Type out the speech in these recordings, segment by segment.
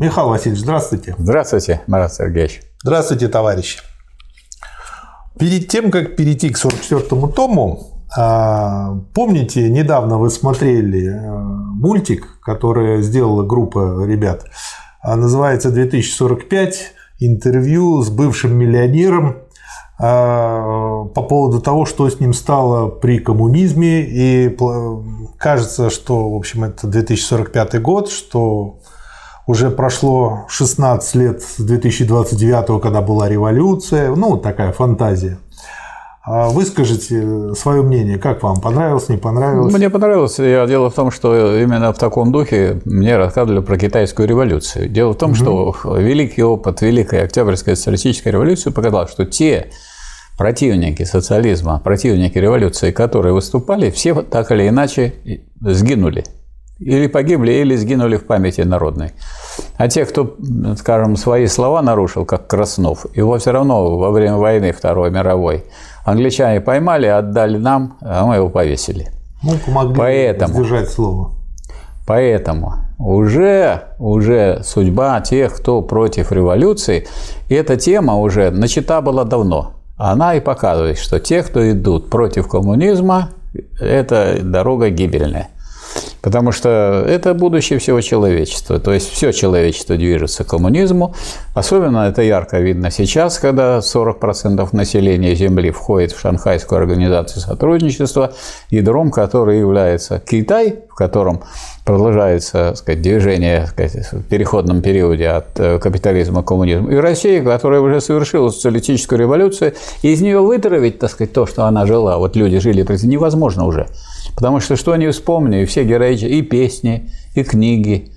Михаил Васильевич, здравствуйте. Здравствуйте, Марат Сергеевич. Здравствуйте, товарищи. Перед тем, как перейти к 44-му тому, а, помните, недавно вы смотрели э, мультик, который сделала группа ребят, а, называется «2045. Интервью с бывшим миллионером а, по поводу того, что с ним стало при коммунизме. И кажется, что, в общем, это 2045 год, что уже прошло 16 лет с 2029, когда была революция. Ну, такая фантазия. А выскажите свое мнение, как вам понравилось, не понравилось? Мне понравилось. Дело в том, что именно в таком духе мне рассказывали про китайскую революцию. Дело в том, угу. что великий опыт Великой Октябрьской социалистической революции показал, что те противники социализма, противники революции, которые выступали, все так или иначе сгинули или погибли, или сгинули в памяти народной. А те, кто, скажем, свои слова нарушил, как Краснов, его все равно во время войны Второй мировой англичане поймали, отдали нам, а мы его повесили. Ну, помогли Поэтому, сдержать слово. Поэтому уже, уже судьба тех, кто против революции, эта тема уже начата была давно. Она и показывает, что те, кто идут против коммунизма, это дорога гибельная. Потому что это будущее всего человечества. То есть все человечество движется к коммунизму. Особенно это ярко видно сейчас, когда 40% населения Земли входит в Шанхайскую организацию сотрудничества, ядром которой является Китай, в котором продолжается сказать, движение сказать, в переходном периоде от э, капитализма к коммунизму, и Россия, которая уже совершила социалистическую революцию, и из нее вытравить так сказать, то, что она жила, вот люди жили, невозможно уже. Потому что что они вспомнили, все героические, и песни, и книги,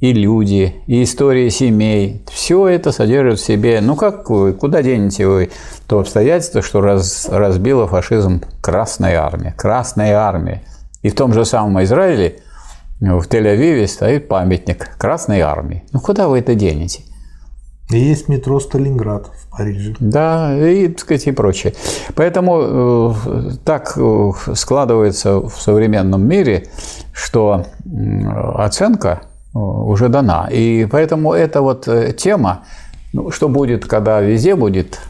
и люди, и истории семей, все это содержит в себе, ну как вы, куда денете вы то обстоятельство, что раз, разбило фашизм Красная Армия, Красная Армия. И в том же самом Израиле – в Тель-Авиве стоит памятник Красной Армии. Ну, куда вы это денете? Есть метро Сталинград в Париже. Да, и, так сказать, и прочее. Поэтому э, так э, складывается в современном мире, что оценка э, уже дана. И поэтому эта вот тема, ну, что будет, когда везде будет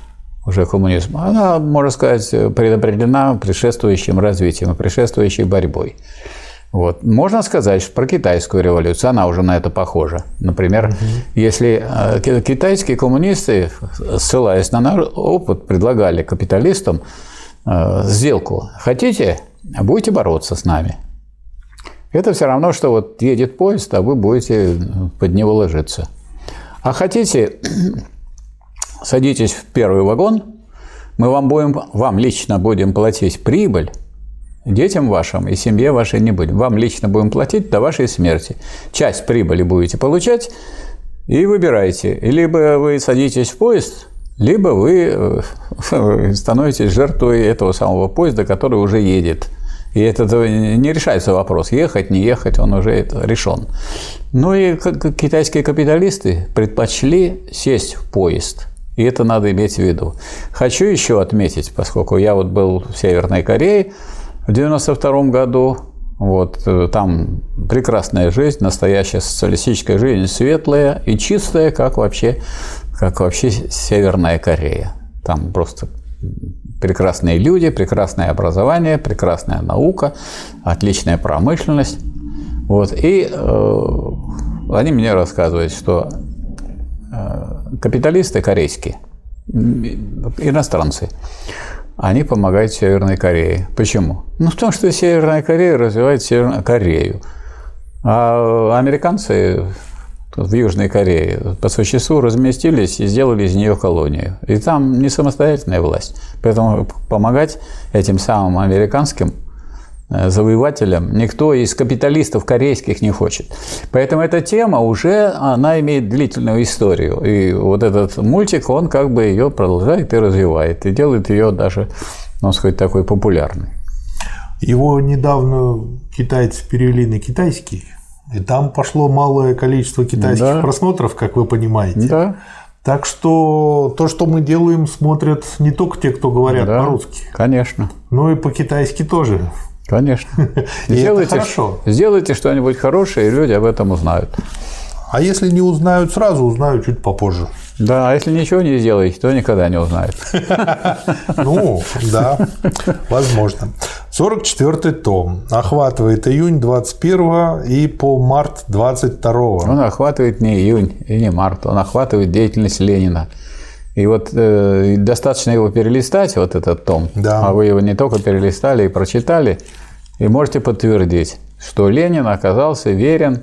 уже коммунизм, она, можно сказать, предопределена предшествующим развитием, предшествующей борьбой. Вот. Можно сказать что про китайскую революцию, она уже на это похожа. Например, угу. если э, китайские коммунисты, ссылаясь на наш опыт, предлагали капиталистам э, сделку. Хотите, будете бороться с нами. Это все равно, что вот едет поезд, а вы будете под него ложиться. А хотите, садитесь в первый вагон, мы вам, будем, вам лично будем платить прибыль, Детям вашим и семье вашей не будем. Вам лично будем платить до вашей смерти. Часть прибыли будете получать и выбирайте. Либо вы садитесь в поезд, либо вы э, становитесь жертвой этого самого поезда, который уже едет. И это не решается вопрос, ехать, не ехать, он уже решен. Ну и китайские капиталисты предпочли сесть в поезд. И это надо иметь в виду. Хочу еще отметить, поскольку я вот был в Северной Корее, в 1992 году вот, э, там прекрасная жизнь, настоящая социалистическая жизнь, светлая и чистая, как вообще, как вообще Северная Корея. Там просто прекрасные люди, прекрасное образование, прекрасная наука, отличная промышленность. Вот. И э, они мне рассказывают, что э, капиталисты корейские, иностранцы, они помогают Северной Корее. Почему? Ну, потому что Северная Корея развивает Северную Корею. А американцы в Южной Корее по существу разместились и сделали из нее колонию. И там не самостоятельная власть. Поэтому помогать этим самым американским Э, завоевателям никто из капиталистов корейских не хочет. Поэтому эта тема уже, она имеет длительную историю. И вот этот мультик, он как бы ее продолжает и развивает, и делает ее даже, ну, сказать, такой популярной. Его недавно китайцы перевели на китайский, и там пошло малое количество китайских да. просмотров, как вы понимаете. Да. Так что то, что мы делаем, смотрят не только те, кто говорят да, по-русски. Конечно. Но и по-китайски тоже. Конечно. И сделайте, хорошо. Сделайте что-нибудь хорошее, и люди об этом узнают. А если не узнают сразу, узнают чуть попозже. Да, а если ничего не сделаете, то никогда не узнают. Ну, да, возможно. 44 том охватывает июнь 21 и по март 22. Он охватывает не июнь и не март, он охватывает деятельность Ленина. И вот э, достаточно его перелистать, вот этот том, Да. а вы его не только перелистали и прочитали, и можете подтвердить, что Ленин оказался верен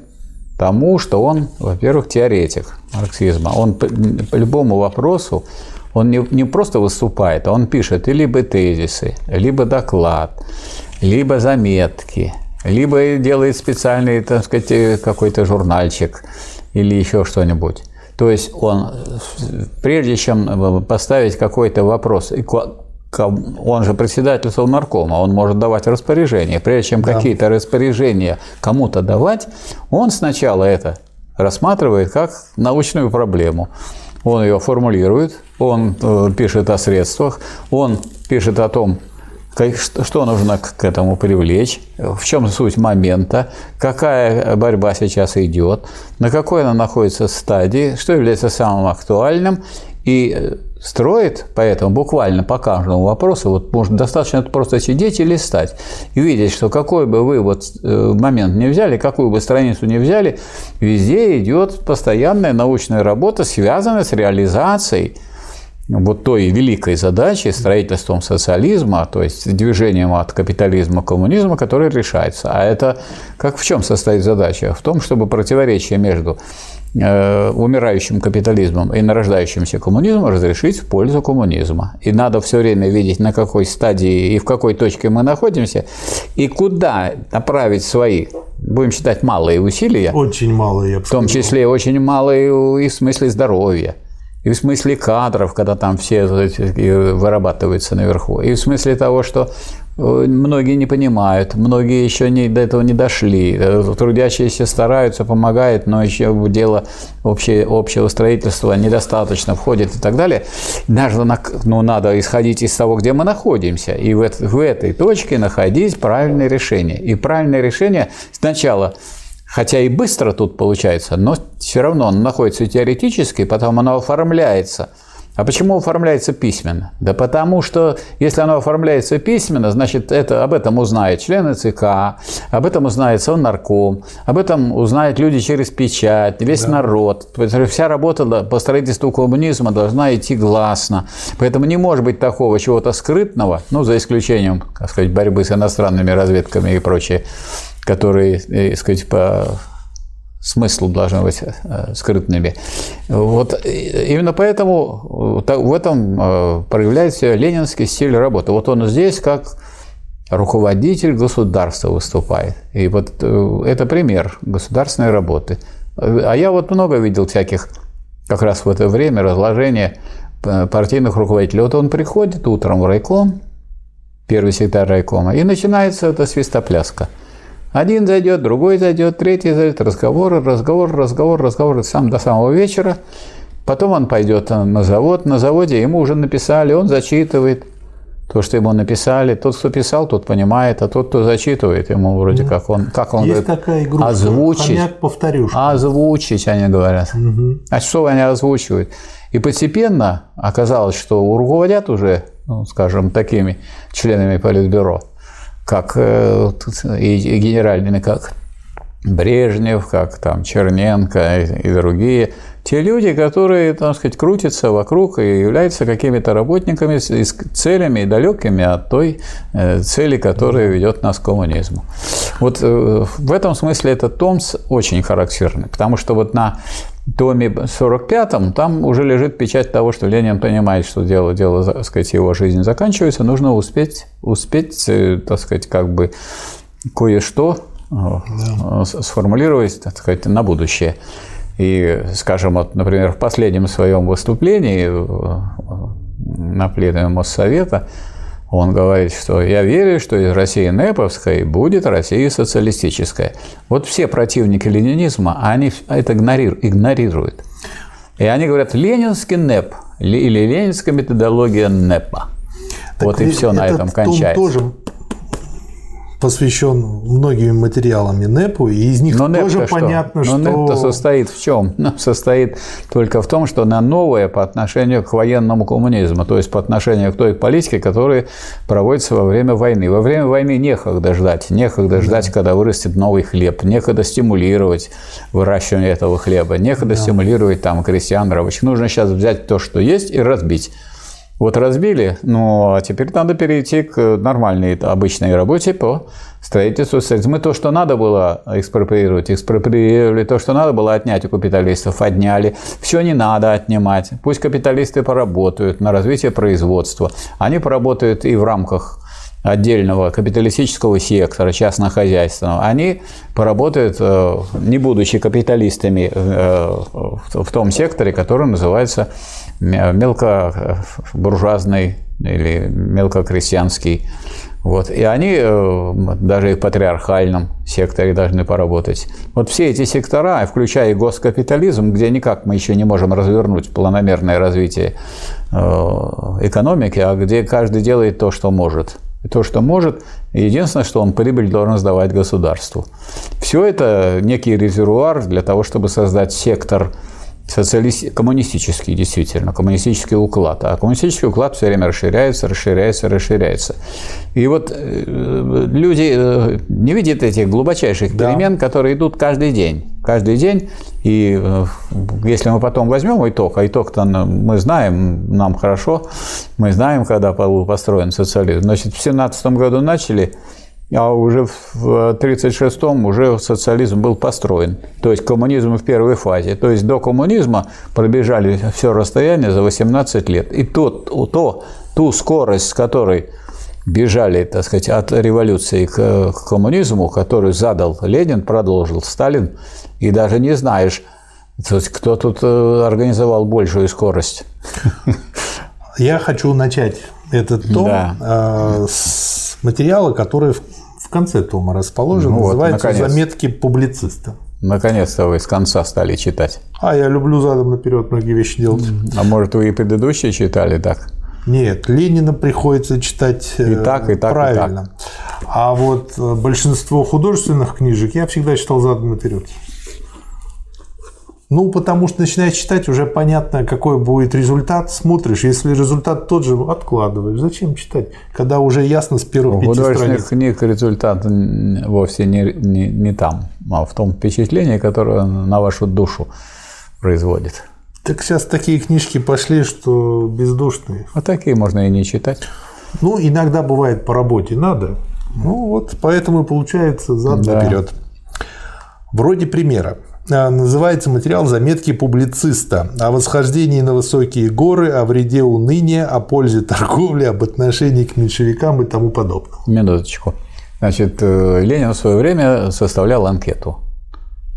тому, что он, во-первых, теоретик марксизма. Он по, любому вопросу, он не, не просто выступает, а он пишет либо тезисы, либо доклад, либо заметки, либо делает специальный, так сказать, э, какой-то журнальчик или еще что-нибудь. То есть он, э, прежде чем поставить какой-то вопрос, он же председатель Совнаркома, он может давать распоряжения. Прежде чем какие-то распоряжения кому-то давать, он сначала это рассматривает как научную проблему. Он ее формулирует, он э, пишет о средствах, он пишет о том, что нужно к к этому привлечь, в чем суть момента, какая борьба сейчас идет, на какой она находится стадии, что является самым актуальным, и э, строит поэтому буквально по каждому вопросу, вот может достаточно просто сидеть и листать, и видеть, что какой бы вы вот э, момент не взяли, какую бы страницу не взяли, везде идет постоянная научная работа, связанная с реализацией вот той великой задачи строительством социализма, то есть движением от капитализма к коммунизму, которая решается. А это как в чем состоит задача? В том, чтобы противоречие между э, умирающим капитализмом и нарождающимся коммунизмом разрешить в пользу коммунизма. И надо все время видеть, на какой стадии и в какой точке мы находимся, и куда направить свои, будем считать, малые усилия, Очень мало, я бы в том числе очень малые и в смысле здоровья, и в смысле кадров, когда там все вырабатываются наверху, и в смысле того, что многие не понимают, многие еще не, до этого не дошли, Э, трудящиеся стараются, помогают, но еще в дело общее, общего строительства недостаточно входит и так далее. Даже ну, надо исходить из того, где мы находимся, и в, в этой точке находить правильное решение. И правильное решение сначала Хотя и быстро тут получается, но все равно оно находится теоретически, потом оно оформляется. А почему оформляется письменно? Да потому что, если оно оформляется письменно, значит, это, об этом узнают члены ЦК, об этом узнает Совнарком, об этом узнают люди через печать, весь народ. То есть Вся работа да, по строительству коммунизма должна идти гласно. Поэтому не может быть такого чего-то скрытного, ну, за исключением, так сказать, борьбы с иностранными разведками и прочее, которые, э, так сказать, по смыслу должны быть э, скрытными. Вот именно поэтому э, в этом э, проявляется ленинский стиль работы. Вот он здесь как руководитель государства выступает. И вот это пример государственной работы. А я вот много видел всяких как раз в это время разложения партийных руководителей. Вот он приходит утром в райком, первый секретарь райкома, и начинается эта свистопляска. Один зайдет, другой зайдет, третий зайдет, разговор, разговор, разговор, разговор сам до самого вечера. Потом он пойдет на завод, на заводе ему уже написали, он зачитывает то, что ему написали. Тот, кто писал, тот понимает, а тот, кто зачитывает, ему вроде как он, как он Есть говорит, такая игрушка. озвучить. Повторюшка. Озвучить, они говорят. А что они озвучивают? И постепенно оказалось, что руководят уже, ну, скажем, такими членами Политбюро, как э, и, генеральными, как Брежнев, как там Черненко и, и другие, те люди, которые, так сказать, крутятся вокруг и являются какими-то работниками с, с целями далекими от той э, цели, которая ведет нас к коммунизму. Вот э, в этом смысле этот том с- очень характерный, потому что вот на томе 45-м там уже лежит печать того, что Ленин понимает, что дело, дело, так сказать, его жизнь заканчивается, нужно успеть, успеть, э, так сказать, как бы кое-что э, с- сформулировать, так сказать, на будущее. И, скажем, вот, например, в последнем своем выступлении э, на пленуме Моссовета он говорит, что я верю, что из России Неповской будет Россия социалистическая. Вот все противники ленинизма, они это игнорир- игнорируют. И они говорят, ленинский НЭП ли- или ленинская методология НЭПа. Так вот и все на этом том кончается. тоже посвящен многими материалами НЭПу, и из них Но тоже НЭП-то понятно, что... Но НЭП-то состоит в чем? Состоит только в том, что на новое по отношению к военному коммунизму, то есть по отношению к той политике, которая проводится во время войны. Во время войны некогда ждать, некогда ждать, когда вырастет новый хлеб, некогда стимулировать выращивание этого хлеба, некогда стимулировать там крестьян, рабочих. Нужно сейчас взять то, что есть, и разбить. Вот разбили, а теперь надо перейти к нормальной обычной работе по строительству средств. Мы то, что надо было экспроприировать, экспроприировали, то, что надо было отнять у капиталистов, отняли. Все не надо отнимать. Пусть капиталисты поработают на развитие производства. Они поработают и в рамках отдельного капиталистического сектора, частнохозяйственного, они поработают, э, не будучи капиталистами э, в том секторе, который называется мелкобуржуазный или мелкокрестьянский. Вот. И они э, даже и в патриархальном секторе должны поработать. Вот все эти сектора, включая и госкапитализм, где никак мы еще не можем развернуть планомерное развитие экономики, а где каждый делает то, что может – то, что может. Единственное, что он прибыль должен сдавать государству. Все это некий резервуар для того, чтобы создать сектор социалист... коммунистический, действительно, коммунистический уклад. А коммунистический уклад все время расширяется, расширяется, расширяется. И вот э, люди э, не видят этих глубочайших да. перемен, которые идут каждый день. Каждый день. И э, если мы потом возьмем итог, а итог-то мы знаем, нам хорошо, мы знаем, когда был построен социализм. Значит, в 17 году начали а уже в 1936-м уже социализм был построен. То есть коммунизм в первой фазе. То есть до коммунизма пробежали все расстояние за 18 лет. И тот, то, ту скорость, с которой бежали, так сказать, от революции к, к коммунизму, которую задал Ленин, продолжил Сталин, и даже не знаешь, кто тут э, организовал большую скорость. Я хочу начать этот том да. Э, с материала, который в конце тома расположен, ну называется вот, «Заметки публициста». Наконец-то вы с конца стали читать. А я люблю задом наперед многие вещи делать. А может, вы и предыдущие читали так? Нет, Ленина приходится читать и так, и так, правильно. И так. А вот э, большинство художественных книжек я всегда читал задом наперед. Ну, потому что начинаешь читать, уже понятно, какой будет результат. Смотришь, если результат тот же, откладываешь. Зачем читать, когда уже ясно с первых У пяти художественных страниц? книг результат вовсе не, не, не там, а в том впечатлении, которое на вашу душу производит. Так сейчас такие книжки пошли, что бездушные. А такие можно и не читать. Ну, иногда бывает по работе надо. Ну, вот поэтому и получается зад да. наперед. Вроде примера. А, называется материал «Заметки публициста» о восхождении на высокие горы, о вреде уныния, о пользе торговли, об отношении к меньшевикам и тому подобное. Минуточку. Значит, э, Ленин в свое время составлял анкету.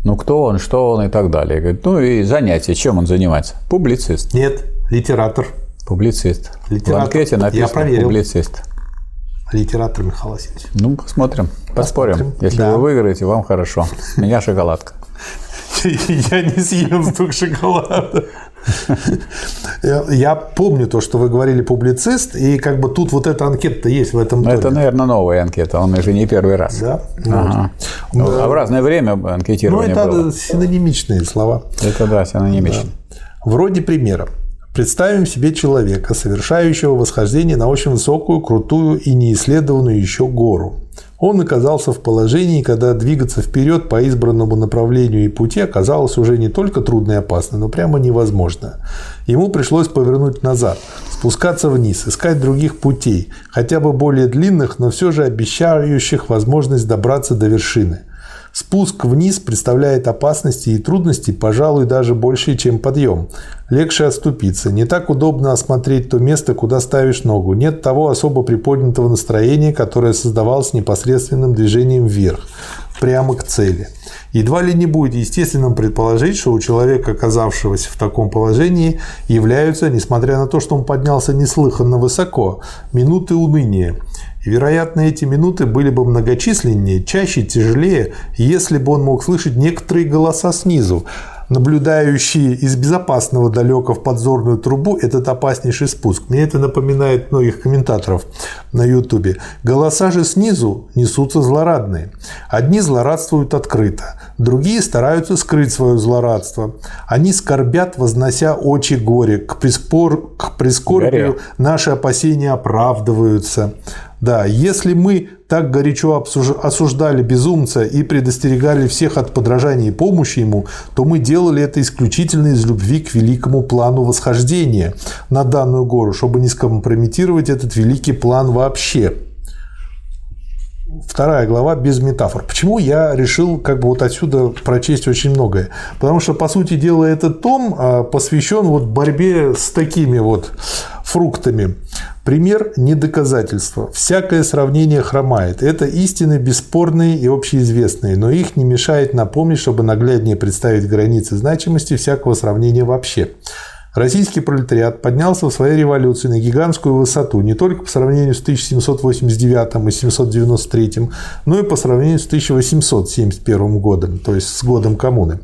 Ну, кто он, что он и так далее. Говорит, ну, и занятие, чем он занимается? Публицист. Нет, литератор. Публицист. Литератор. В анкете написано Я проверил. публицист. Литератор Михаил Васильевич. Ну, посмотрим, поспорим. Посмотрим. Если да. вы выиграете, вам хорошо. Меня шоколадка. Я не съем столько шоколада. Я помню то, что вы говорили публицист, и как бы тут вот эта анкета есть в этом томе. Это, наверное, новая анкета, он уже не первый раз. Да? Ага. Ну, а в разное время анкетирование Ну, это было. синонимичные слова. Это да, синонимичные. Да. Вроде примера. Представим себе человека, совершающего восхождение на очень высокую, крутую и неисследованную еще гору. Он оказался в положении, когда двигаться вперед по избранному направлению и пути оказалось уже не только трудно и опасно, но прямо невозможно. Ему пришлось повернуть назад, спускаться вниз, искать других путей, хотя бы более длинных, но все же обещающих возможность добраться до вершины – Спуск вниз представляет опасности и трудности, пожалуй, даже больше, чем подъем. Легче оступиться. Не так удобно осмотреть то место, куда ставишь ногу. Нет того особо приподнятого настроения, которое создавалось непосредственным движением вверх, прямо к цели. Едва ли не будет естественным предположить, что у человека, оказавшегося в таком положении, являются, несмотря на то, что он поднялся неслыханно высоко, минуты уныния. И, вероятно, эти минуты были бы многочисленнее, чаще, тяжелее, если бы он мог слышать некоторые голоса снизу. наблюдающие из безопасного далека в подзорную трубу этот опаснейший спуск. Мне это напоминает многих комментаторов на Ютубе. Голоса же снизу несутся злорадные. Одни злорадствуют открыто, другие стараются скрыть свое злорадство. Они скорбят, вознося очи горе. К, приспор... к прискорбию наши опасения оправдываются. Да, если мы так горячо осуждали безумца и предостерегали всех от подражания и помощи ему, то мы делали это исключительно из любви к великому плану восхождения на данную гору, чтобы не скомпрометировать этот великий план вообще вторая глава без метафор. Почему я решил как бы вот отсюда прочесть очень многое? Потому что, по сути дела, этот том а, посвящен вот борьбе с такими вот фруктами. Пример – не доказательство. Всякое сравнение хромает. Это истины бесспорные и общеизвестные, но их не мешает напомнить, чтобы нагляднее представить границы значимости всякого сравнения вообще. Российский пролетариат поднялся в своей революции на гигантскую высоту не только по сравнению с 1789 и 793, но и по сравнению с 1871 годом, то есть с годом коммуны.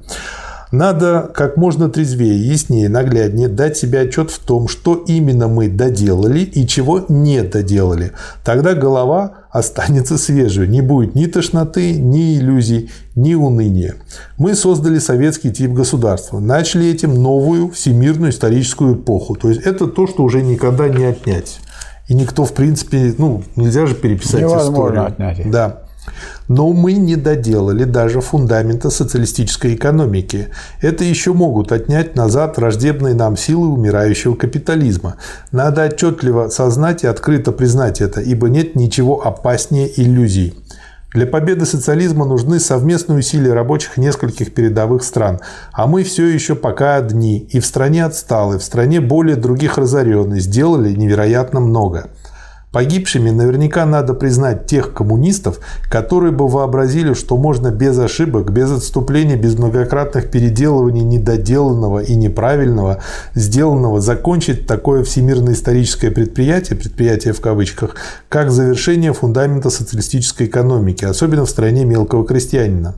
Надо как можно трезвее, яснее, нагляднее дать себе отчет в том, что именно мы доделали и чего не доделали. Тогда голова останется свежей, не будет ни тошноты, ни иллюзий, ни уныния. Мы создали советский тип государства, начали этим новую всемирную историческую эпоху. То есть это то, что уже никогда не отнять. И никто, в принципе, ну, нельзя же переписать Невозможно историю. Отнять. Да. Но мы не доделали даже фундамента социалистической экономики. Это еще могут отнять назад враждебные нам силы умирающего капитализма. Надо отчетливо сознать и открыто признать это, ибо нет ничего опаснее иллюзий. Для победы социализма нужны совместные усилия рабочих нескольких передовых стран, а мы все еще пока одни, и в стране отсталые, в стране более других разоренные, сделали невероятно много. Погибшими наверняка надо признать тех коммунистов, которые бы вообразили, что можно без ошибок, без отступления, без многократных переделываний недоделанного и неправильного, сделанного, закончить такое всемирное историческое предприятие, предприятие в кавычках, как завершение фундамента социалистической экономики, особенно в стране мелкого крестьянина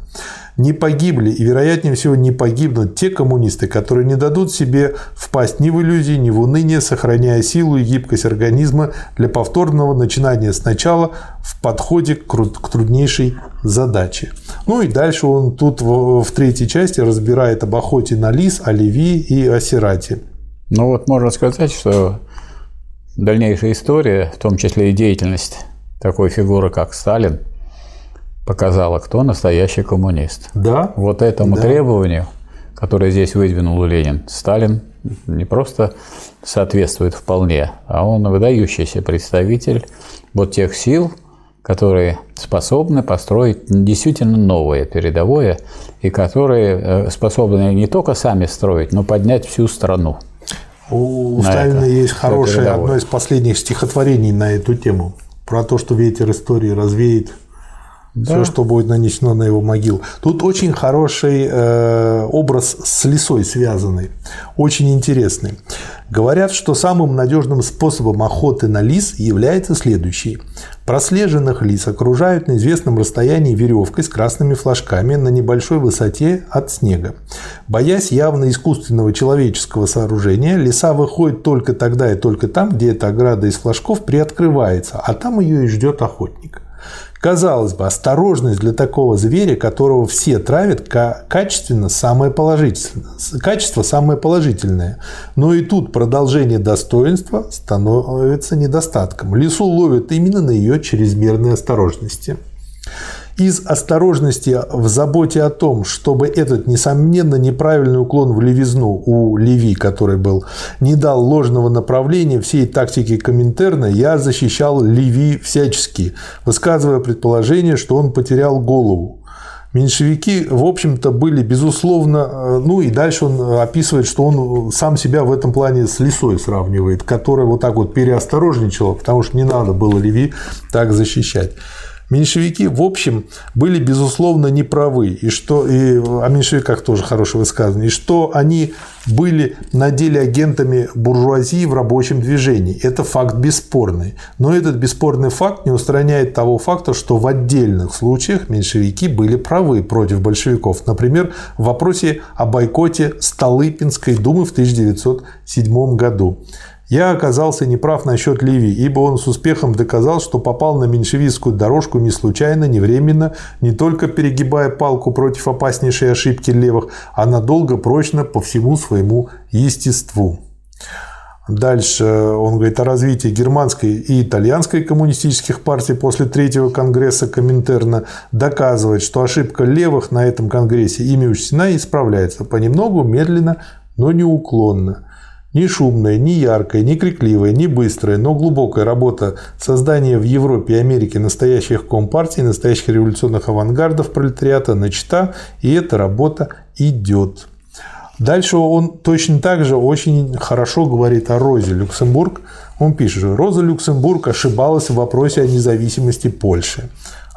не погибли и, вероятнее всего, не погибнут те коммунисты, которые не дадут себе впасть ни в иллюзии, ни в уныние, сохраняя силу и гибкость организма для повторного начинания сначала в подходе к труднейшей задаче. Ну и дальше он тут в третьей части разбирает об охоте на лис, о леви и о сирате. Ну вот можно сказать, что дальнейшая история, в том числе и деятельность такой фигуры, как Сталин, показала, кто настоящий коммунист. Да. Вот этому да. требованию, которое здесь выдвинул Ленин, Сталин не просто соответствует вполне, а он выдающийся представитель вот тех сил, которые способны построить действительно новое передовое и которые э, способны не только сами строить, но поднять всю страну. У Сталина это, есть хорошее одно из последних стихотворений на эту тему про то, что ветер истории развеет да. все, что будет нанесено на его могилу. Тут очень хороший э, образ с лесой связанный, очень интересный. Говорят, что самым надежным способом охоты на лис является следующий. Прослеженных лис окружают на известном расстоянии веревкой с красными флажками на небольшой высоте от снега. Боясь явно искусственного человеческого сооружения, лиса выходит только тогда и только там, где эта ограда из флажков приоткрывается, а там ее и ждет охотник. Казалось бы, осторожность для такого зверя, которого все травят, качественно самое положительное. Качество самое положительное. Но и тут продолжение достоинства становится недостатком. Лису ловят именно на ее чрезмерной осторожности из осторожности в заботе о том, чтобы этот, несомненно, неправильный уклон в левизну у Леви, который был, не дал ложного направления всей тактики Коминтерна, я защищал Леви всячески, высказывая предположение, что он потерял голову. Меньшевики, в общем-то, были, безусловно, э, ну и дальше он описывает, что он сам себя в этом плане с лисой сравнивает, которая вот так вот переосторожничала, потому что не надо было Леви так защищать. Меньшевики, в общем, были, безусловно, неправы, и что, и о меньшевиках тоже хорошее высказывание, и что они были на деле агентами буржуазии в рабочем движении. Это факт бесспорный. Но этот бесспорный факт не устраняет того факта, что в отдельных случаях меньшевики были правы против большевиков. Например, в вопросе о бойкоте Столыпинской думы в 1907 году. Я оказался неправ насчет Ливии, ибо он с успехом доказал, что попал на меньшевистскую дорожку не случайно, не временно, не только перегибая палку против опаснейшей ошибки левых, а надолго прочно по всему своему естеству. Дальше он говорит о развитии германской и итальянской коммунистических партий после третьего конгресса Коминтерна, доказывает, что ошибка левых на этом конгрессе ими учтена и исправляется понемногу, медленно, но неуклонно. Ни шумная, ни яркая, ни крикливая, ни быстрая, но глубокая работа создания в Европе и Америке настоящих компартий, настоящих революционных авангардов пролетариата начата, и эта работа идет. Дальше он точно так же очень хорошо говорит о Розе Люксембург. Он пишет, что Роза Люксембург ошибалась в вопросе о независимости Польши.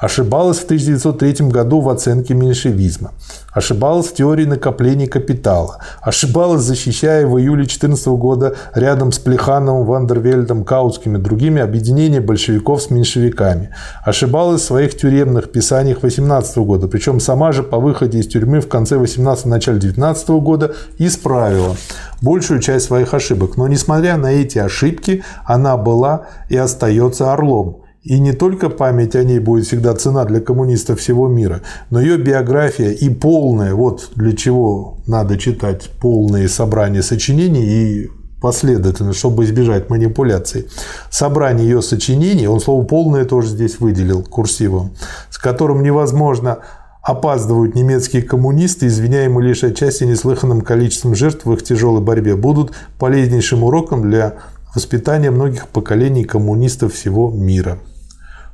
Ошибалась в 1903 году в оценке меньшевизма. Ошибалась в теории накопления капитала. Ошибалась, защищая в июле 2014 года рядом с Плехановым, Вандервельдом, Каутским и другими объединение большевиков с меньшевиками. Ошибалась в своих тюремных писаниях 18 года. Причем сама же по выходе из тюрьмы в конце 18 начале 19 года исправила большую часть своих ошибок. Но несмотря на эти ошибки, она была и остается орлом и не только память о ней будет всегда цена для коммунистов всего мира, но ее биография и полная, вот для чего надо читать полные собрания сочинений и последовательно, чтобы избежать манипуляций. Собрание ее сочинений, он слово «полное» тоже здесь выделил курсивом, с которым невозможно опаздывают немецкие коммунисты, извиняемые лишь отчасти неслыханным количеством жертв в их тяжелой борьбе, будут полезнейшим уроком для воспитания многих поколений коммунистов всего мира.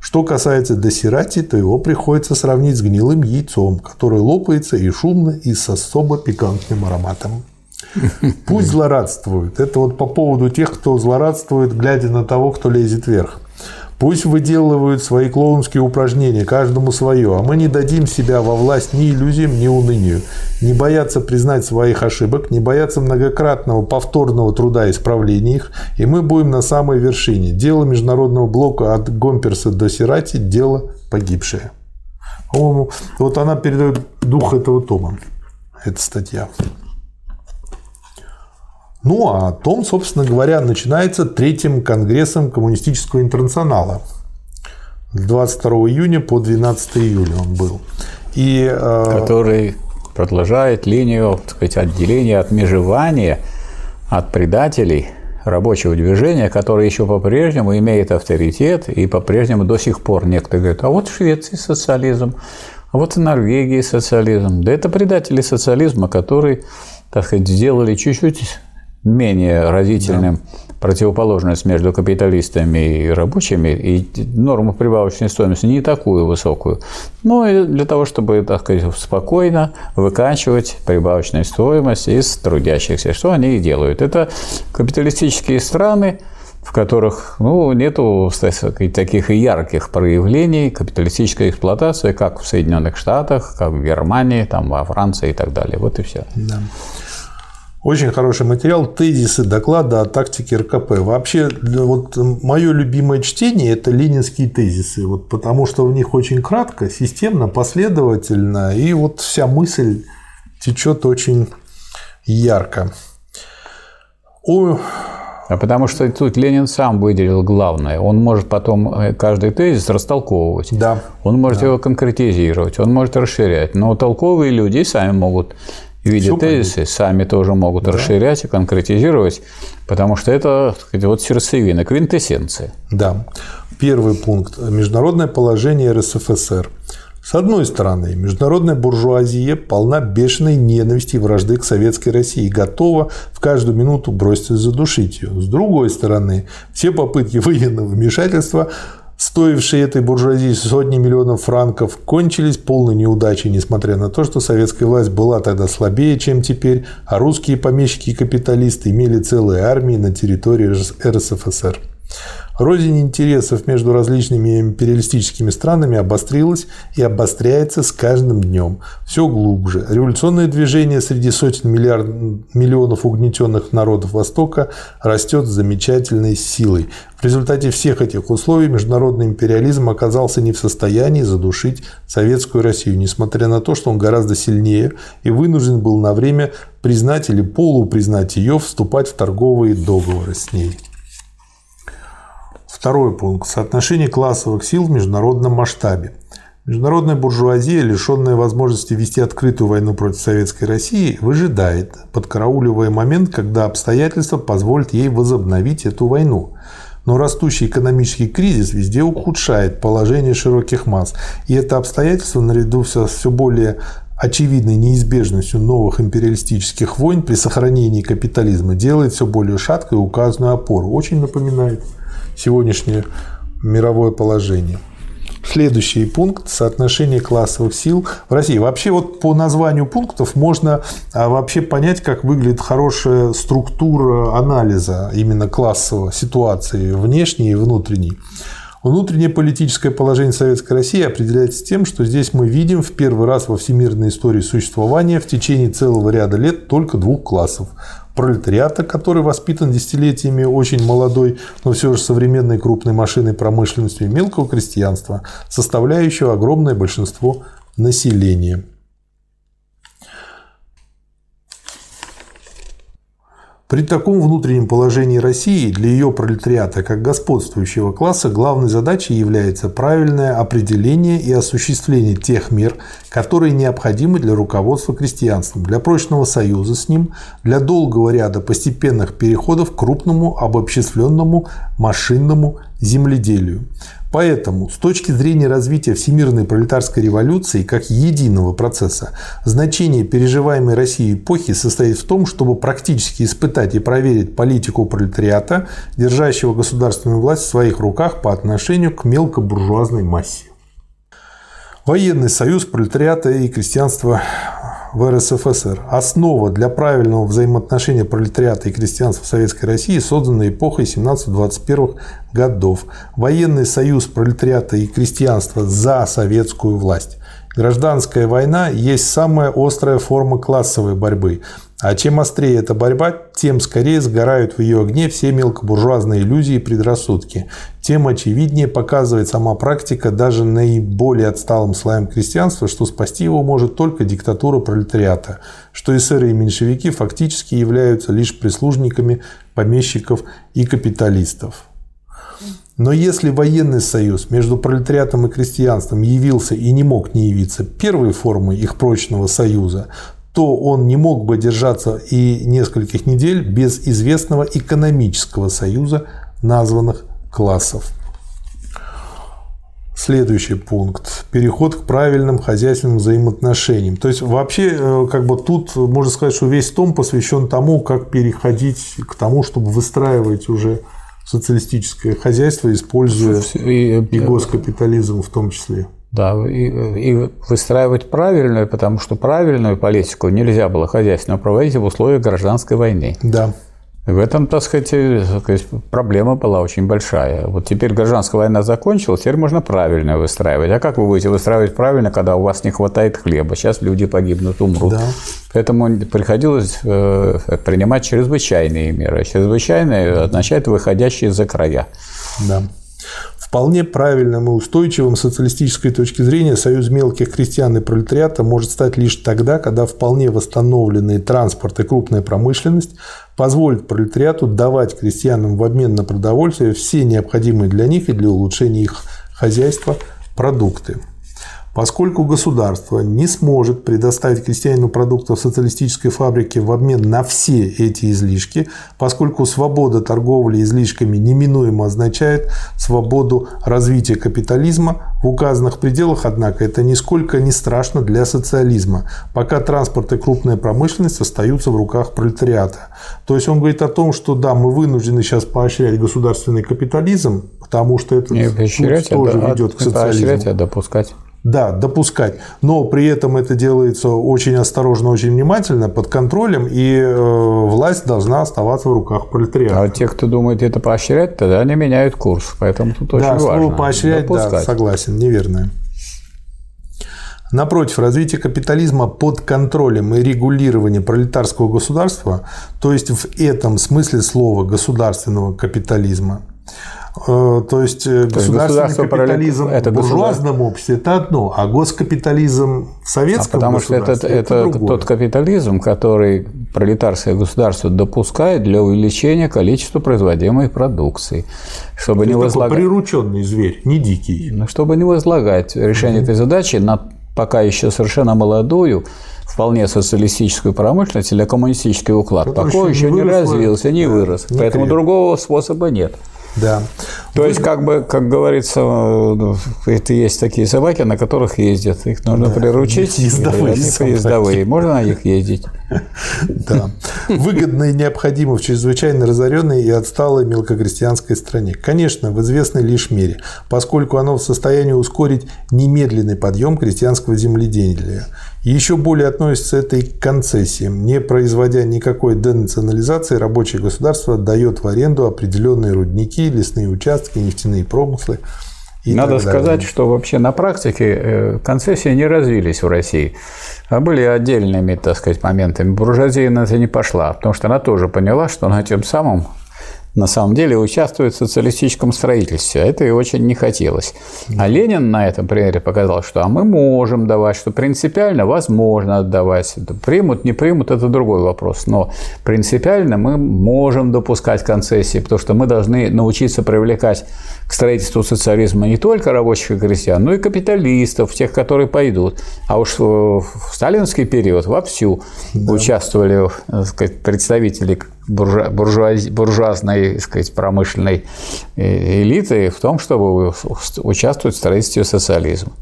Что касается досирати, то его приходится сравнить с гнилым яйцом, которое лопается и шумно, и с особо пикантным ароматом. Пусть злорадствуют. Это вот по поводу тех, кто злорадствует, глядя на того, кто лезет вверх. Пусть выделывают свои клоунские упражнения, каждому свое, а мы не дадим себя во власть ни иллюзиям, ни унынию. Не бояться признать своих ошибок, не бояться многократного повторного труда исправления их, и мы будем на самой вершине. Дело международного блока от Гомперса до Сирати – дело погибшее. Вот она передает дух этого тома, эта статья. Ну, а том, собственно говоря, начинается третьим конгрессом Коммунистического интернационала. С 22 июня по 12 июля он был. И, э, Который продолжает линию так сказать, отделения, отмежевания от предателей рабочего движения, которое еще по-прежнему имеет авторитет и по-прежнему до сих пор некоторые говорят, а вот в Швеции социализм, а вот в Норвегии социализм. Да это предатели социализма, которые, так сказать, сделали чуть-чуть менее разительным да. противоположность между капиталистами и рабочими, и норму прибавочной стоимости не такую высокую, но и для того, чтобы, так сказать, спокойно выкачивать прибавочную стоимость из трудящихся, что они и делают. Это капиталистические страны, в которых ну, нету сказать, таких ярких проявлений капиталистической эксплуатации, как в Соединенных Штатах, как в Германии, там, во Франции и так далее. Вот и все. Да. Очень хороший материал, тезисы доклада о тактике РКП. Вообще, вот мое любимое чтение – это ленинские тезисы, вот, потому что в них очень кратко, системно, последовательно, и вот вся мысль течет очень ярко. О... А потому что тут Ленин сам выделил главное. Он может потом э, каждый тезис растолковывать. Да. Он может да. его конкретизировать, он может расширять. Но толковые люди сами могут виде тезисы сами тоже могут да. расширять и конкретизировать, потому что это сказать, вот сердцевина, квинтэссенция. Да. Первый пункт. Международное положение РСФСР. С одной стороны, международная буржуазия полна бешеной ненависти и вражды к советской России и готова в каждую минуту броситься задушить ее. С другой стороны, все попытки военного вмешательства стоившие этой буржуазии сотни миллионов франков, кончились полной неудачей, несмотря на то, что советская власть была тогда слабее, чем теперь, а русские помещики и капиталисты имели целые армии на территории РСФСР. Рознь интересов между различными империалистическими странами обострилась и обостряется с каждым днем. Все глубже. Революционное движение среди сотен миллиард... миллионов угнетенных народов Востока растет с замечательной силой. В результате всех этих условий международный империализм оказался не в состоянии задушить советскую Россию, несмотря на то, что он гораздо сильнее и вынужден был на время признать или полупризнать ее, вступать в торговые договоры с ней. Второй пункт. Соотношение классовых сил в международном масштабе. Международная буржуазия, лишенная возможности вести открытую войну против Советской России, выжидает, подкарауливая момент, когда обстоятельства позволят ей возобновить эту войну. Но растущий экономический кризис везде ухудшает положение широких масс. И это обстоятельство, наряду со все более очевидной неизбежностью новых империалистических войн при сохранении капитализма, делает все более шаткой указанную опору. Очень напоминает сегодняшнее мировое положение. Следующий пункт – соотношение классовых сил в России. Вообще вот по названию пунктов можно а, вообще понять, как выглядит хорошая структура анализа именно классовой ситуации внешней и внутренней. Внутреннее политическое положение Советской России определяется тем, что здесь мы видим в первый раз во всемирной истории существования в течение целого ряда лет только двух классов пролетариата, который воспитан десятилетиями очень молодой, но все же современной крупной машиной промышленности и мелкого крестьянства, составляющего огромное большинство населения. При таком внутреннем положении России для ее пролетариата как господствующего класса главной задачей является правильное определение и осуществление тех мер, которые необходимы для руководства крестьянством, для прочного союза с ним, для долгого ряда постепенных переходов к крупному обобществленному машинному земледелию. Поэтому, с точки зрения развития всемирной пролетарской революции как единого процесса, значение переживаемой России эпохи состоит в том, чтобы практически испытать и проверить политику пролетариата, держащего государственную власть в своих руках по отношению к мелкобуржуазной массе. Военный союз пролетариата и крестьянства в РСФСР. Основа для правильного взаимоотношения пролетариата и крестьянства в Советской России создана эпохой 17-21 годов. Военный союз пролетариата и крестьянства за советскую власть. Гражданская война есть самая острая форма классовой борьбы. А чем острее эта борьба, тем скорее сгорают в ее огне все мелкобуржуазные иллюзии и предрассудки. Тем очевиднее показывает сама практика даже наиболее отсталым слоям крестьянства, что спасти его может только диктатура пролетариата, что эсеры и меньшевики фактически являются лишь прислужниками помещиков и капиталистов. Но если военный союз между пролетариатом и крестьянством явился и не мог не явиться первой формой их прочного союза, то он не мог бы держаться и нескольких недель без известного экономического союза названных классов. Следующий пункт. Переход к правильным хозяйственным взаимоотношениям. То есть вообще э, как бы тут можно сказать, что весь том посвящен тому, как переходить к тому, чтобы выстраивать уже социалистическое хозяйство, используя и, и госкапитализм в том числе. Да, и, и выстраивать правильную, потому что правильную политику нельзя было хозяйственно проводить в условиях гражданской войны. Да. В этом, так сказать, проблема была очень большая. Вот теперь гражданская война закончилась, теперь можно правильно выстраивать. А как вы будете выстраивать правильно, когда у вас не хватает хлеба? Сейчас люди погибнут, умрут. Да. Поэтому приходилось э, принимать чрезвычайные меры. Чрезвычайные означает выходящие за края. Да. Вполне правильным и устойчивым с социалистической точки зрения союз мелких крестьян и пролетариата может стать лишь тогда, когда вполне восстановленный транспорт и крупная промышленность позволят пролетариату давать крестьянам в обмен на продовольствие все необходимые для них и для улучшения их хозяйства продукты. Поскольку государство не сможет предоставить крестьянину продуктов социалистической фабрики в обмен на все эти излишки, поскольку свобода торговли излишками неминуемо означает свободу развития капитализма, в указанных пределах, однако, это нисколько не страшно для социализма, пока транспорт и крупная промышленность остаются в руках пролетариата. То есть он говорит о том, что да, мы вынуждены сейчас поощрять государственный капитализм, потому что это тоже а, ведет к социализму. Поощрять, а допускать. Да, допускать, но при этом это делается очень осторожно, очень внимательно, под контролем, и э, власть должна оставаться в руках пролетариата. А те, кто думает это поощрять, тогда они меняют курс, поэтому тут очень да, важно. слово поощрять, допускать. да, согласен, неверное. Напротив, развитие капитализма под контролем и регулированием пролетарского государства, то есть в этом смысле слова государственного капитализма, то есть э, То есть государственный государство капитализм пролет- это в буржуазном обществе – это одно, а госкапитализм в А советском потому что это, государстве – это другое. тот капитализм, который пролетарское государство допускает для увеличения количества производимой продукции, чтобы не Это такой возлагать, прирученный зверь, не дикий. ну, чтобы не возлагать решение этой задачи на пока еще совершенно молодую, вполне социалистическую промышленность или коммунистический уклад. Который Пока еще еще не не развился, не да, вырос. не Поэтому крепко. другого способа нет. Да. То есть, как бы, как говорится, ну, это есть такие собаки, на которых ездят. Их нужно приручить. ездовые они собаки. поездовые. Можно на них ездить? Да. Выгодно и необходимо в чрезвычайно разоренной и отсталой мелкокрестьянской стране. Конечно, в известной лишь мере, поскольку оно в состоянии ускорить немедленный подъем крестьянского земледелия. Еще более относится это и к концессиям. Не производя никакой денационализации, рабочее государство дает в аренду определенные рудники, лесные участки, нефтяные промыслы. и Надо сказать, что вообще на практике э, концессии не развились в России, а были отдельными, так сказать, моментами. Буржуазия на это не пошла, потому что она тоже поняла, что на тем самом на самом деле участвует в социалистическом строительстве. а Это и очень не хотелось. А Ленин на этом примере показал, что а мы можем давать, что принципиально возможно отдавать. Примут, не примут, это другой вопрос. Но принципиально мы можем допускать концессии, потому что мы должны научиться привлекать к строительству социализма не только рабочих и крестьян, но и капиталистов, тех, которые пойдут. А уж в сталинский период вовсю участвовали так сказать, представители буржуа- буржуази- буржуазной так сказать, промышленной э, элиты в том, чтобы участвовать в строительстве социализма.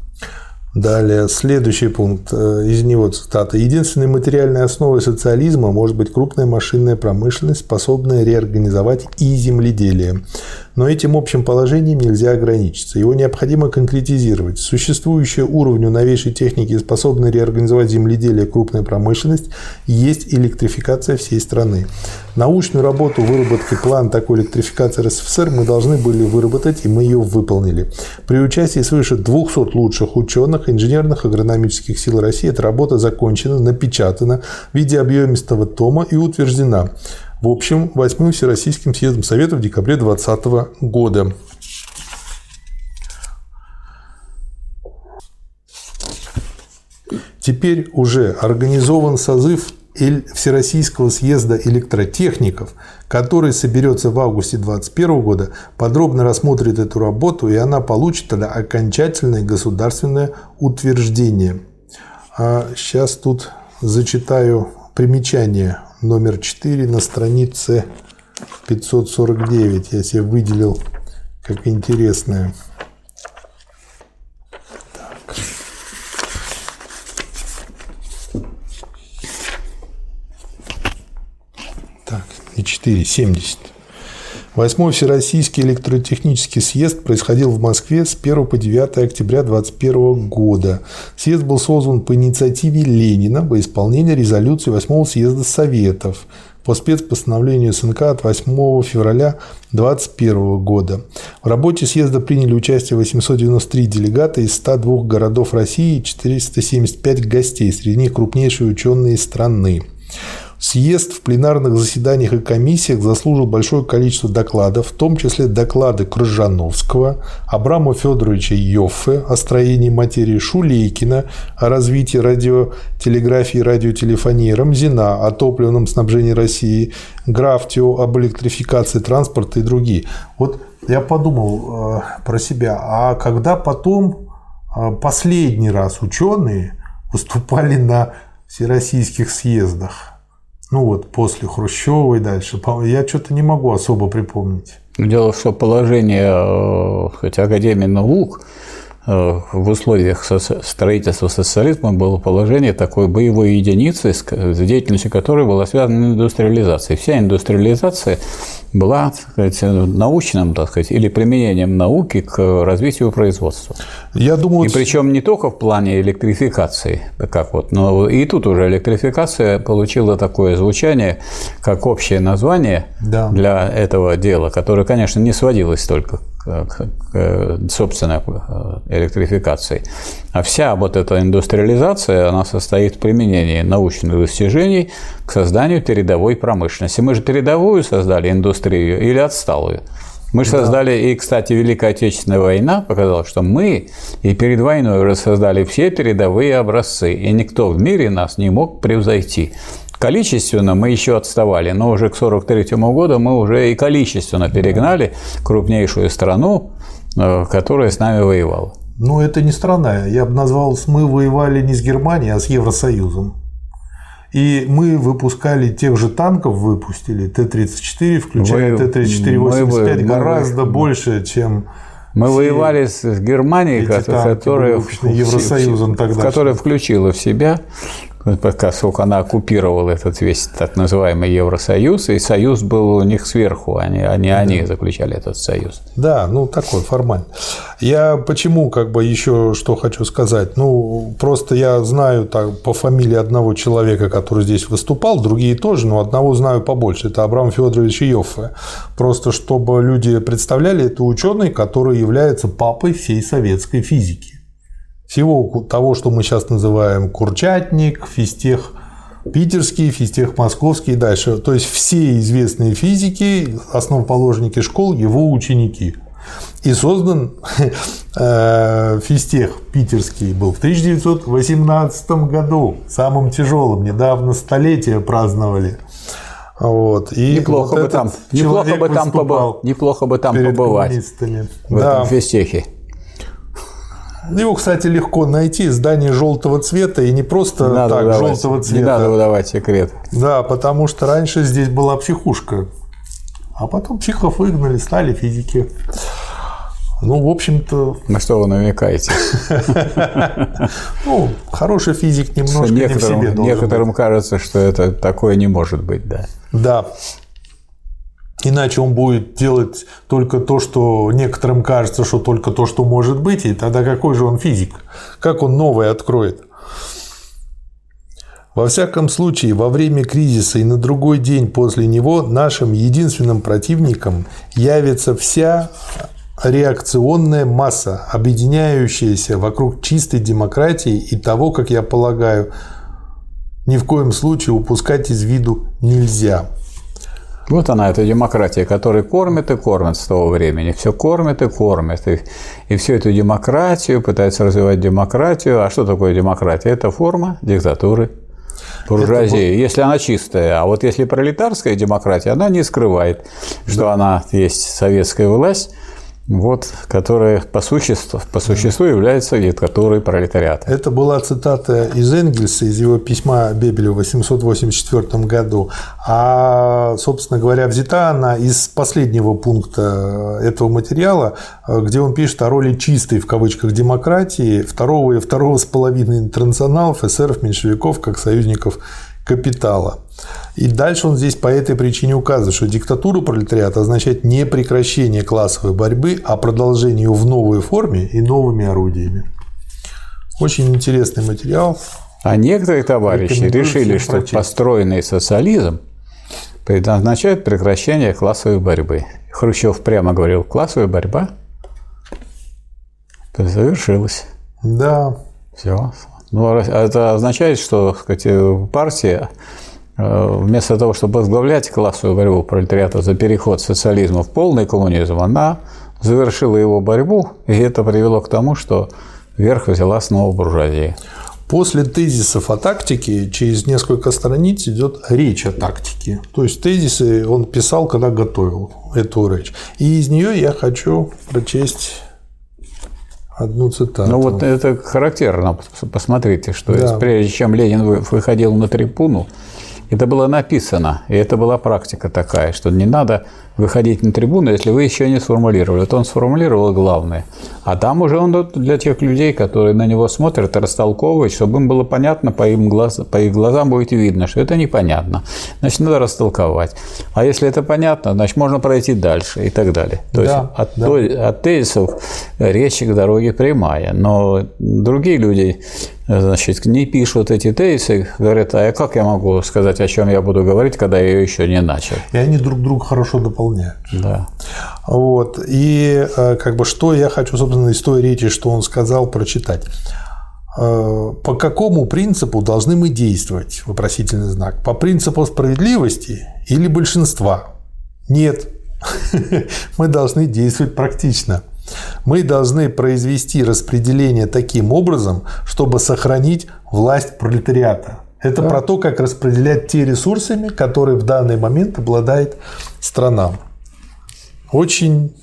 Далее, следующий пункт э, из него цитата. «Единственной материальной основой социализма может быть крупная машинная промышленность, способная реорганизовать и земледелие. Но этим общим положением нельзя ограничиться. Его необходимо конкретизировать. Существующая уровню новейшей техники, способная реорганизовать земледелие и крупная промышленность, есть электрификация всей страны. Научную работу выработки плана такой электрификации РСФСР мы должны были выработать, и мы ее выполнили. При участии свыше 200 лучших ученых, инженерных, агрономических сил России эта работа закончена, напечатана в виде объемистого тома и утверждена. В общем, 8 Всероссийским съездом Советов в декабре 2020 года. Теперь уже организован созыв Всероссийского съезда электротехников, который соберется в августе 2021 года, подробно рассмотрит эту работу, и она получит тогда окончательное государственное утверждение. А сейчас тут зачитаю примечание номер 4 на странице 549. Я себе выделил как интересное. Так, не 4, 70. Восьмой Всероссийский электротехнический съезд происходил в Москве с 1 по 9 октября 2021 года. Съезд был создан по инициативе Ленина во исполнение резолюции 8 съезда Советов по спецпостановлению СНК от 8 февраля 2021 года. В работе съезда приняли участие 893 делегата из 102 городов России и 475 гостей, среди них крупнейшие ученые страны. Съезд в пленарных заседаниях и комиссиях заслужил большое количество докладов, в том числе доклады Крыжановского, Абрама Федоровича Йоффе о строении материи Шулейкина, о развитии радиотелеграфии и радиотелефонии, Рамзина о топливном снабжении России, Графтио об электрификации транспорта и другие. Вот я подумал э, про себя, а когда потом э, последний раз ученые выступали на всероссийских съездах? Ну вот, после Хрущева и дальше. Я что-то не могу особо припомнить. Дело в том, что положение э, хоть, Академии наук в условиях строительства социализма было положение такой боевой единицы, с деятельностью которой была связана индустриализация. Вся индустриализация была так сказать, научным, так сказать, или применением науки к развитию производства. Я думаю, и причем не только в плане электрификации, как вот, но и тут уже электрификация получила такое звучание, как общее название да. для этого дела, которое, конечно, не сводилось только собственной э, электрификации. А вся вот эта индустриализация, она состоит в применении научных достижений к созданию передовой промышленности. Мы же передовую создали индустрию или отсталую? Мы же да. создали, и, кстати, Великая Отечественная война показала, что мы и перед войной уже создали все передовые образцы, и никто в мире нас не мог превзойти. Количественно мы еще отставали, но уже к 1943 году мы уже и количественно перегнали крупнейшую страну, э, которая с нами воевала. Ну, это не страна. Я бы назвал, мы воевали не с Германией, а с Евросоюзом. И мы выпускали тех же танков, выпустили Т-34, включая Т-34-85, гораздо мы, больше, чем мы воевали с Германией, которая, Евросоюзом тогда, которая включила в себя поскольку она оккупировала этот весь так называемый Евросоюз, и союз был у них сверху, а не, а не они заключали этот союз. Да, ну такой формально. Я почему как бы еще что хочу сказать? Ну, просто я знаю так, по фамилии одного человека, который здесь выступал, другие тоже, но одного знаю побольше. Это Абрам Федорович Йоффе. Просто чтобы люди представляли, это ученый, который является папой всей советской физики всего того, что мы сейчас называем Курчатник, физтех питерский, физтех московский и дальше. То есть все известные физики, основоположники школ, его ученики. И создан э, физтех питерский был в 1918 году, самым тяжелым, недавно столетие праздновали. Вот. И неплохо вот бы там, неплохо бы там побывал, неплохо бы там побывать в да. этом физтехе. Его, кстати, легко найти. Здание желтого цвета и не просто надо так выдавать, желтого цвета. Не надо выдавать секрет. Да, потому что раньше здесь была психушка. А потом психов выгнали, стали физики. Ну, в общем-то... На что вы намекаете? Ну, хороший физик немножко не в себе Некоторым кажется, что это такое не может быть, да. Да. Иначе он будет делать только то, что некоторым кажется, что только то, что может быть, и тогда какой же он физик? Как он новое откроет? Во всяком случае, во время кризиса и на другой день после него нашим единственным противником явится вся реакционная масса, объединяющаяся вокруг чистой демократии и того, как я полагаю, ни в коем случае упускать из виду нельзя. Вот она, эта демократия, которая кормит и кормит с того времени. Все кормит и кормит. И, и всю эту демократию, пытается развивать демократию. А что такое демократия? Это форма диктатуры буржуазии, это... если она чистая. А вот если пролетарская демократия, она не скрывает, что да. она есть советская власть, вот, которая по существу, по существу является диктатурой пролетариата. Это была цитата из Энгельса, из его письма Бебелю в 884 году. А, собственно говоря, взята она из последнего пункта этого материала, где он пишет о роли чистой, в кавычках, демократии второго и второго с половиной интернационалов, эсеров, меньшевиков, как союзников капитала. И дальше он здесь по этой причине указывает, что диктатура пролетариата означает не прекращение классовой борьбы, а продолжение ее в новой форме и новыми орудиями. Очень интересный материал. А некоторые товарищи решили, что прочесть. построенный социализм предназначает прекращение классовой борьбы. Хрущев прямо говорил, классовая борьба завершилась. Да. Все. Ну, это означает, что сказать, партия Э, вместо того, чтобы возглавлять классовую борьбу пролетариата за переход социализма в полный коммунизм, она завершила его борьбу, и это привело к тому, что верх взяла снова буржуазия. После тезисов о тактике через несколько страниц идет речь о тактике. То есть тезисы он писал, когда готовил эту речь. И из нее я хочу прочесть одну цитату. Ну вот это характерно. Посмотрите, что да. прежде чем Ленин выходил на трибуну, Это было написано, и это была практика такая, что не надо выходить на трибуну, если вы еще не сформулировали. Вот он сформулировал главное. А там уже он для тех людей, которые на него смотрят и растолковывают, чтобы им было понятно, по, им глаз, по их глазам будет видно, что это непонятно. Значит, надо растолковать. А если это понятно, значит, можно пройти дальше и так далее. То да, есть от, да. от тезисов речи к дороге прямая. Но другие люди значит, не пишут эти тезисы, говорят, а как я могу сказать, о чем я буду говорить, когда я ее еще не начал? И они друг друга хорошо дополняют. Да. Вот. И э, как бы что я хочу, собственно, из той речи, что он сказал, прочитать. Э, по какому принципу должны мы действовать? Вопросительный знак. По принципу справедливости или большинства? Нет. Мы должны действовать практично. Мы должны произвести распределение таким образом, чтобы сохранить власть пролетариата. Это да. про то, как распределять те ресурсами, которые в данный момент обладает страна. Очень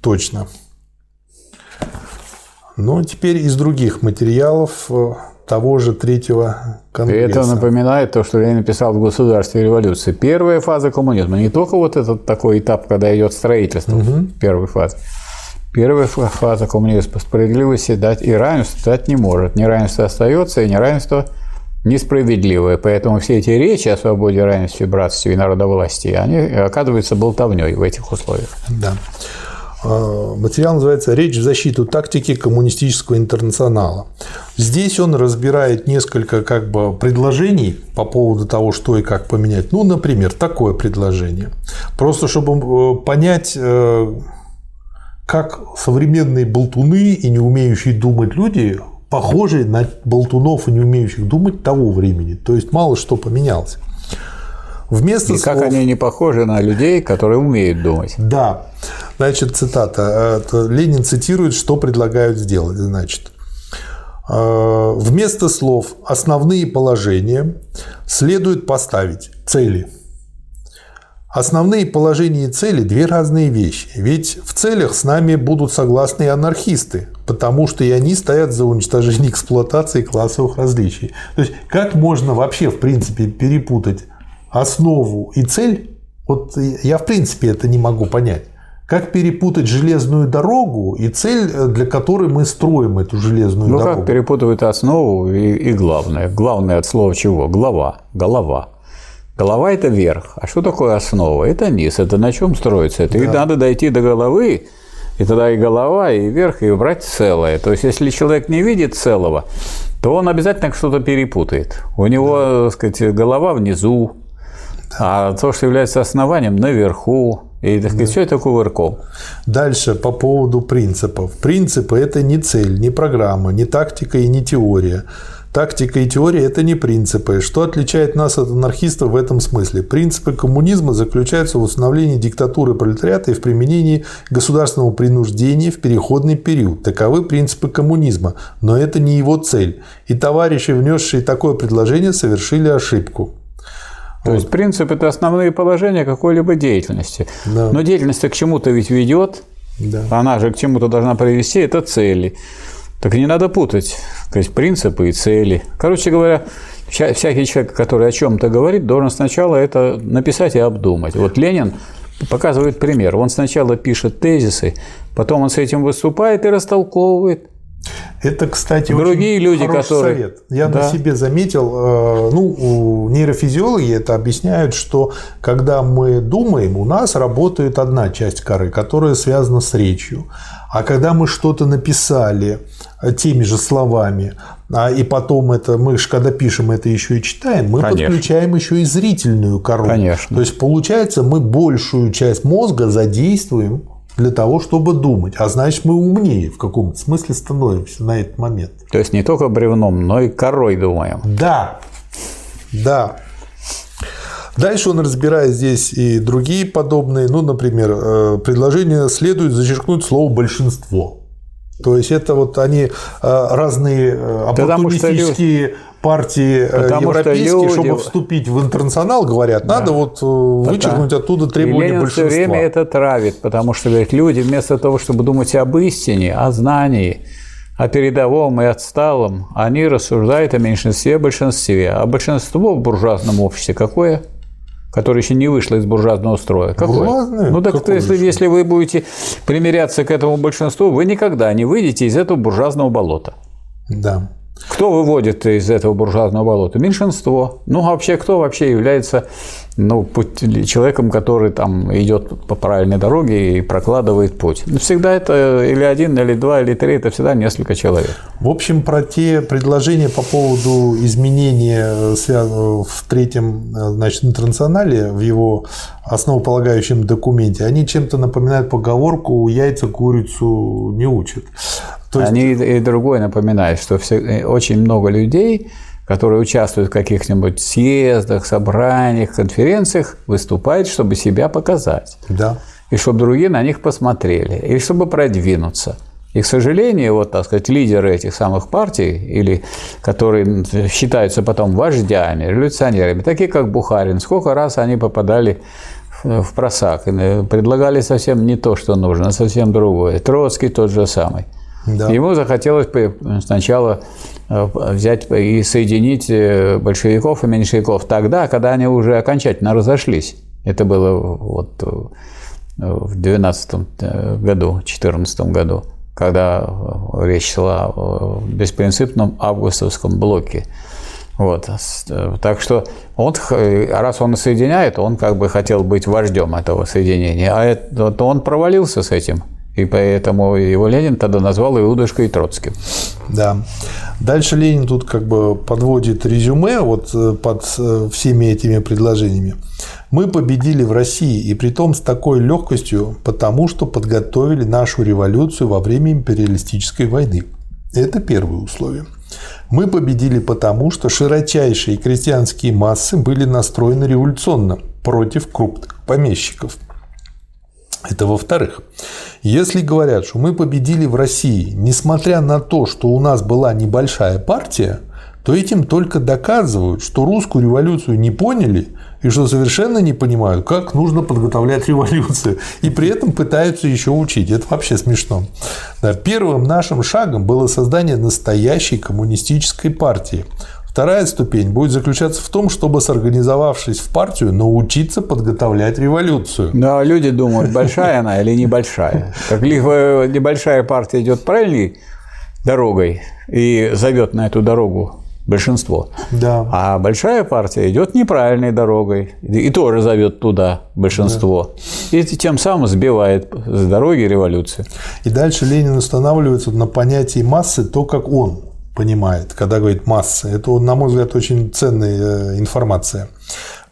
точно. Но теперь из других материалов э, того же третьего конгресса. Это напоминает то, что Ленин написал в «Государстве революции». Первая фаза коммунизма. Не только вот этот такой этап, когда идет строительство угу. первой фазы. Первая фаза коммунизма по справедливости дать и равенство дать не может. Неравенство остается, и неравенство несправедливое. Поэтому все эти речи о свободе, равенстве, братстве и народовластии, они оказываются болтовней в этих условиях. Да. А, материал называется «Речь в защиту тактики коммунистического интернационала». Здесь он разбирает несколько как бы предложений по поводу того, что и как поменять. Ну, например, такое предложение. Просто чтобы э, понять, э, как современные болтуны и не умеющие думать люди похожи на болтунов и не умеющих думать того времени. То есть мало что поменялось. Вместо и слов... как они не похожи на людей, которые умеют думать. Да. Значит, цитата. Ленин цитирует, что предлагают сделать. Значит, «Э, вместо слов «основные положения» следует поставить цели – Основные положения и цели – две разные вещи. Ведь в целях с нами будут согласны и анархисты, потому что и они стоят за уничтожение эксплуатации классовых различий. То есть, как можно вообще, в принципе, перепутать основу и цель? Вот я, в принципе, это не могу понять. Как перепутать железную дорогу и цель, для которой мы строим эту железную ну, дорогу? Ну, как перепутывают основу и, и главное? Главное от слова чего? Глава, голова. Голова – это верх. А что такое основа? Это низ. Это на чем строится? Это да. и надо дойти до головы, и тогда и голова, и верх, и брать целое. То есть, если человек не видит целого, то он обязательно что-то перепутает. У него, так сказать, голова внизу, а то, что является основанием, наверху. И, так сказать, да. все это кувырком. Дальше по поводу принципов. Принципы – это не цель, не программа, не тактика и не теория. Тактика и теория – это не принципы. Что отличает нас от анархистов в этом смысле? Принципы коммунизма заключаются в установлении диктатуры пролетариата и в применении государственного принуждения в переходный период. Таковы принципы коммунизма, но это не его цель. И товарищи, внесшие такое предложение, совершили ошибку. То вот. есть принцип – это основные положения какой-либо деятельности. Да. Но деятельность к чему-то ведь ведет, да. она же к чему-то должна привести, это цели. Так не надо путать то есть принципы и цели. Короче говоря, всякий человек, который о чем-то говорит, должен сначала это написать и обдумать. Вот Ленин показывает пример. Он сначала пишет тезисы, потом он с этим выступает и растолковывает. Это, кстати, другие очень люди, которые совет. Я да. на себе заметил, э, ну, нейрофизиологи это объясняют, что когда мы думаем, у нас работает одна часть коры, которая связана с речью. А когда мы что-то написали теми же словами, а и потом это мы же когда пишем это еще и читаем, мы Конечно. подключаем еще и зрительную кору. Конечно. То есть получается мы большую часть мозга задействуем для того, чтобы думать. А значит, мы умнее в каком-то смысле становимся на этот момент. То есть не только бревном, но и корой думаем. Да, да. Дальше он разбирает здесь и другие подобные. Ну, например, э, предложение следует зачеркнуть слово «большинство». То есть это вот они э, разные э, оппортунистические партии Потому европейские, люди... чтобы вступить в интернационал, говорят, да. надо вот вычеркнуть да. оттуда требования и большинства. все время это травит, потому что говорит, люди вместо того, чтобы думать об истине, о знании, о передовом и отсталом, они рассуждают о меньшинстве и большинстве. А большинство в буржуазном обществе какое? Которое еще не вышло из буржуазного строя. Какое? Буржуазное? Ну так Какое если, если вы будете примиряться к этому большинству, вы никогда не выйдете из этого буржуазного болота. Да. Кто выводит из этого буржуазного болота? Меньшинство. Ну, а вообще, кто вообще является ну, путь- человеком, который там идет по правильной дороге и прокладывает путь? Всегда это или один, или два, или три, это всегда несколько человек. В общем, про те предложения по поводу изменения связанного в третьем э, значит, интернационале, в его основополагающем документе, они чем-то напоминают поговорку «яйца курицу не учат». То есть, Они и другое напоминают, что все- э, очень много людей, которые участвуют в каких-нибудь съездах, собраниях, конференциях, выступают, чтобы себя показать. да, и чтобы другие на них посмотрели, или чтобы продвинуться. И, к сожалению, вот, так сказать, лидеры этих самых партий, или которые считаются потом вождями, революционерами, такие как Бухарин, сколько раз они попадали в просак, и предлагали совсем не то, что нужно, а совсем другое. Троцкий тот же самый. Да. Ему захотелось бы сначала э, взять и соединить э, большевиков и меньшевиков тогда, когда они уже окончательно разошлись. Это было вот э, в 12 году, 14 году, когда э, речь шла о беспринципном августовском блоке. Вот. Э, Так что он, э, раз он соединяет, он как бы хотел быть вождем этого соединения, а это, то он провалился с этим. И поэтому его Ленин тогда назвал Иудушкой Троцким. Да. Дальше Ленин тут как бы подводит резюме вот э, под э, всеми этими предложениями. Мы победили в России, и при том с такой легкостью, потому что подготовили нашу революцию во время империалистической войны. Это первое условие. Мы победили потому, что широчайшие крестьянские массы были настроены революционно против крупных помещиков. Это во-вторых. Если говорят, что мы победили в России, несмотря на то, что у нас была небольшая партия, то этим только доказывают, что русскую революцию не поняли и что совершенно не понимают, как нужно подготовлять революцию. И при этом пытаются еще учить. Это вообще смешно. Да, первым нашим шагом было создание настоящей коммунистической партии. Вторая ступень будет заключаться в том, чтобы, сорганизовавшись в партию, научиться подготовлять революцию. Но люди думают, большая она или небольшая. Как либо небольшая партия идет правильной дорогой и зовет на эту дорогу большинство, Да. а большая партия идет неправильной дорогой и тоже зовет туда большинство. И тем самым сбивает с дороги революцию. И дальше Ленин устанавливается на понятии массы то, как он понимает, когда говорит масса. Это, на мой взгляд, очень ценная э, информация.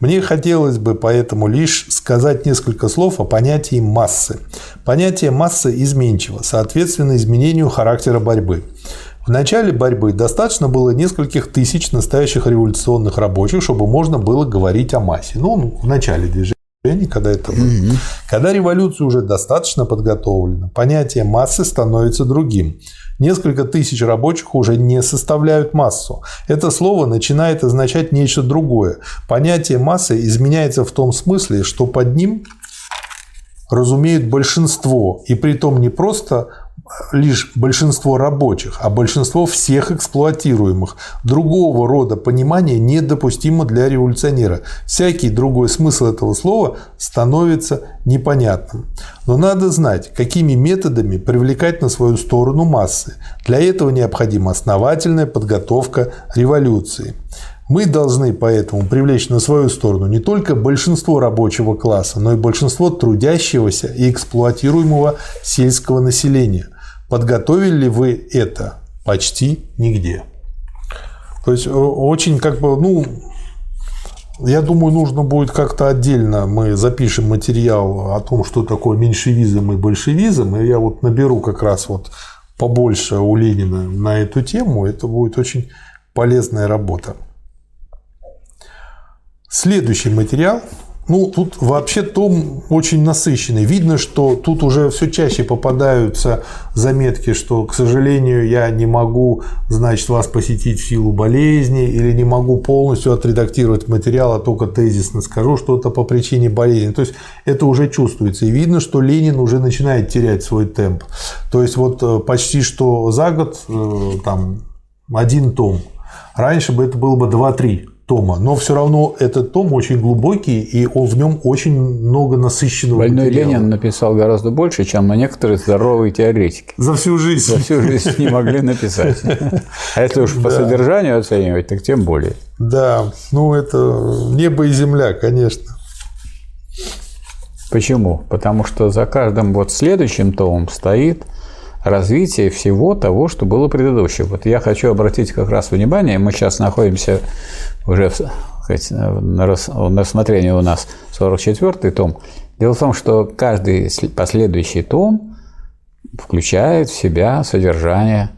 Мне хотелось бы поэтому лишь сказать несколько слов о понятии массы. Понятие массы изменчиво, соответственно изменению характера борьбы. В начале борьбы достаточно было нескольких тысяч настоящих революционных рабочих, чтобы можно было говорить о массе. Ну, в начале движения когда это было. Когда революция уже достаточно подготовлена, понятие массы становится другим. Несколько тысяч рабочих уже не составляют массу. Это слово начинает означать нечто другое. Понятие массы изменяется в том смысле, что под ним разумеют большинство, и при том не просто лишь большинство рабочих, а большинство всех эксплуатируемых. Другого рода понимание недопустимо для революционера. Всякий другой смысл этого слова становится непонятным. Но надо знать, какими методами привлекать на свою сторону массы. Для этого необходима основательная подготовка революции. Мы должны поэтому привлечь на свою сторону не только большинство рабочего класса, но и большинство трудящегося и эксплуатируемого сельского населения. Подготовили ли вы это? Почти нигде. То есть очень как бы, ну, я думаю, нужно будет как-то отдельно мы запишем материал о том, что такое меньшевизм и большевизм, и я вот наберу как раз вот побольше у Ленина на эту тему, это будет очень полезная работа. Следующий материал Ну, тут вообще том очень насыщенный. Видно, что тут уже все чаще попадаются заметки, что, к сожалению, я не могу, значит, вас посетить в силу болезни или не могу полностью отредактировать материал, а только тезисно скажу что-то по причине болезни. То есть это уже чувствуется. И видно, что Ленин уже начинает терять свой темп. То есть вот э, почти что за год э, там один том. Раньше бы это было бы 2-3 тома, но все равно этот том очень глубокий, и он, в нем очень много насыщенного Больной материала. Ленин написал гораздо больше, чем некоторые здоровые теоретики. За всю жизнь. За всю жизнь не могли написать. А если уж по содержанию оценивать, так тем более. Да, ну это небо и земля, конечно. Почему? Потому что за каждым вот следующим томом стоит развитие всего того, что было предыдущим. Вот я хочу обратить как раз внимание, мы сейчас находимся уже на рассмотрении у нас 44-й том. Дело в том, что каждый последующий том включает в себя содержание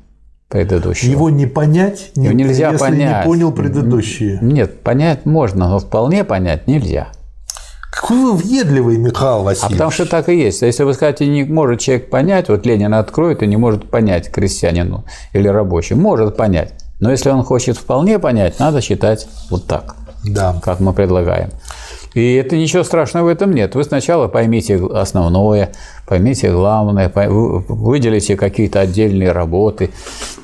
предыдущего. Его не понять, Его нельзя если понять. не понял предыдущие. Нет, понять можно, но вполне понять нельзя. Какой вы въедливый, Михаил Васильевич. А потому что так и есть. Если вы скажете, не может человек понять, вот Ленин откроет и не может понять крестьянину или рабочему, может понять. Но если он хочет вполне понять, надо считать вот так, да. как мы предлагаем. И это ничего страшного в этом нет. Вы сначала поймите основное, поймите главное, выделите какие-то отдельные работы,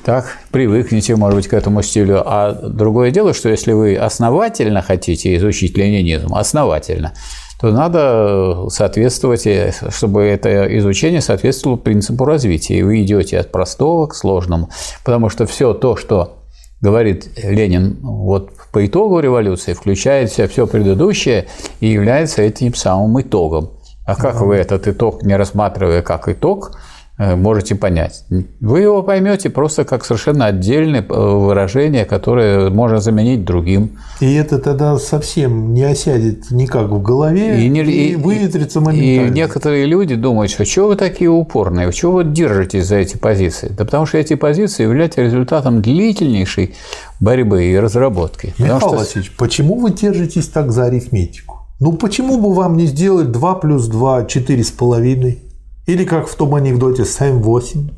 так привыкните, может быть, к этому стилю. А другое дело, что если вы основательно хотите изучить ленинизм, основательно, то надо соответствовать, чтобы это изучение соответствовало принципу развития. И вы идете от простого к сложному. Потому что все то, что говорит Ленин, вот по итогу революции включает в себя все предыдущее и является этим самым итогом. А как вы этот итог, не рассматривая как итог, можете понять. Вы его поймете просто как совершенно отдельное э, выражение, которое можно заменить другим. И это тогда совсем не осядет никак в голове и, не, и, и выветрится моментально. И некоторые люди думают, что чего вы такие упорные, чего вы держитесь за эти позиции? Да потому что эти позиции являются результатом длительнейшей борьбы и разработки. Михаил что... Васильевич, почему вы держитесь так за арифметику? Ну почему бы вам не сделать 2 плюс 2 4,5? Или как в том анекдоте 7-8?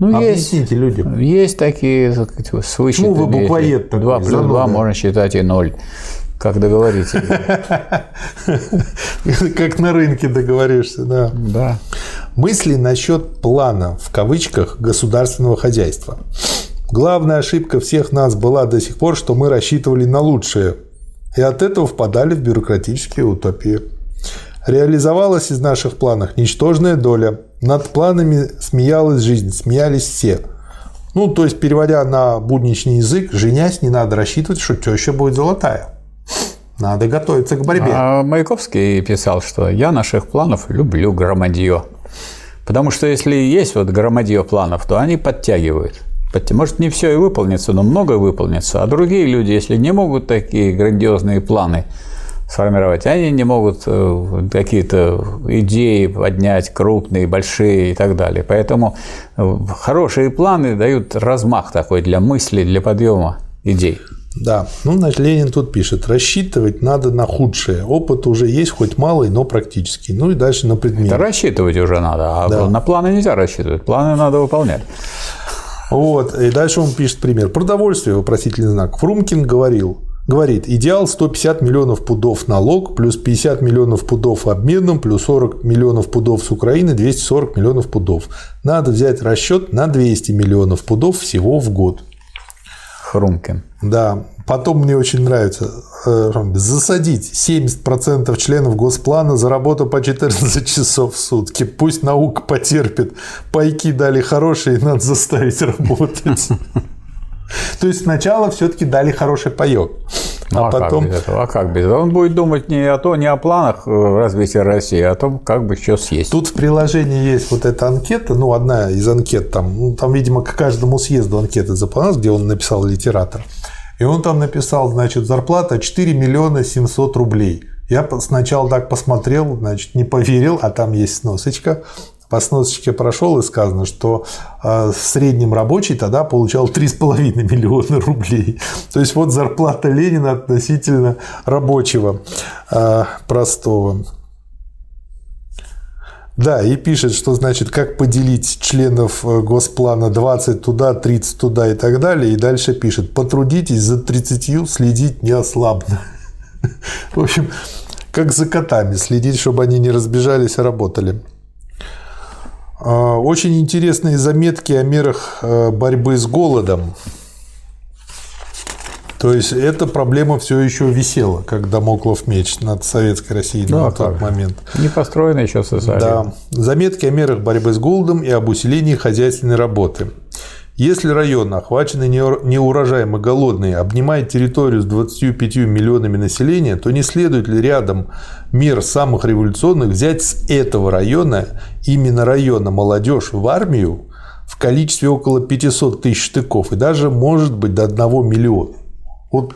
Ну, Объясните есть, людям. Есть такие так сказать, свыше. Почему вы буквоед такой? 2 плюс зануда. 2 можно считать и 0. Как договоритесь. Как на рынке договоришься, да. Да. Мысли насчет плана, в кавычках, государственного хозяйства. Главная ошибка всех нас была до сих пор, что мы рассчитывали на лучшее. И от этого впадали в бюрократические утопии. Реализовалась из наших планов ничтожная доля. Над планами смеялась жизнь, смеялись все. Ну, то есть, переводя на будничный язык, женясь, не надо рассчитывать, что теща будет золотая. Надо готовиться к борьбе. А Маяковский писал, что я наших планов люблю громадье. Потому что если есть вот громадье планов, то они подтягивают. Может, не все и выполнится, но много выполнится. А другие люди, если не могут такие грандиозные планы сформировать. Они не могут э, какие-то идеи поднять крупные, большие и так далее. Поэтому э, хорошие планы дают размах такой для мысли, для подъема идей. Да, ну, значит, Ленин тут пишет, рассчитывать надо на худшее. Опыт уже есть, хоть малый, но практический. Ну и дальше на предмет. Это рассчитывать уже надо, а да. на планы нельзя рассчитывать. Планы надо выполнять. Вот, и дальше он пишет пример. Продовольствие, вопросительный знак. Фрумкин говорил, говорит, идеал 150 миллионов пудов налог, плюс 50 миллионов пудов обменом, плюс 40 миллионов пудов с Украины, 240 миллионов пудов. Надо взять расчет на 200 миллионов пудов всего в год. Хрумкин. Да. Потом мне очень нравится э, засадить 70% членов Госплана за работу по 14 часов в сутки. Пусть наука потерпит. Пайки дали хорошие, надо заставить работать. То есть сначала все-таки дали хороший паек. А, а потом... Как без этого? А как без этого? Он будет думать не о том, не о планах э, развития России, а о том, как бы что съесть. Тут в приложении есть вот эта анкета, ну, одна из анкет там, ну, там, видимо, к каждому съезду анкеты заполнялась, где он написал литератор. И он там написал, значит, зарплата 4 миллиона 700 рублей. Я сначала так посмотрел, значит, не поверил, а там есть сносочка. По сносочке прошел и сказано, что в среднем рабочий тогда получал 3,5 миллиона рублей. То есть вот зарплата Ленина относительно рабочего простого. Да, и пишет, что значит, как поделить членов э, госплана 20 туда, 30 туда и так далее. И дальше пишет, потрудитесь за 30 следить неослабно. В общем, как за котами следить, чтобы они не разбежались, а работали. А, очень интересные заметки о мерах э, борьбы с голодом. То есть эта проблема все еще висела, как домоклов меч над Советской Россией ну, на тот момент. Не построена еще СССР. Да. Заметки о мерах борьбы с голодом и об усилении хозяйственной работы. Если район, охваченный неурожаем и голодный, обнимает территорию с 25 миллионами населения, то не следует ли рядом мер самых революционных взять с этого района, именно района молодежь в армию в количестве около 500 тысяч штыков и даже, может быть, до 1 миллиона? Вот,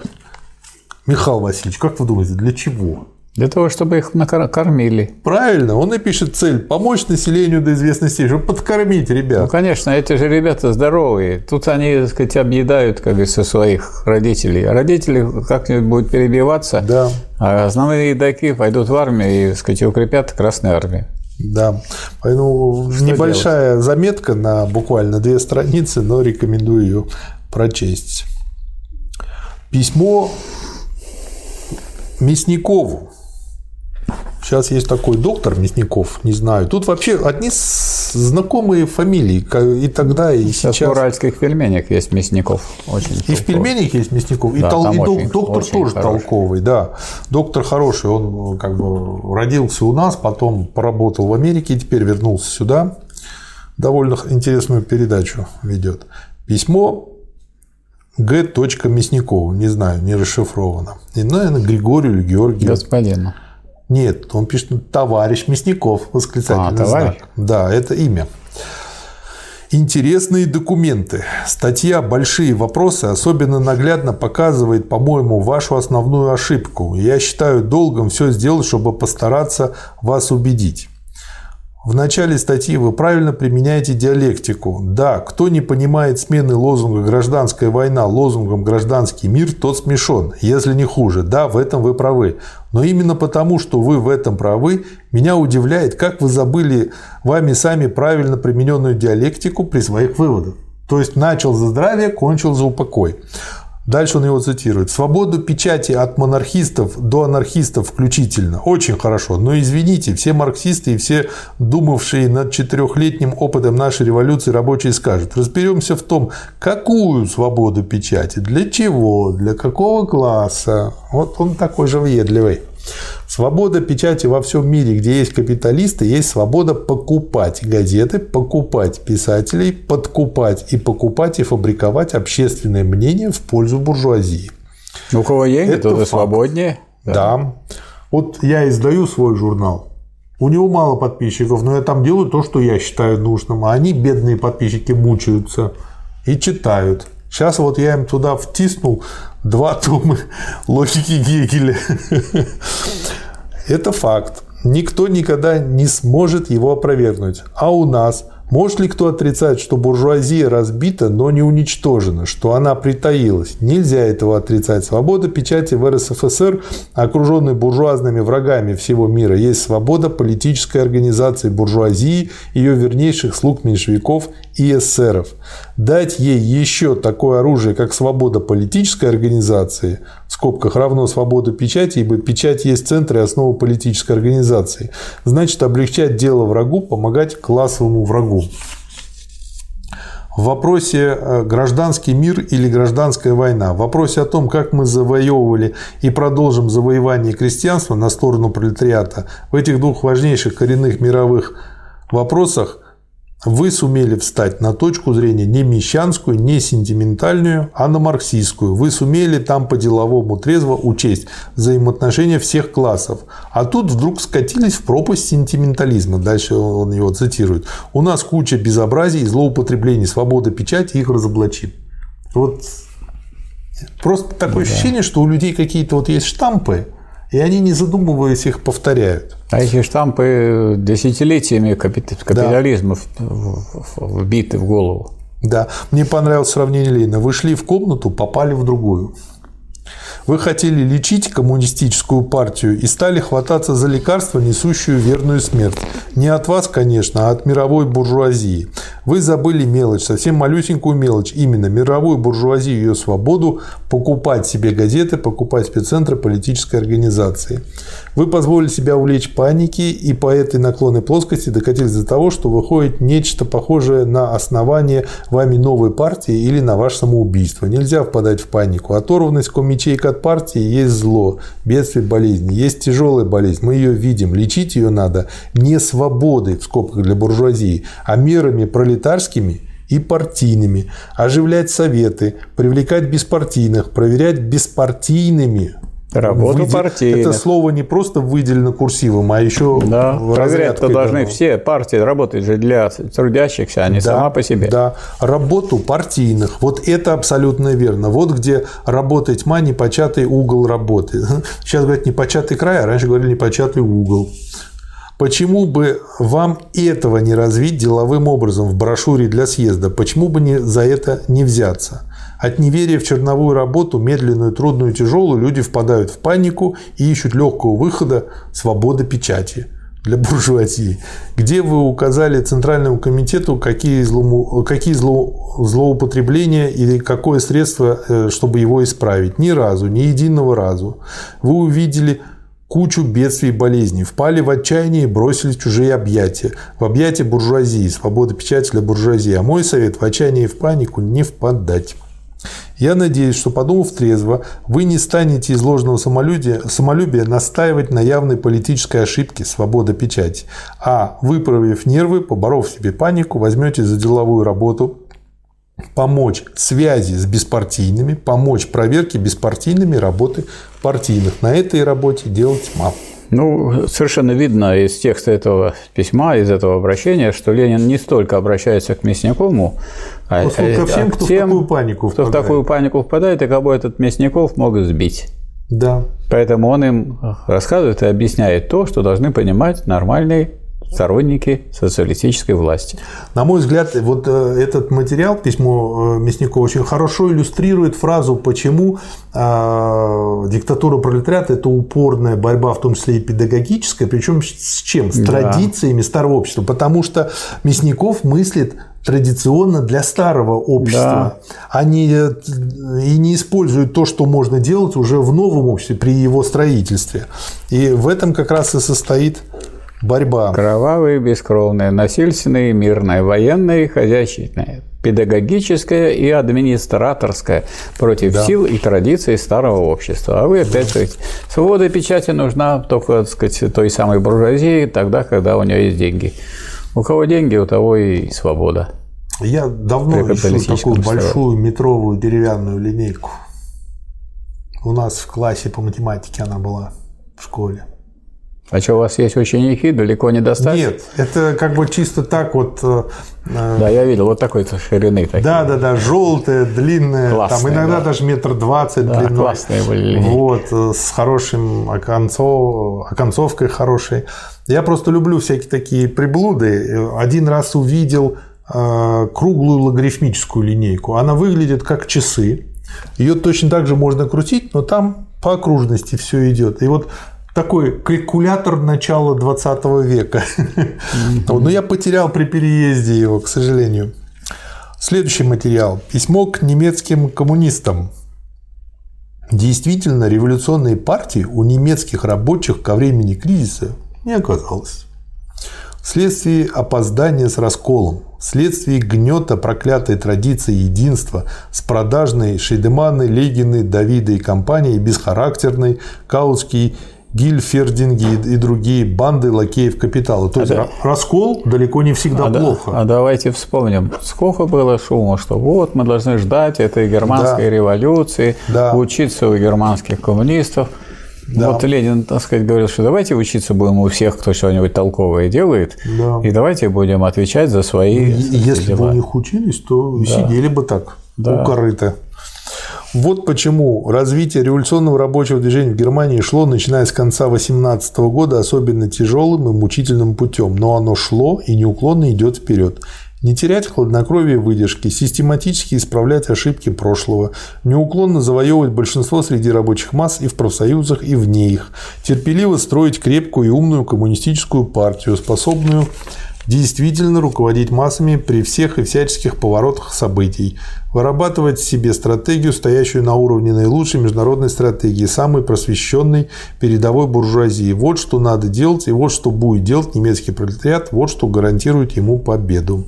Михаил Васильевич, как вы думаете, для чего? Для того, чтобы их накормили. Правильно, он и пишет цель – помочь населению до известной степени, чтобы подкормить ребят. Ну, конечно, эти же ребята здоровые. Тут они, так сказать, объедают, как говорится, своих родителей. А родители как-нибудь будут перебиваться, да. а основные едоки пойдут в армию и, так сказать, укрепят Красную армию. Да, поэтому Что небольшая делать? заметка на буквально две страницы, но рекомендую ее прочесть. Письмо Мясникову. Сейчас есть такой доктор Мясников, не знаю. Тут вообще одни знакомые фамилии и тогда, и сейчас. сейчас. в уральских пельменях есть Мясников. Очень и толковый. в пельменях есть Мясников. И, да, тол... и очень, доктор очень тоже хороший. толковый, да. Доктор хороший. Он как бы родился у нас, потом поработал в Америке и теперь вернулся сюда. Довольно интересную передачу ведет. Письмо Г. Мясникову, не знаю, не расшифровано. И, наверное, Григорию или Георгию. Господину. Нет, он пишет товарищ Мясников, восклицательный а, товарищ? знак. Да, это имя. Интересные документы. Статья «Большие вопросы» особенно наглядно показывает, по-моему, вашу основную ошибку. Я считаю долгом все сделать, чтобы постараться вас убедить. В начале статьи вы правильно применяете диалектику. Да, кто не понимает смены лозунга «гражданская война» лозунгом «гражданский мир», тот смешон, если не хуже. Да, в этом вы правы. Но именно потому, что вы в этом правы, меня удивляет, как вы забыли вами сами правильно примененную диалектику при своих выводах. То есть начал за здравие, кончил за упокой. Дальше он его цитирует. «Свободу печати от монархистов до анархистов включительно. Очень хорошо. Но извините, все марксисты и все думавшие над четырехлетним опытом нашей революции рабочие скажут. Разберемся в том, какую свободу печати, для чего, для какого класса». Вот он такой же въедливый. Свобода печати во всем мире, где есть капиталисты, есть свобода покупать газеты, покупать писателей, подкупать и покупать и фабриковать общественное мнение в пользу буржуазии. У кого Это тот и свободнее. Да. да. Вот я издаю свой журнал. У него мало подписчиков, но я там делаю то, что я считаю нужным. А они, бедные подписчики, мучаются и читают. Сейчас вот я им туда втиснул два тома логики Гегеля. Это факт. Никто никогда не сможет его опровергнуть. А у нас может ли кто отрицать, что буржуазия разбита, но не уничтожена, что она притаилась? Нельзя этого отрицать. Свобода печати в РСФСР, окруженной буржуазными врагами всего мира, есть свобода политической организации буржуазии, ее вернейших слуг меньшевиков и эсеров. Дать ей еще такое оружие, как свобода политической организации, в скобках равно свобода печати, ибо печать есть центр и основа политической организации, значит облегчать дело врагу, помогать классовому врагу. В вопросе э, гражданский мир или гражданская война, в вопросе о том, как мы завоевывали и продолжим завоевание крестьянства на сторону пролетариата, в этих двух важнейших коренных мировых вопросах вы сумели встать на точку зрения не мещанскую, не сентиментальную, а на марксистскую. Вы сумели там по-деловому трезво учесть взаимоотношения всех классов. А тут вдруг скатились в пропасть сентиментализма. Дальше он его цитирует. У нас куча безобразий и злоупотреблений. Свобода печати их разоблачит. Вот просто такое да. ощущение, что у людей какие-то вот есть штампы, И они, не задумываясь, их повторяют. А эти штампы десятилетиями капитализма да. вбиты в голову. Да, мне понравилось сравнение Ленина. Вы шли в комнату, попали в другую. Вы хотели лечить коммунистическую партию и стали хвататься за лекарство, несущую верную смерть. Не от вас, конечно, а от мировой буржуазии. Вы забыли мелочь, совсем малюсенькую мелочь, именно мировую буржуазию и ее свободу покупать себе газеты, покупать спеццентры политической организации. Вы позволили себя увлечь панике и по этой наклонной плоскости докатились до того, что выходит нечто похожее на основание вами новой партии или на ваше самоубийство. Нельзя впадать в панику. Оторванность ячейка от партии есть зло, бедствие, болезни. Есть тяжелая болезнь, мы ее видим. Лечить ее надо не свободой, в скобках для буржуазии, а мерами пролетарскими и партийными, оживлять советы, привлекать беспартийных, проверять беспартийными Работу Выдел... партийных. Это слово не просто выделено курсивом, а еще да. Проверять-то должны все партии работать же для трудящихся, а не да, сама по себе. Да, работу партийных. Вот это абсолютно верно. Вот где работа тьма, непочатый угол работы. Сейчас говорят непочатый край, а раньше говорили непочатый угол. Почему бы вам этого не развить деловым образом в брошюре для съезда? Почему бы не за это не взяться? От неверия в черновую работу, медленную, трудную, тяжелую, люди впадают в панику и ищут легкого выхода свободы печати для буржуазии, где вы указали Центральному комитету, какие, злому, какие зло, злоупотребления или какое средство, э, чтобы его исправить. Ни разу, ни единого разу. Вы увидели кучу бедствий и болезней, впали в отчаяние и бросились в чужие объятия. В объятия буржуазии, свобода печати для буржуазии. А мой совет – в отчаяние и в панику не впадать. Я надеюсь, что, подумав трезво, вы не станете из ложного самолюбия, самолюбия настаивать на явной политической ошибке свобода печати, а, выправив нервы, поборов себе панику, возьмете за деловую работу помочь связи с беспартийными, помочь проверке беспартийными работы партийных. На этой работе делать тьма. Ну, совершенно видно из текста этого письма, из этого обращения, что Ленин не столько обращается к Мясникову, а, ко э, всем, а кто тем, в такую панику кто впадает. в такую панику впадает, и кого этот Мясников мог сбить. Да. Поэтому он им рассказывает и объясняет то, что должны понимать нормальные сторонники социалистической власти. На мой взгляд, вот э, этот материал, письмо э, Мясникова, очень хорошо иллюстрирует фразу, почему э, диктатура пролетариата – это упорная борьба, в том числе и педагогическая, причем с чем? С да. традициями старого общества. Потому что Мясников мыслит традиционно для старого общества. Да. Они и не используют то, что можно делать уже в новом обществе при его строительстве. И в этом как раз и состоит борьба. Кровавая, бескровная, насильственная, мирная, военная и хозяйственная, педагогическая и администраторская против да. сил и традиций старого общества. А вы опять говорите, свобода печати нужна только, так сказать, той самой буржуазии тогда, когда у нее есть деньги. У кого деньги, у того и свобода. Я давно ищу такую большую метровую деревянную линейку. У нас в классе по математике она была в школе. А что, у вас есть ученики, далеко не достать? Нет, это как бы чисто так вот. Э, э, да, я видел, вот такой ширины такие. Да, да, да, желтые, длинные, классные, там иногда да. даже метр двадцать да, длиной. классные были. Вот, э, с хорошим оконцов, оконцовкой хорошей. Я просто люблю всякие такие приблуды. Один раз увидел круглую логарифмическую линейку. Она выглядит как часы. Ее точно так же можно крутить, но там по окружности все идет. И вот такой калькулятор начала 20 века. Но я потерял при переезде его, к сожалению. Следующий материал. Письмо к немецким коммунистам. Действительно, революционной партии у немецких рабочих ко времени кризиса не оказалось. Вследствие опоздания с расколом, вследствие гнета проклятой традиции единства с продажной Шейдеманы, Легины, Давида и компании бесхарактерной Каутский Гильфердинги и другие банды лакеев капитала. То а есть да. раскол далеко не всегда а плохо. Да, а давайте вспомним, сколько было шума, что вот мы должны ждать этой германской да. революции, да. учиться у германских коммунистов. Да. Вот Ленин, так сказать, говорил, что давайте учиться будем у всех, кто что-нибудь толковое делает, да. и давайте будем отвечать за свои ну, Если дела. бы у них учились, то да. сидели бы так да. у корыта. Вот почему развитие революционного рабочего движения в Германии шло, начиная с конца 18 года, особенно тяжелым и мучительным путем. Но оно шло и неуклонно идет вперед. Не терять хладнокровие выдержки, систематически исправлять ошибки прошлого, неуклонно завоевывать большинство среди рабочих масс и в профсоюзах, и вне их, терпеливо строить крепкую и умную коммунистическую партию, способную действительно руководить массами при всех и всяческих поворотах событий, вырабатывать себе стратегию, стоящую на уровне наилучшей международной стратегии, самой просвещенной передовой буржуазии. Вот что надо делать и вот что будет делать немецкий пролетариат, вот что гарантирует ему победу.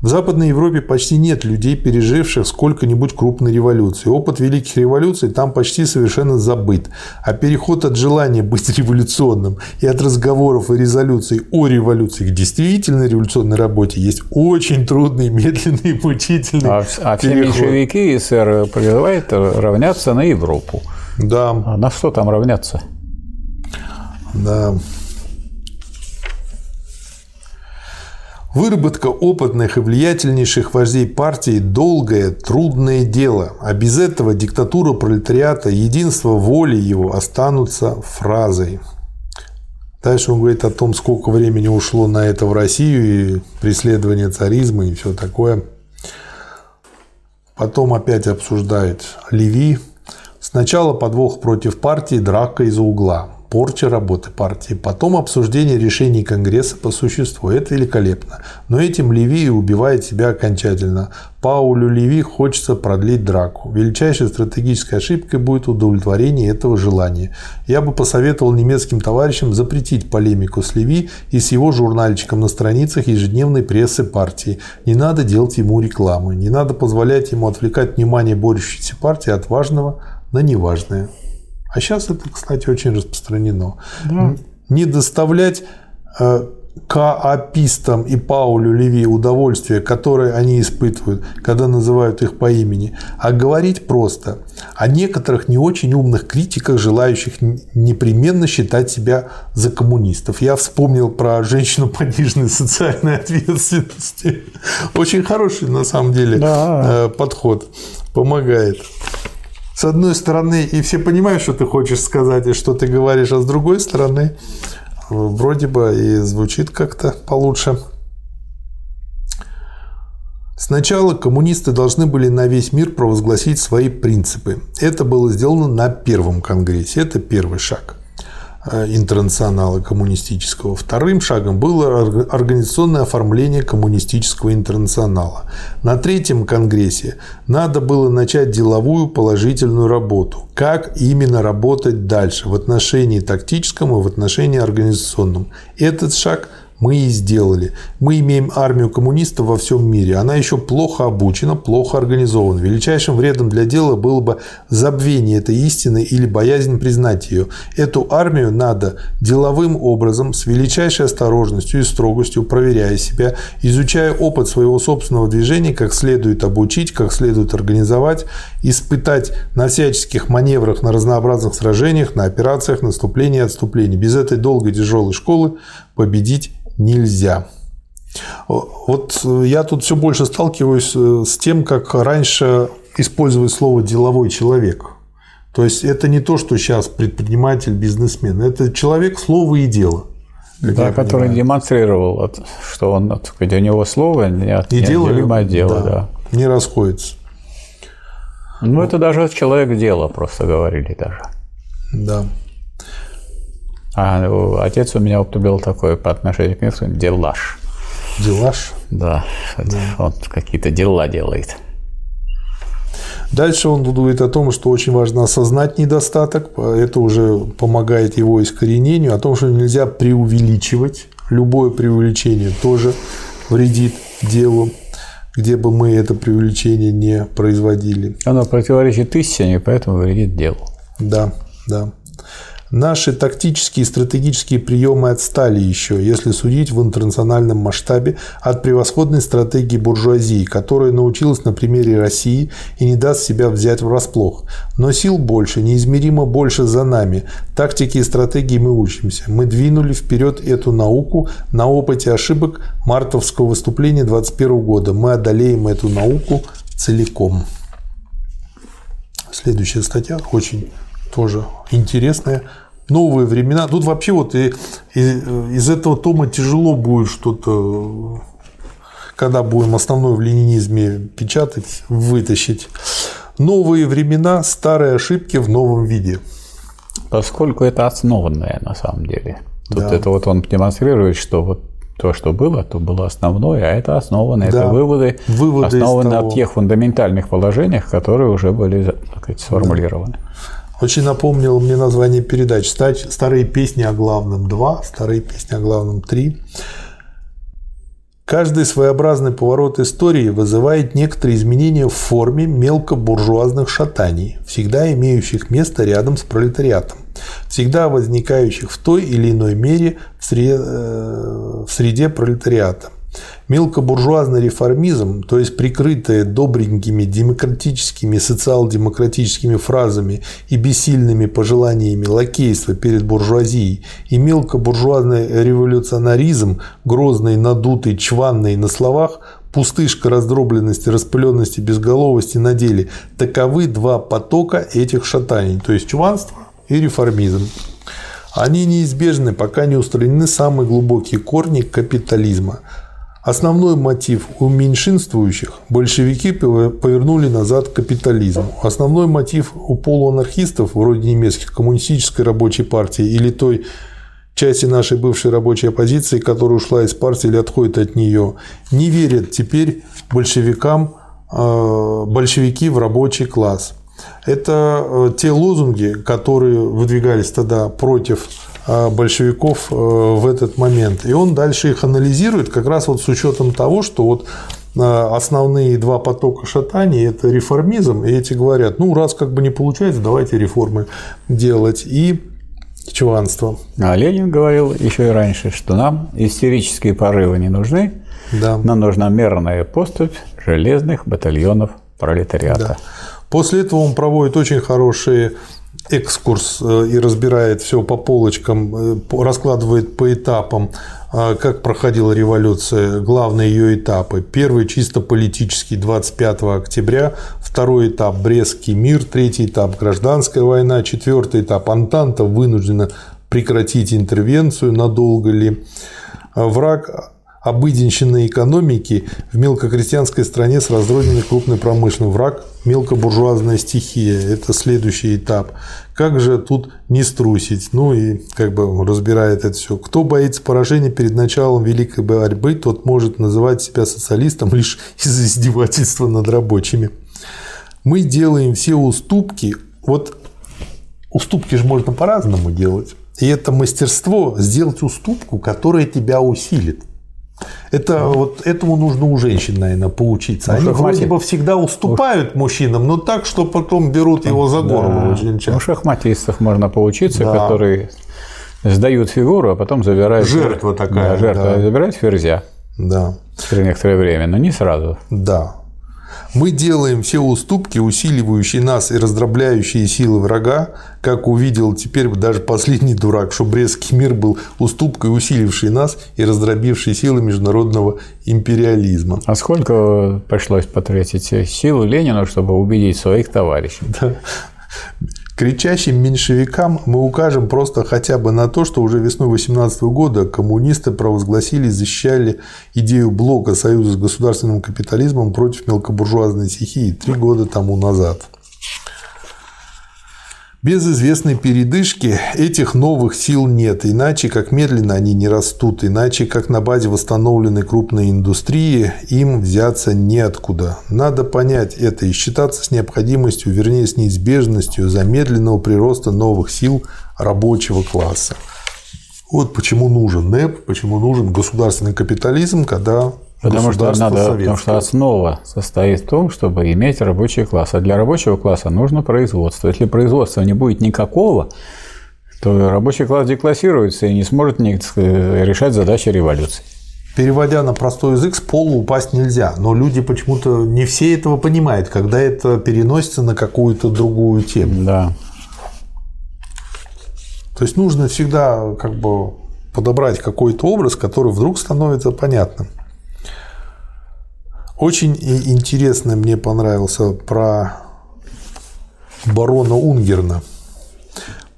В Западной Европе почти нет людей, переживших сколько-нибудь крупной революции. Опыт великих революций там почти совершенно забыт. А переход от желания быть революционным и от разговоров и резолюций о революции к действительно революционной работе есть очень трудный, медленный и мучительный А, а все меньшевики и СССР призывают равняться на Европу. Да. А на что там равняться? Да. Выработка опытных и влиятельнейших вождей партии – долгое, трудное дело, а без этого диктатура пролетариата, единство воли его останутся фразой. Дальше он говорит о том, сколько времени ушло на это в Россию, и преследование царизма, и все такое. Потом опять обсуждает Леви. Сначала подвох против партии, драка из-за угла порча работы партии, потом обсуждение решений Конгресса по существу. Это великолепно. Но этим Леви убивает себя окончательно. Паулю Леви хочется продлить драку. Величайшей стратегической ошибкой будет удовлетворение этого желания. Я бы посоветовал немецким товарищам запретить полемику с Леви и с его журнальчиком на страницах ежедневной прессы партии. Не надо делать ему рекламы. Не надо позволять ему отвлекать внимание борющейся партии от важного на неважное. А сейчас это, кстати, очень распространено. Да. Не доставлять э, каапистам и Паулю Леви удовольствие, которое они испытывают, когда называют их по имени, а говорить просто о некоторых не очень умных критиках, желающих непременно считать себя за коммунистов. Я вспомнил про женщину пониженной социальной ответственности. Очень хороший, на самом деле, да. Э, подход. Помогает с одной стороны, и все понимают, что ты хочешь сказать и что ты говоришь, а с другой стороны, вроде бы и звучит как-то получше. Сначала коммунисты должны были на весь мир провозгласить свои принципы. Это было сделано на первом конгрессе. Это первый шаг. Э, интернационала коммунистического. Вторым шагом было организационное оформление коммунистического интернационала. На третьем конгрессе надо было начать деловую положительную работу. Как именно работать дальше в отношении тактическом и в отношении организационном. Этот шаг мы и сделали. Мы имеем армию коммунистов во всем мире. Она еще плохо обучена, плохо организована. Величайшим вредом для дела было бы забвение этой истины или боязнь признать ее. Эту армию надо деловым образом, с величайшей осторожностью и строгостью, проверяя себя, изучая опыт своего собственного движения, как следует обучить, как следует организовать, испытать на всяческих маневрах, на разнообразных сражениях, на операциях, наступлений и отступлений. Без этой долгой тяжелой школы победить нельзя. Вот я тут все больше сталкиваюсь э, с тем, как раньше использовать слово деловой человек. То есть это не то, что сейчас предприниматель, бизнесмен. Это человек слова и дела. Да, который понимаю. демонстрировал, что он, у него слово не, и неотделимое дело, да, да. Не расходится. Ну, это даже человек дела просто говорили даже. Да. А отец у меня употребил такое по отношению к месту делаш. Делаш? Да, да. он какие-то дела делает. Дальше он говорит о том, что очень важно осознать недостаток, это уже помогает его искоренению, о том, что нельзя преувеличивать, любое преувеличение тоже вредит делу, где бы мы это преувеличение не производили. Оно противоречит истине, поэтому вредит делу. Да, да. Наши тактические и стратегические приемы отстали еще, если судить в интернациональном масштабе, от превосходной стратегии буржуазии, которая научилась на примере России и не даст себя взять врасплох. Но сил больше, неизмеримо больше за нами. Тактики и стратегии мы учимся. Мы двинули вперед эту науку на опыте ошибок мартовского выступления 2021 года. Мы одолеем эту науку целиком. Следующая статья очень тоже интересная. Новые времена. Тут вообще вот и, и, из этого тома тяжело будет что-то, когда будем основное в ленинизме печатать, вытащить. Новые времена, старые ошибки в новом виде. Поскольку это основанное на самом деле. Тут Да. это вот он демонстрирует, что вот то, что было, то было основное, а это основано, Да. это выводы, Выводы основаны на тех фундаментальных положениях, которые уже были так сказать, сформулированы. Очень напомнил мне название передач. Старые песни о главном 2, старые песни о главном 3. Каждый своеобразный поворот истории вызывает некоторые изменения в форме мелкобуржуазных шатаний, всегда имеющих место рядом с пролетариатом, всегда возникающих в той или иной мере в э, в среде пролетариата. Мелкобуржуазный реформизм, то есть прикрытое добренькими демократическими, социал-демократическими фразами и бессильными пожеланиями лакейства перед буржуазией, и мелкобуржуазный революционаризм, грозный, надутый, чванный на словах, пустышка раздробленности, распыленности, безголовости на деле – таковы два потока этих шатаний, то есть чванство и реформизм. Они неизбежны, пока не устранены самые глубокие корни капитализма. Основной мотив у меньшинствующих – большевики повернули назад к капитализму. Основной мотив у полуанархистов, вроде немецких, коммунистической рабочей партии или той части нашей бывшей рабочей оппозиции, которая ушла из партии или отходит от нее, не верят теперь большевикам, э, большевики в рабочий класс. Это э, те лозунги, которые выдвигались тогда против большевиков э, в этот момент. И он дальше их анализирует как раз вот с учетом того, что вот э, основные два потока шатаний – это реформизм, и эти говорят, ну, раз как бы не получается, давайте реформы делать. И чванство. А Ленин говорил еще и раньше, что нам истерические порывы не нужны, Да. нам нужна мерная поступь железных батальонов пролетариата. Да. После этого он проводит очень хороший экскурс э, и разбирает все по полочкам, э, раскладывает по этапам, э, как проходила революция, главные ее этапы. Первый чисто политический 25 октября, второй этап Брестский мир, третий этап гражданская война, четвертый этап Антанта вынуждена прекратить интервенцию, надолго ли. А Враг обыденщины экономики в мелкокрестьянской стране с разрозненной крупной промышленностью. Враг – мелкобуржуазная стихия. Это следующий этап. Как же тут не струсить? Ну и как бы разбирает это все. Кто боится поражения перед началом великой борьбы, тот может называть себя социалистом лишь из-за издевательства над рабочими. Мы делаем все уступки. Вот уступки же можно по-разному делать. И это мастерство сделать уступку, которая тебя усилит. Это вот этому нужно у женщин, наверное, поучиться. Ну, Они вроде бы всегда уступают мужчинам, но так, что потом берут его за горло Да. очень У часто. шахматистов можно поучиться, Да. которые сдают фигуру, а потом забирают... Жертва такая, Да, жертва. да. Забирают ферзя Да, через некоторое время, но не сразу. да. Мы делаем все уступки, усиливающие нас и раздробляющие силы врага, как увидел теперь даже последний дурак, что Брестский мир был уступкой, усилившей нас и раздробившей силы международного империализма. А сколько пришлось потратить силу Ленину, чтобы убедить своих товарищей? Кричащим меньшевикам мы укажем просто хотя бы на то, что уже весной 18 года коммунисты провозгласили и защищали идею блока союза с государственным капитализмом против мелкобуржуазной стихии три года тому назад. Без известной передышки этих новых сил нет, иначе как медленно они не растут, иначе как на базе восстановленной крупной индустрии им взяться неоткуда. Надо понять это и считаться с необходимостью, вернее с неизбежностью замедленного прироста новых сил рабочего класса. Вот почему нужен НЭП, почему нужен государственный капитализм, когда Потому что, надо, потому что основа состоит в том, чтобы иметь рабочий класс. А для рабочего класса нужно производство. Если производства не будет никакого, то рабочий класс деклассируется и не сможет решать задачи революции. Переводя на простой язык, с пола упасть нельзя. Но люди почему-то не все этого понимают, когда это переносится на какую-то другую тему. Да. То есть нужно всегда как бы подобрать какой-то образ, который вдруг становится понятным. Очень интересно мне понравился про барона Унгерна.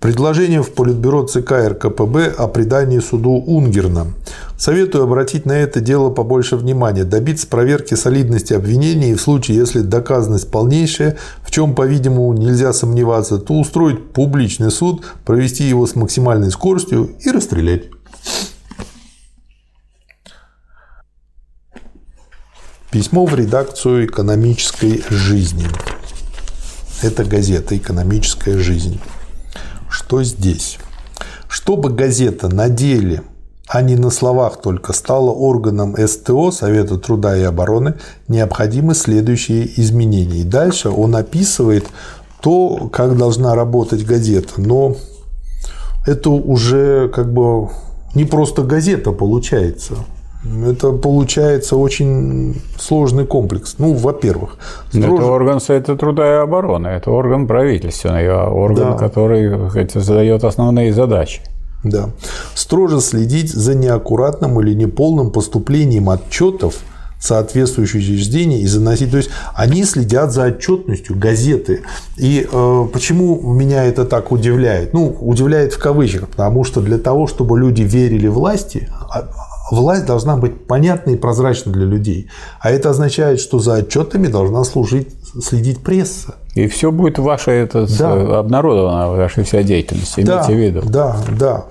Предложение в Политбюро ЦК РКПБ о предании суду Унгерна. Советую обратить на это дело побольше внимания, добиться проверки солидности обвинений и в случае, если доказанность полнейшая, в чем, по-видимому, нельзя сомневаться, то устроить публичный суд, провести его с максимальной скоростью и расстрелять. Письмо в редакцию экономической жизни. Это газета «Экономическая жизнь». Что здесь? Чтобы газета на деле, а не на словах только, стала органом СТО, Совета труда и обороны, необходимы следующие изменения. И дальше он описывает то, как должна работать газета. Но это уже как бы не просто газета получается. Это получается очень сложный комплекс. Ну, во-первых, строже... это орган Совета труда и обороны, это орган правительственный, а орган, да. который хотя, задает основные задачи. Да. Строже следить за неаккуратным или неполным поступлением отчетов соответствующие учреждения и заносить. То есть они следят за отчетностью газеты. И э, почему меня это так удивляет? Ну, удивляет в кавычках, потому что для того, чтобы люди верили власти, а, власть должна быть понятной и прозрачной для людей. А это означает, что за отчетами должна служить, следить пресса. И все будет ваше это да. обнародовано, ваша вся деятельность, имейте да, в виду. Да, да.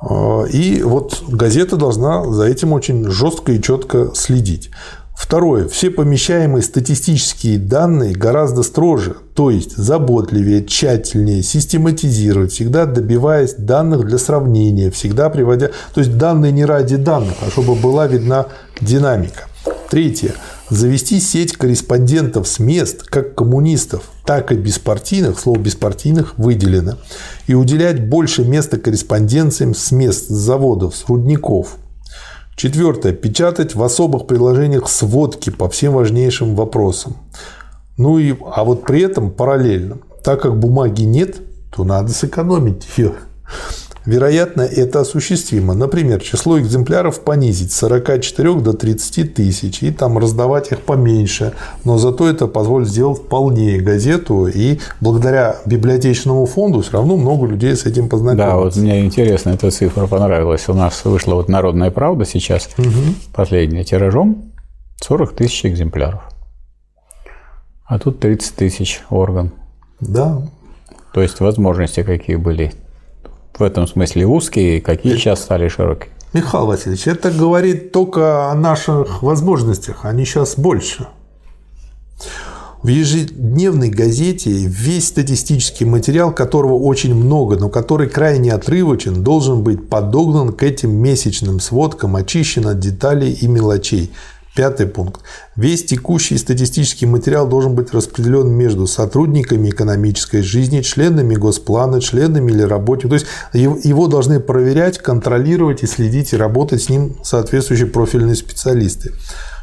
А, и вот газета должна за этим очень жестко и четко следить. Второе. Все помещаемые статистические данные гораздо строже, то есть заботливее, тщательнее, систематизировать, всегда добиваясь данных для сравнения, всегда приводя... То есть данные не ради данных, а чтобы была видна динамика. Третье. Завести сеть корреспондентов с мест, как коммунистов, так и беспартийных, слово беспартийных выделено, и уделять больше места корреспонденциям с мест, с заводов, с рудников, Четвертое. Печатать в особых приложениях сводки по всем важнейшим вопросам. Ну и, а вот при этом параллельно, так как бумаги нет, то надо сэкономить ее. Вероятно, это осуществимо. Например, число экземпляров понизить с 44 до 30 тысяч и там раздавать их поменьше. Но зато это позволит сделать вполне газету. И благодаря библиотечному фонду все равно много людей с этим познакомились. Да, вот мне интересно, эта цифра понравилась. У нас вышла вот «Народная правда» сейчас, угу. последняя тиражом, 40 тысяч экземпляров. А тут 30 тысяч орган. Да. То есть возможности какие были в этом смысле узкие, какие сейчас стали широкие? Михаил Васильевич, это говорит только о наших возможностях, они сейчас больше. В ежедневной газете весь статистический материал, которого очень много, но который крайне отрывочен, должен быть подогнан к этим месячным сводкам, очищен от деталей и мелочей, Пятый пункт. Весь текущий статистический материал должен быть распределен между сотрудниками экономической жизни, членами госплана, членами или работниками. То есть его должны проверять, контролировать и следить и работать с ним соответствующие профильные специалисты.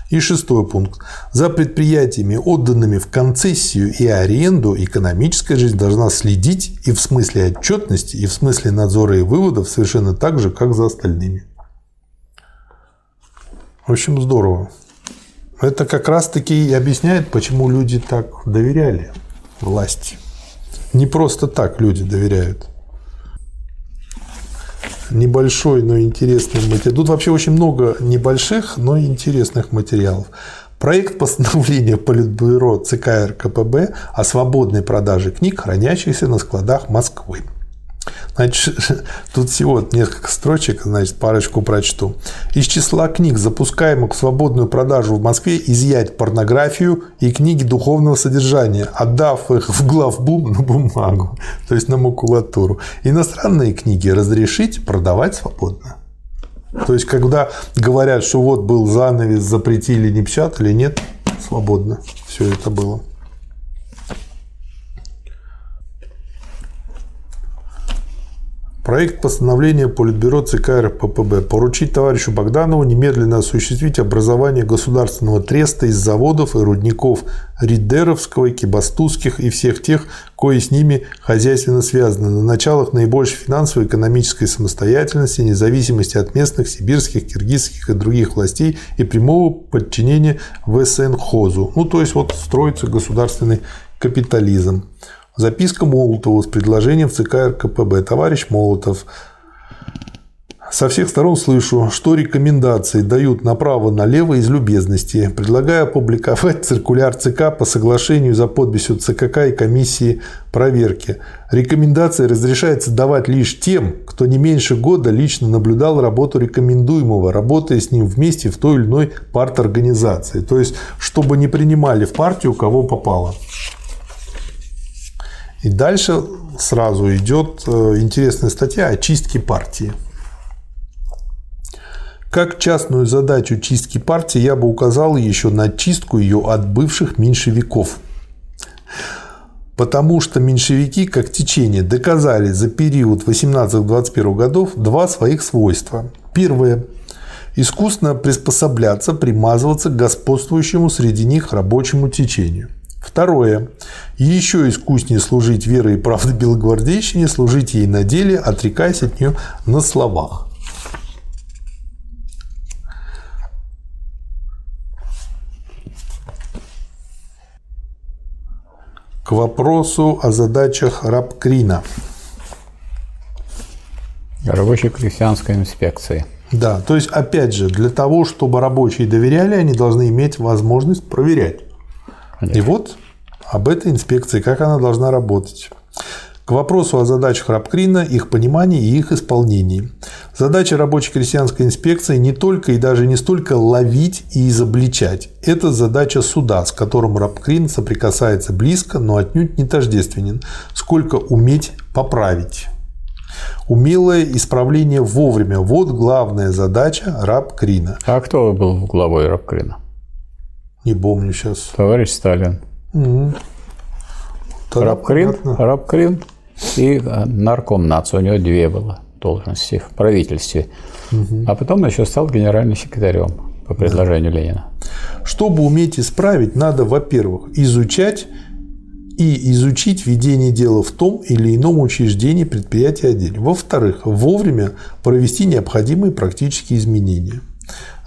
И шестой пункт. За предприятиями, отданными в концессию и аренду, экономическая жизнь должна следить и в смысле отчетности, и в смысле надзора и выводов совершенно так же, как за остальными. В общем, здорово. Это как раз-таки и объясняет, почему люди так доверяли власти. Не просто так люди доверяют. Небольшой, но интересный материал. Тут вообще очень много небольших, но интересных материалов. Проект постановления Политбюро ЦК РКПБ о свободной продаже книг, хранящихся на складах Москвы. Значит, тут всего несколько строчек, значит, парочку прочту. Из числа книг, запускаемых в свободную продажу в Москве, изъять порнографию и книги духовного содержания, отдав их в главбум на бумагу, то есть на макулатуру. Иностранные книги разрешить продавать свободно. То есть, когда говорят, что вот был занавес, запретили, не печатали, нет, свободно все это было. Проект постановления Политбюро ЦК РППБ поручить товарищу Богданову немедленно осуществить образование государственного треста из заводов и рудников Ридеровского, Кибастузских и всех тех, кои с ними хозяйственно связаны, на началах наибольшей финансовой и экономической самостоятельности, независимости от местных, сибирских, киргизских и других властей и прямого подчинения ВСН ХОЗу. Ну, то есть, вот строится государственный капитализм. Записка Молотову с предложением в ЦК РКПБ. Товарищ Молотов, со всех сторон слышу, что рекомендации дают направо-налево из любезности. Предлагаю опубликовать циркуляр ЦК по соглашению за подписью ЦКК и комиссии проверки. Рекомендации разрешается давать лишь тем, кто не меньше года лично наблюдал работу рекомендуемого, работая с ним вместе в той или иной парторганизации. То есть, чтобы не принимали в партию, кого попало. И дальше сразу идет э, интересная статья о чистке партии. Как частную задачу чистки партии я бы указал еще на чистку ее от бывших меньшевиков. Потому что меньшевики, как течение, доказали за период 18-21 годов два своих свойства. Первое искусно приспосабляться, примазываться к господствующему среди них рабочему течению. Второе. Еще искуснее служить верой и правдой белогвардейщине, служить ей на деле, отрекаясь от нее на словах. К вопросу о задачах Рабкрина. Рабочей крестьянской инспекции. Да, то есть, опять же, для того, чтобы рабочие доверяли, они должны иметь возможность проверять. Конечно. И вот об этой инспекции, как она должна работать. К вопросу о задачах Рабкрина, их понимании и их исполнении. Задача рабочей крестьянской инспекции не только и даже не столько ловить и изобличать. Это задача суда, с которым Рабкрин соприкасается близко, но отнюдь не тождественен, сколько уметь поправить. Умелое исправление вовремя – вот главная задача Рабкрина. А кто был главой Рабкрина? Не помню сейчас. Товарищ Сталин. Угу. Рабкрин, Рабкрин и э, нарком нации. У него две было должности в правительстве. Угу. А потом еще стал генеральным секретарем по предложению да. Ленина. Чтобы уметь исправить, надо, во-первых, изучать и изучить ведение дела в том или ином учреждении, предприятии, отделе. Во-вторых, вовремя провести необходимые практические изменения.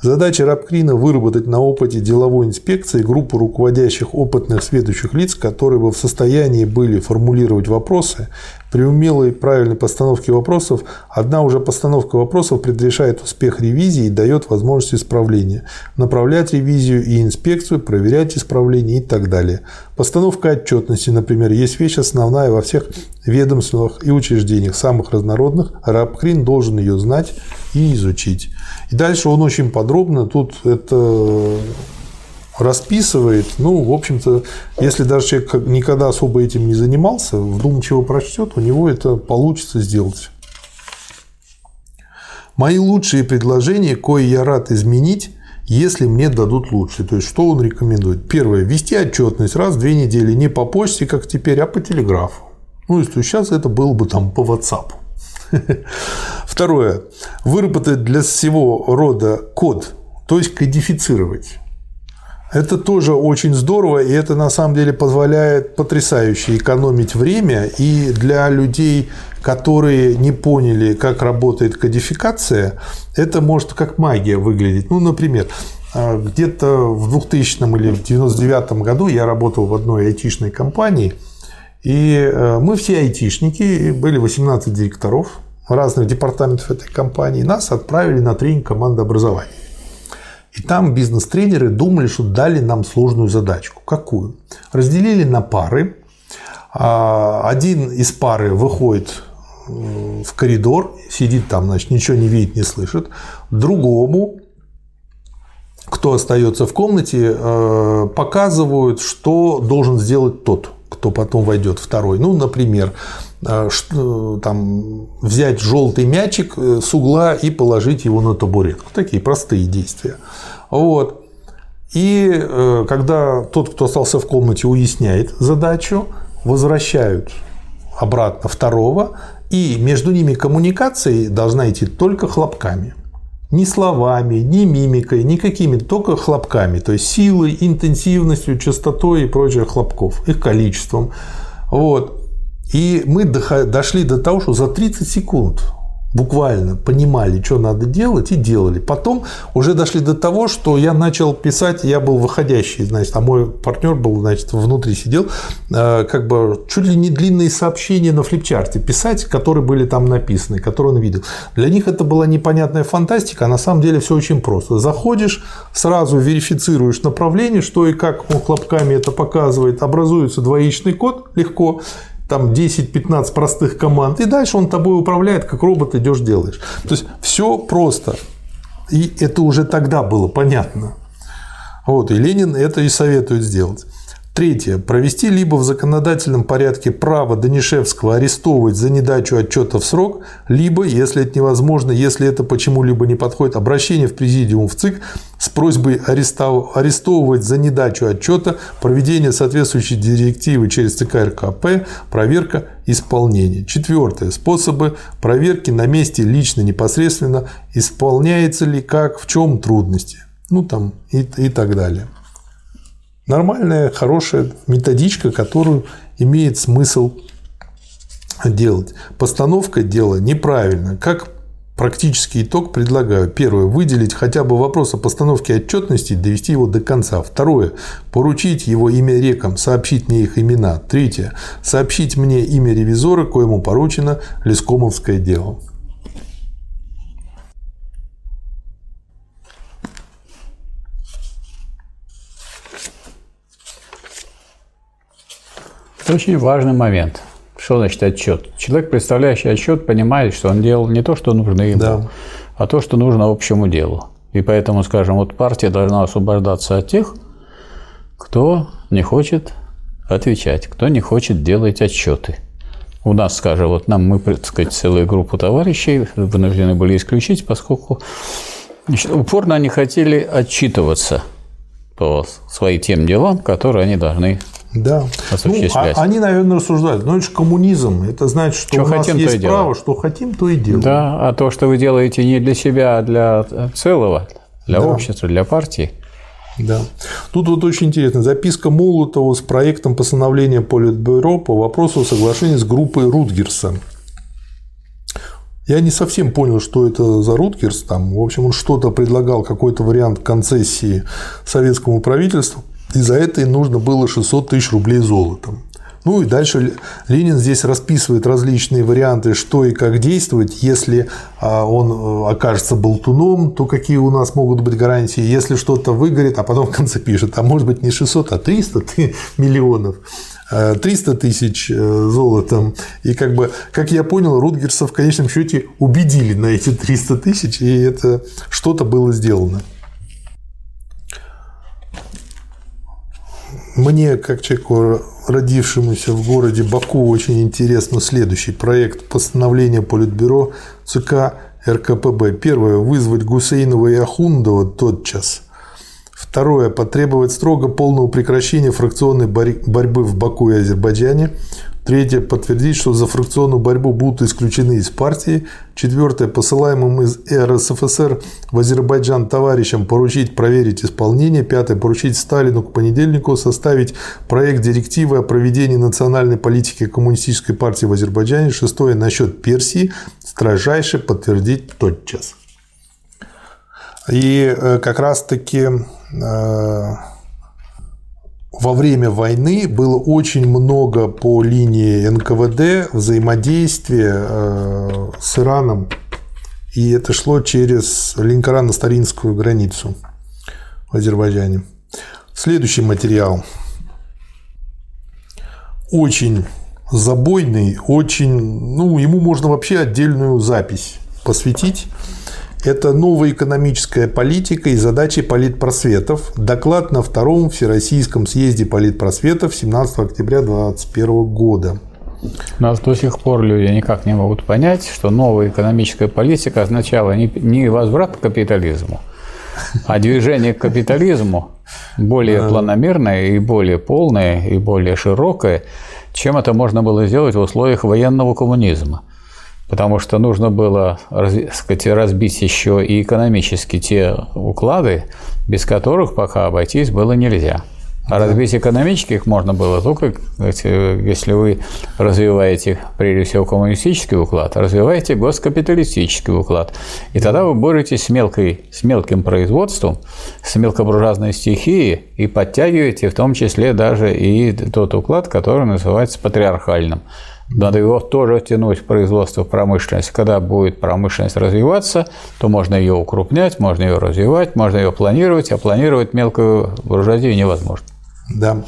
Задача Рабкрина – выработать на опыте деловой инспекции группу руководящих опытных следующих лиц, которые бы в состоянии были формулировать вопросы. При умелой и правильной постановке вопросов одна уже постановка вопросов предрешает успех ревизии и дает возможность исправления. Направлять ревизию и инспекцию, проверять исправления и так далее. Постановка отчетности, например, есть вещь основная во всех ведомствах и учреждениях самых разнородных. Рабкрин должен ее знать и изучить. И дальше он очень подробно тут это расписывает. Ну, в общем-то, если даже человек никогда особо этим не занимался, вдумчиво прочтет, у него это получится сделать. Мои лучшие предложения, кое я рад изменить, если мне дадут лучше. То есть, что он рекомендует? Первое. Вести отчетность раз в две недели. Не по почте, как теперь, а по телеграфу. Ну, если сейчас это было бы там по WhatsApp. Второе. Выработать для всего рода код, то есть кодифицировать. Это тоже очень здорово, и это на самом деле позволяет потрясающе экономить время. И для людей, которые не поняли, как работает кодификация, это может как магия выглядеть. Ну, например, где-то в 2000 или в 1999 году я работал в одной айтишной компании, и э, мы все айтишники, были 18 директоров, разных департаментов этой компании, нас отправили на тренинг команды образования. И там бизнес-тренеры думали, что дали нам сложную задачку. Какую? Разделили на пары. А, один из пары выходит в коридор, сидит там, значит, ничего не видит, не слышит. Другому, кто остается в комнате, э, показывают, что должен сделать тот, кто потом войдет второй. Ну, например, Э, там, взять желтый мячик э, с угла и положить его на табуретку. Такие простые действия. Вот. И э, когда тот, кто остался в комнате, уясняет задачу, возвращают обратно второго, и между ними коммуникация должна идти только хлопками. Ни словами, ни мимикой, никакими, только хлопками. То есть силой, интенсивностью, частотой и прочее хлопков, их количеством. Вот. И мы дошли до того, что за 30 секунд буквально понимали, что надо делать, и делали. Потом уже дошли до того, что я начал писать, я был выходящий, значит, а мой партнер был, значит, внутри сидел, э, как бы чуть ли не длинные сообщения на флипчарте писать, которые были там написаны, которые он видел. Для них это была непонятная фантастика, а на самом деле все очень просто. Заходишь, сразу верифицируешь направление, что и как он хлопками это показывает, образуется двоичный код легко, там 10-15 простых команд, и дальше он тобой управляет, как робот идешь делаешь. То есть все просто. И это уже тогда было понятно. Вот, и Ленин это и советует сделать. Третье. Провести либо в законодательном порядке право Данишевского арестовывать за недачу отчета в срок, либо, если это невозможно, если это почему-либо не подходит, обращение в президиум в ЦИК с просьбой арестовывать за недачу отчета, проведение соответствующей директивы через ЦК РКП, проверка исполнения. Четвертое. Способы проверки на месте лично непосредственно, исполняется ли как, в чем трудности. Ну там и, и так далее. Нормальная, хорошая методичка, которую имеет смысл делать. Постановка дела неправильно. Как практический итог предлагаю. Первое. Выделить хотя бы вопрос о постановке отчетности, довести его до конца. Второе. Поручить его имя рекам, сообщить мне их имена. Третье. Сообщить мне имя ревизора, коему поручено Лескомовское дело. Очень важный момент. Что значит отчет? Человек, представляющий отчет, понимает, что он делал не то, что нужно ему, да. а то, что нужно общему делу. И поэтому, скажем, вот партия должна освобождаться от тех, кто не хочет отвечать, кто не хочет делать отчеты. У нас, скажем, вот нам, мы, так сказать, целую группу товарищей вынуждены были исключить, поскольку значит, упорно они хотели отчитываться по своим тем делам, которые они должны да. Ну, а, они, наверное, рассуждают, ну это же коммунизм, это значит, что, что у нас хотим, есть право, что хотим, то и делаем. Да, а то, что вы делаете не для себя, а для целого, для да. общества, для партии. Да. Тут вот очень интересно. Записка Молотова с проектом постановления Политбюро по вопросу соглашения с группой Рутгерса. Я не совсем понял, что это за Рутгерс. Там, в общем, он что-то предлагал, какой-то вариант концессии советскому правительству. И за это им нужно было 600 тысяч рублей золотом. Ну и дальше Ленин здесь расписывает различные варианты, что и как действовать. Если а, он э, окажется болтуном, то какие у нас могут быть гарантии. Если что-то выгорит, а потом в конце пишет, а может быть не 600, а 300 миллионов. 300 тысяч э, золотом. И как бы, как я понял, Рутгерса в конечном счете убедили на эти 300 тысяч, и это что-то было сделано. Мне, как человеку, родившемуся в городе Баку, очень интересно следующий проект постановления Политбюро ЦК РКПБ. Первое – вызвать Гусейнова и Ахундова тотчас. Второе – потребовать строго полного прекращения фракционной борьбы в Баку и Азербайджане. Третье – подтвердить, что за фракционную борьбу будут исключены из партии. Четвертое – посылаемым из РСФСР в Азербайджан товарищам поручить проверить исполнение. Пятое – поручить Сталину к понедельнику составить проект директивы о проведении национальной политики Коммунистической партии в Азербайджане. Шестое – насчет Персии строжайше подтвердить тотчас. И э, как раз-таки э, во время войны было очень много по линии НКВД взаимодействия э, с Ираном. И это шло через Ленинкорано-Старинскую границу в Азербайджане. Следующий материал. Очень забойный, очень, ну, ему можно вообще отдельную запись посвятить. Это новая экономическая политика и задачи политпросветов. Доклад на втором Всероссийском съезде политпросветов 17 октября 2021 года. У нас до сих пор люди никак не могут понять, что новая экономическая политика означала не возврат к капитализму, а движение к капитализму более планомерное и более полное и более широкое, чем это можно было сделать в условиях военного коммунизма потому что нужно было сказать, разбить еще и экономически те уклады, без которых пока обойтись было нельзя. А да. развить экономических можно было только, если вы развиваете, прежде всего, коммунистический уклад, развиваете госкапиталистический уклад. И тогда вы боретесь с, мелкой, с мелким производством, с мелкобуржуазной стихией и подтягиваете в том числе даже и тот уклад, который называется патриархальным. Надо его тоже тянуть в производство, в промышленность. Когда будет промышленность развиваться, то можно ее укрупнять, можно ее развивать, можно ее планировать, а планировать мелкую буржуазию невозможно. Да.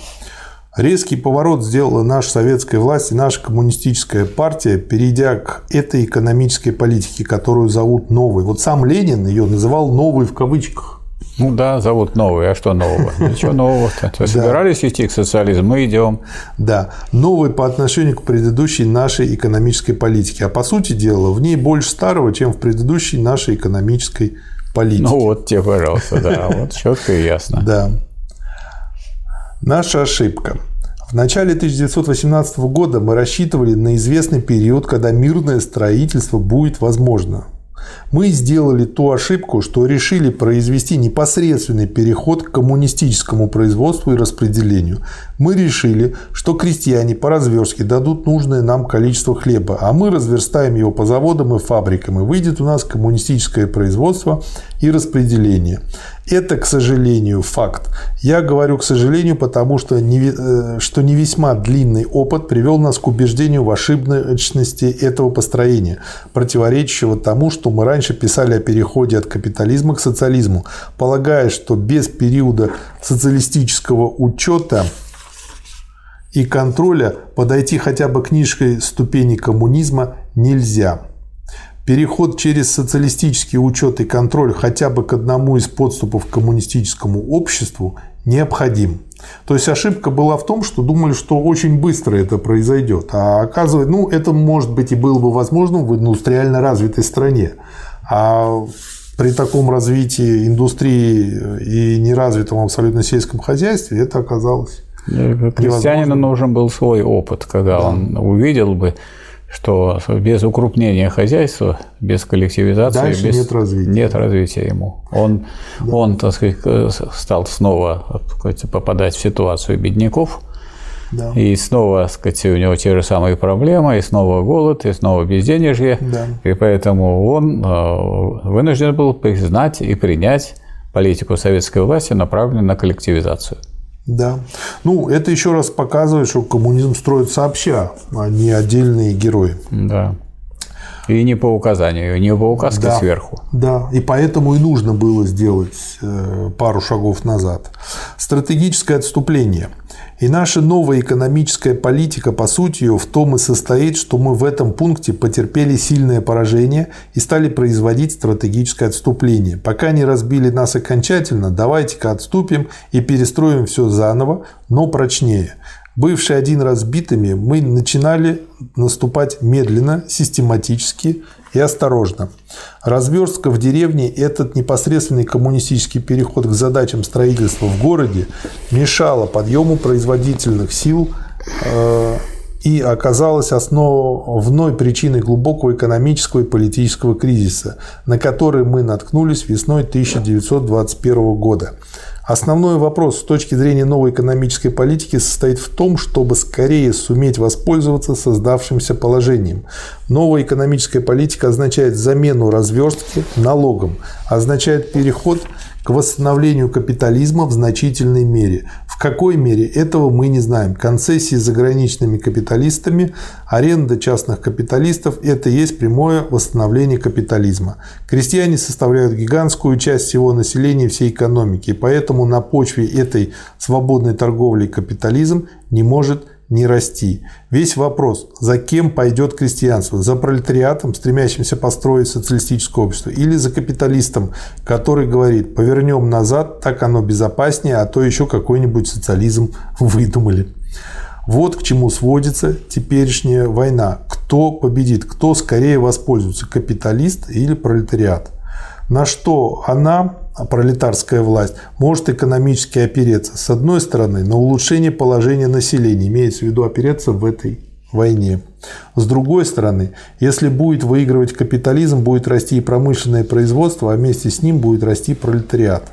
Резкий поворот сделала наша советская власть и наша коммунистическая партия, перейдя к этой экономической политике, которую зовут новой. Вот сам Ленин ее называл новой в кавычках. Ну да, зовут новый, а что нового? Ничего нового-то. Собирались идти к социализму, мы идем. Да, новый по отношению к предыдущей нашей экономической политике. А по сути дела, в ней больше старого, чем в предыдущей нашей экономической политике. Ну вот тебе, пожалуйста, да, вот четко и ясно. Да. Наша ошибка. В начале 1918 года мы рассчитывали на известный период, когда мирное строительство будет возможно. Мы сделали ту ошибку, что решили произвести непосредственный переход к коммунистическому производству и распределению. Мы решили, что крестьяне по разверстке дадут нужное нам количество хлеба, а мы разверстаем его по заводам и фабрикам, и выйдет у нас коммунистическое производство и распределение. Это, к сожалению, факт. Я говорю, к сожалению, потому что не, э, что не весьма длинный опыт привел нас к убеждению в ошибочности этого построения, противоречащего тому, что мы раньше писали о переходе от капитализма к социализму, полагая, что без периода социалистического учета и контроля подойти хотя бы к низкой ступени коммунизма нельзя. Переход через социалистический учет и контроль хотя бы к одному из подступов к коммунистическому обществу необходим. То есть ошибка была в том, что думали, что очень быстро это произойдет. А оказывается, ну, это может быть и было бы возможно в индустриально развитой стране. А при таком развитии индустрии и неразвитом абсолютно сельском хозяйстве это оказалось Крестьянину нужен был свой опыт, когда да. он увидел бы, что без укрупнения хозяйства, без коллективизации, Дальше без, нет развития. Нет развития ему. Он, да. он так сказать, стал снова сказать, попадать в ситуацию бедняков, да. и снова, так сказать, у него те же самые проблемы, и снова голод, и снова безденежье, да. и поэтому он э, вынужден был признать и принять политику советской власти, направленную на коллективизацию. Да. Ну, это еще раз показывает, что коммунизм строит сообща, а не отдельные герои. Да. И не по указанию, не по указке да, сверху. Да, и поэтому и нужно было сделать э, пару шагов назад. Стратегическое отступление – и наша новая экономическая политика, по сути ее, в том и состоит, что мы в этом пункте потерпели сильное поражение и стали производить стратегическое отступление. Пока не разбили нас окончательно, давайте-ка отступим и перестроим все заново, но прочнее. Бывшие один раз битыми, мы начинали наступать медленно, систематически и осторожно. Разверстка в деревне, этот непосредственный коммунистический переход к задачам строительства в городе мешала подъему производительных сил э, и оказалась основной причиной глубокого экономического и политического кризиса, на который мы наткнулись весной 1921 года. Основной вопрос с точки зрения новой экономической политики состоит в том, чтобы скорее суметь воспользоваться создавшимся положением. Новая экономическая политика означает замену разверстки налогом, означает переход к восстановлению капитализма в значительной мере. В какой мере, этого мы не знаем. Концессии заграничными капиталистами, аренда частных капиталистов – это есть прямое восстановление капитализма. Крестьяне составляют гигантскую часть всего населения всей экономики, и поэтому на почве этой свободной торговли капитализм не может не расти. Весь вопрос, за кем пойдет крестьянство? За пролетариатом, стремящимся построить социалистическое общество, или за капиталистом, который говорит, повернем назад, так оно безопаснее, а то еще какой-нибудь социализм выдумали. Вот к чему сводится теперешняя война. Кто победит, кто скорее воспользуется, капиталист или пролетариат. На что она пролетарская власть может экономически опереться, с одной стороны, на улучшение положения населения, имеется в виду опереться в этой войне. С другой стороны, если будет выигрывать капитализм, будет расти и промышленное производство, а вместе с ним будет расти пролетариат.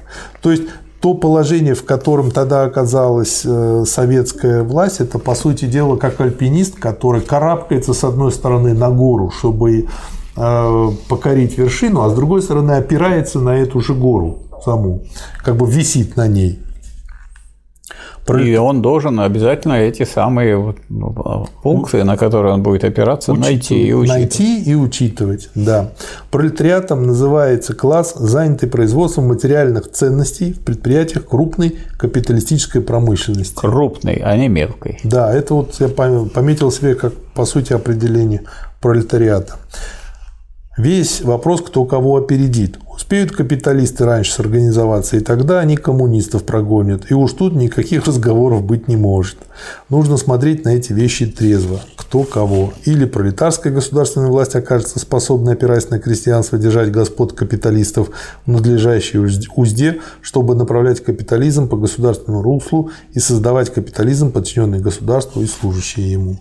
То есть то положение, в котором тогда оказалась э, советская власть, это, по сути дела, как альпинист, который карабкается с одной стороны на гору, чтобы покорить вершину, а с другой стороны опирается на эту же гору саму, как бы висит на ней. И он должен обязательно эти самые ну, пункты, на которые он будет опираться, найти и учитывать. Найти и учитывать, да. Пролетариатом называется класс, занятый производством материальных ценностей в предприятиях крупной капиталистической промышленности. Крупной, а не мелкой. Да, это вот я пометил себе как, по сути, определение пролетариата. Весь вопрос, кто кого опередит. Успеют капиталисты раньше сорганизоваться, и тогда они коммунистов прогонят. И уж тут никаких разговоров быть не может. Нужно смотреть на эти вещи трезво. Кто кого. Или пролетарская государственная власть окажется способной, опираясь на крестьянство, держать господ капиталистов в надлежащей узде, чтобы направлять капитализм по государственному руслу и создавать капитализм, подчиненный государству и служащий ему.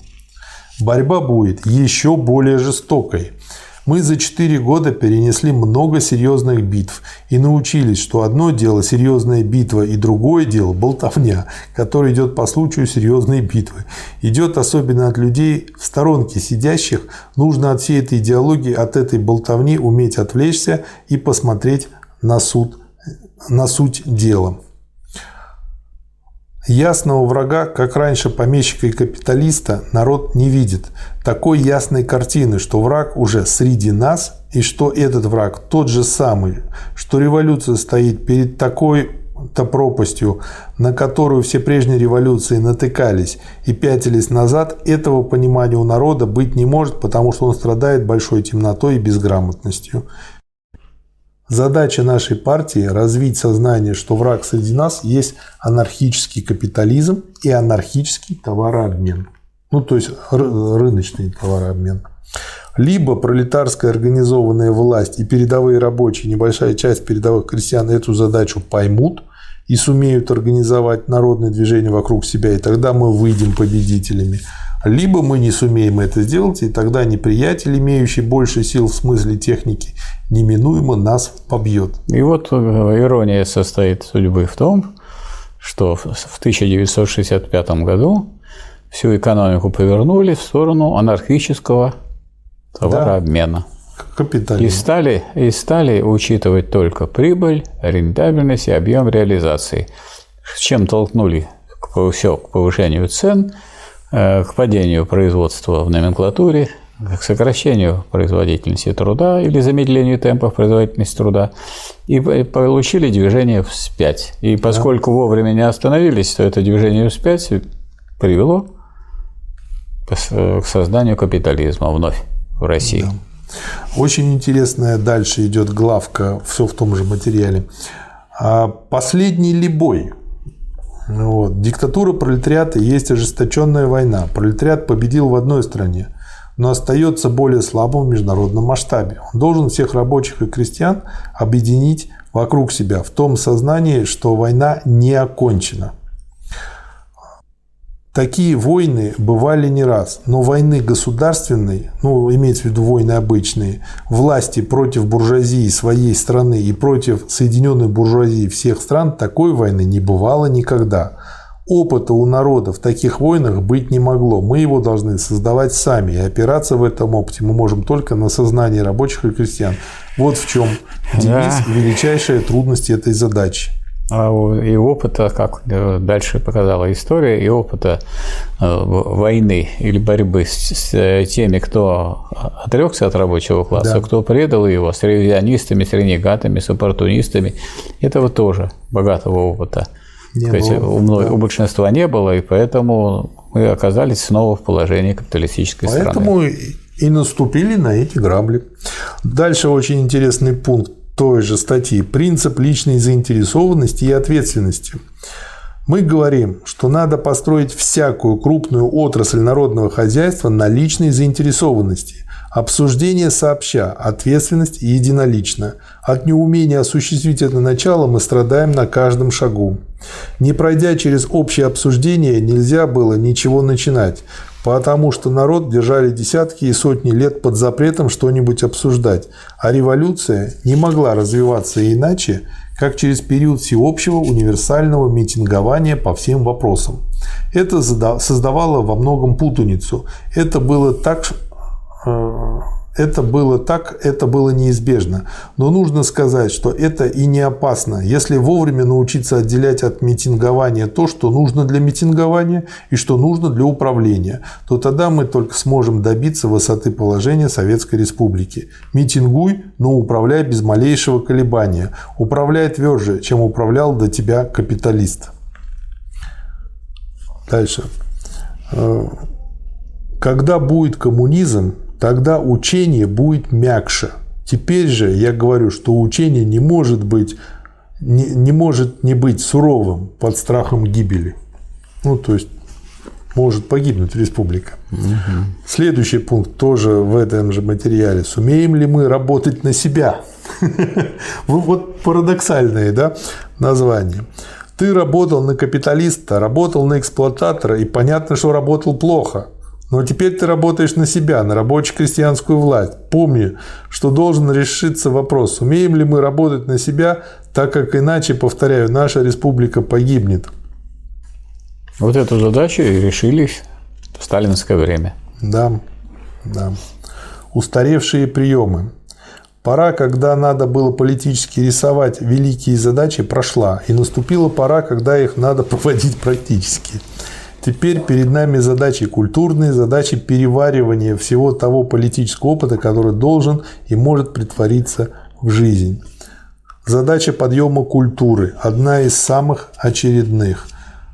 Борьба будет еще более жестокой. Мы за 4 года перенесли много серьезных битв и научились, что одно дело серьезная битва и другое дело болтовня, которая идет по случаю серьезной битвы. Идет особенно от людей в сторонке сидящих. Нужно от всей этой идеологии, от этой болтовни уметь отвлечься и посмотреть на, суд, на суть дела. Ясного врага, как раньше помещика и капиталиста, народ не видит. Такой ясной картины, что враг уже среди нас, и что этот враг тот же самый, что революция стоит перед такой-то пропастью, на которую все прежние революции натыкались и пятились назад, этого понимания у народа быть не может, потому что он страдает большой темнотой и безграмотностью. Задача нашей партии – развить сознание, что враг среди нас есть анархический капитализм и анархический товарообмен. Ну, то есть рыночный товарообмен. Либо пролетарская организованная власть и передовые рабочие, небольшая часть передовых крестьян эту задачу поймут и сумеют организовать народное движение вокруг себя, и тогда мы выйдем победителями. Либо мы не сумеем это сделать, и тогда неприятель, имеющий больше сил в смысле техники, неминуемо нас побьет. И вот э, ирония состоит судьбы в том, что в 1965 году всю экономику повернули в сторону анархического товарообмена. Да. И стали, и стали учитывать только прибыль, рентабельность и объем реализации. Чем толкнули все к повышению цен – к падению производства в номенклатуре, к сокращению производительности труда или замедлению темпов производительности труда, и получили движение вспять. И поскольку вовремя не остановились, то это движение вспять привело к созданию капитализма вновь в России. Да. Очень интересная дальше идет главка, все в том же материале. А последний ли бой вот. Диктатура пролетариата есть ожесточенная война. Пролетариат победил в одной стране, но остается более слабым в международном масштабе. Он должен всех рабочих и крестьян объединить вокруг себя в том сознании, что война не окончена. Такие войны бывали не раз, но войны государственной, ну, имеется в виду войны обычные, власти против буржуазии своей страны и против соединенной буржуазии всех стран, такой войны не бывало никогда. Опыта у народа в таких войнах быть не могло. Мы его должны создавать сами. И опираться в этом опыте мы можем только на сознании рабочих и крестьян. Вот в чем девиз величайшая трудность этой задачи. А и опыта, как дальше показала история, и опыта э, войны или борьбы с э, теми, кто отрекся от рабочего класса, да. кто предал его, с ревизионистами, с ренегатами, с оппортунистами, этого тоже богатого опыта. Не сказать, было, у, да. у большинства не было, и поэтому мы оказались снова в положении капиталистической поэтому страны. Поэтому и наступили на эти грабли. Дальше очень интересный пункт той же статьи принцип личной заинтересованности и ответственности. Мы говорим, что надо построить всякую крупную отрасль народного хозяйства на личной заинтересованности. Обсуждение сообща, ответственность единолично. От неумения осуществить это начало мы страдаем на каждом шагу. Не пройдя через общее обсуждение, нельзя было ничего начинать. Потому что народ держали десятки и сотни лет под запретом что-нибудь обсуждать, а революция не могла развиваться иначе, как через период всеобщего универсального митингования по всем вопросам. Это создавало во многом путаницу. Это было так э, это было так, это было неизбежно. Но нужно сказать, что это и не опасно, если вовремя научиться отделять от митингования то, что нужно для митингования и что нужно для управления, то тогда мы только сможем добиться высоты положения Советской Республики. Митингуй, но управляй без малейшего колебания. Управляй тверже, чем управлял до тебя капиталист. Дальше. Э, когда будет коммунизм, тогда учение будет мягче. Теперь же я говорю, что учение не может быть не, не может не быть суровым под страхом гибели. Ну, то есть может погибнуть республика. Угу. Следующий пункт тоже в этом же материале. Сумеем ли мы работать на себя? Вот парадоксальное да, название. Ты работал на капиталиста, работал на эксплуататора, и понятно, что работал плохо. Но теперь ты работаешь на себя, на рабоче-крестьянскую власть. Помни, что должен решиться вопрос, умеем ли мы работать на себя, так как иначе, повторяю, наша республика погибнет. Вот эту задачу и решили в сталинское время. Да, да. Устаревшие приемы. Пора, когда надо было политически рисовать великие задачи, прошла, и наступила пора, когда их надо проводить практически. Теперь перед нами задачи культурные, задачи переваривания всего того политического опыта, который должен и может притвориться в жизнь. Задача подъема культуры – одна из самых очередных.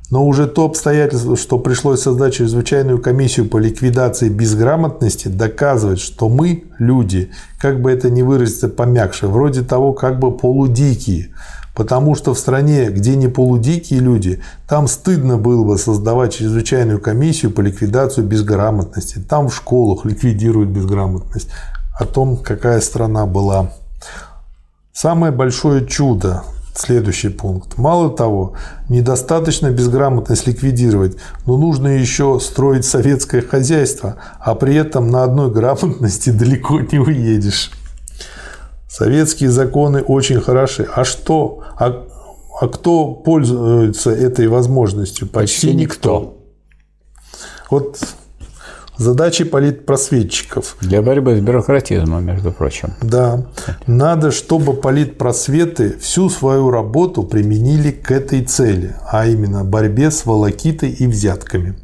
Но уже то обстоятельство, что пришлось создать чрезвычайную комиссию по ликвидации безграмотности, доказывает, что мы, люди, как бы это ни выразиться помягче, вроде того, как бы полудикие, Потому что в стране, где не полудикие люди, там стыдно было бы создавать чрезвычайную комиссию по ликвидации безграмотности. Там в школах ликвидируют безграмотность. О том, какая страна была. Самое большое чудо Следующий пункт. Мало того, недостаточно безграмотность ликвидировать, но нужно еще строить советское хозяйство, а при этом на одной грамотности далеко не уедешь. Советские законы очень хороши. А что? А, а кто пользуется этой возможностью? Почти, Почти никто. никто. Вот задачи политпросветчиков. Для борьбы с бюрократизмом, между прочим. Да. Надо, чтобы политпросветы всю свою работу применили к этой цели, а именно борьбе с волокитой и взятками.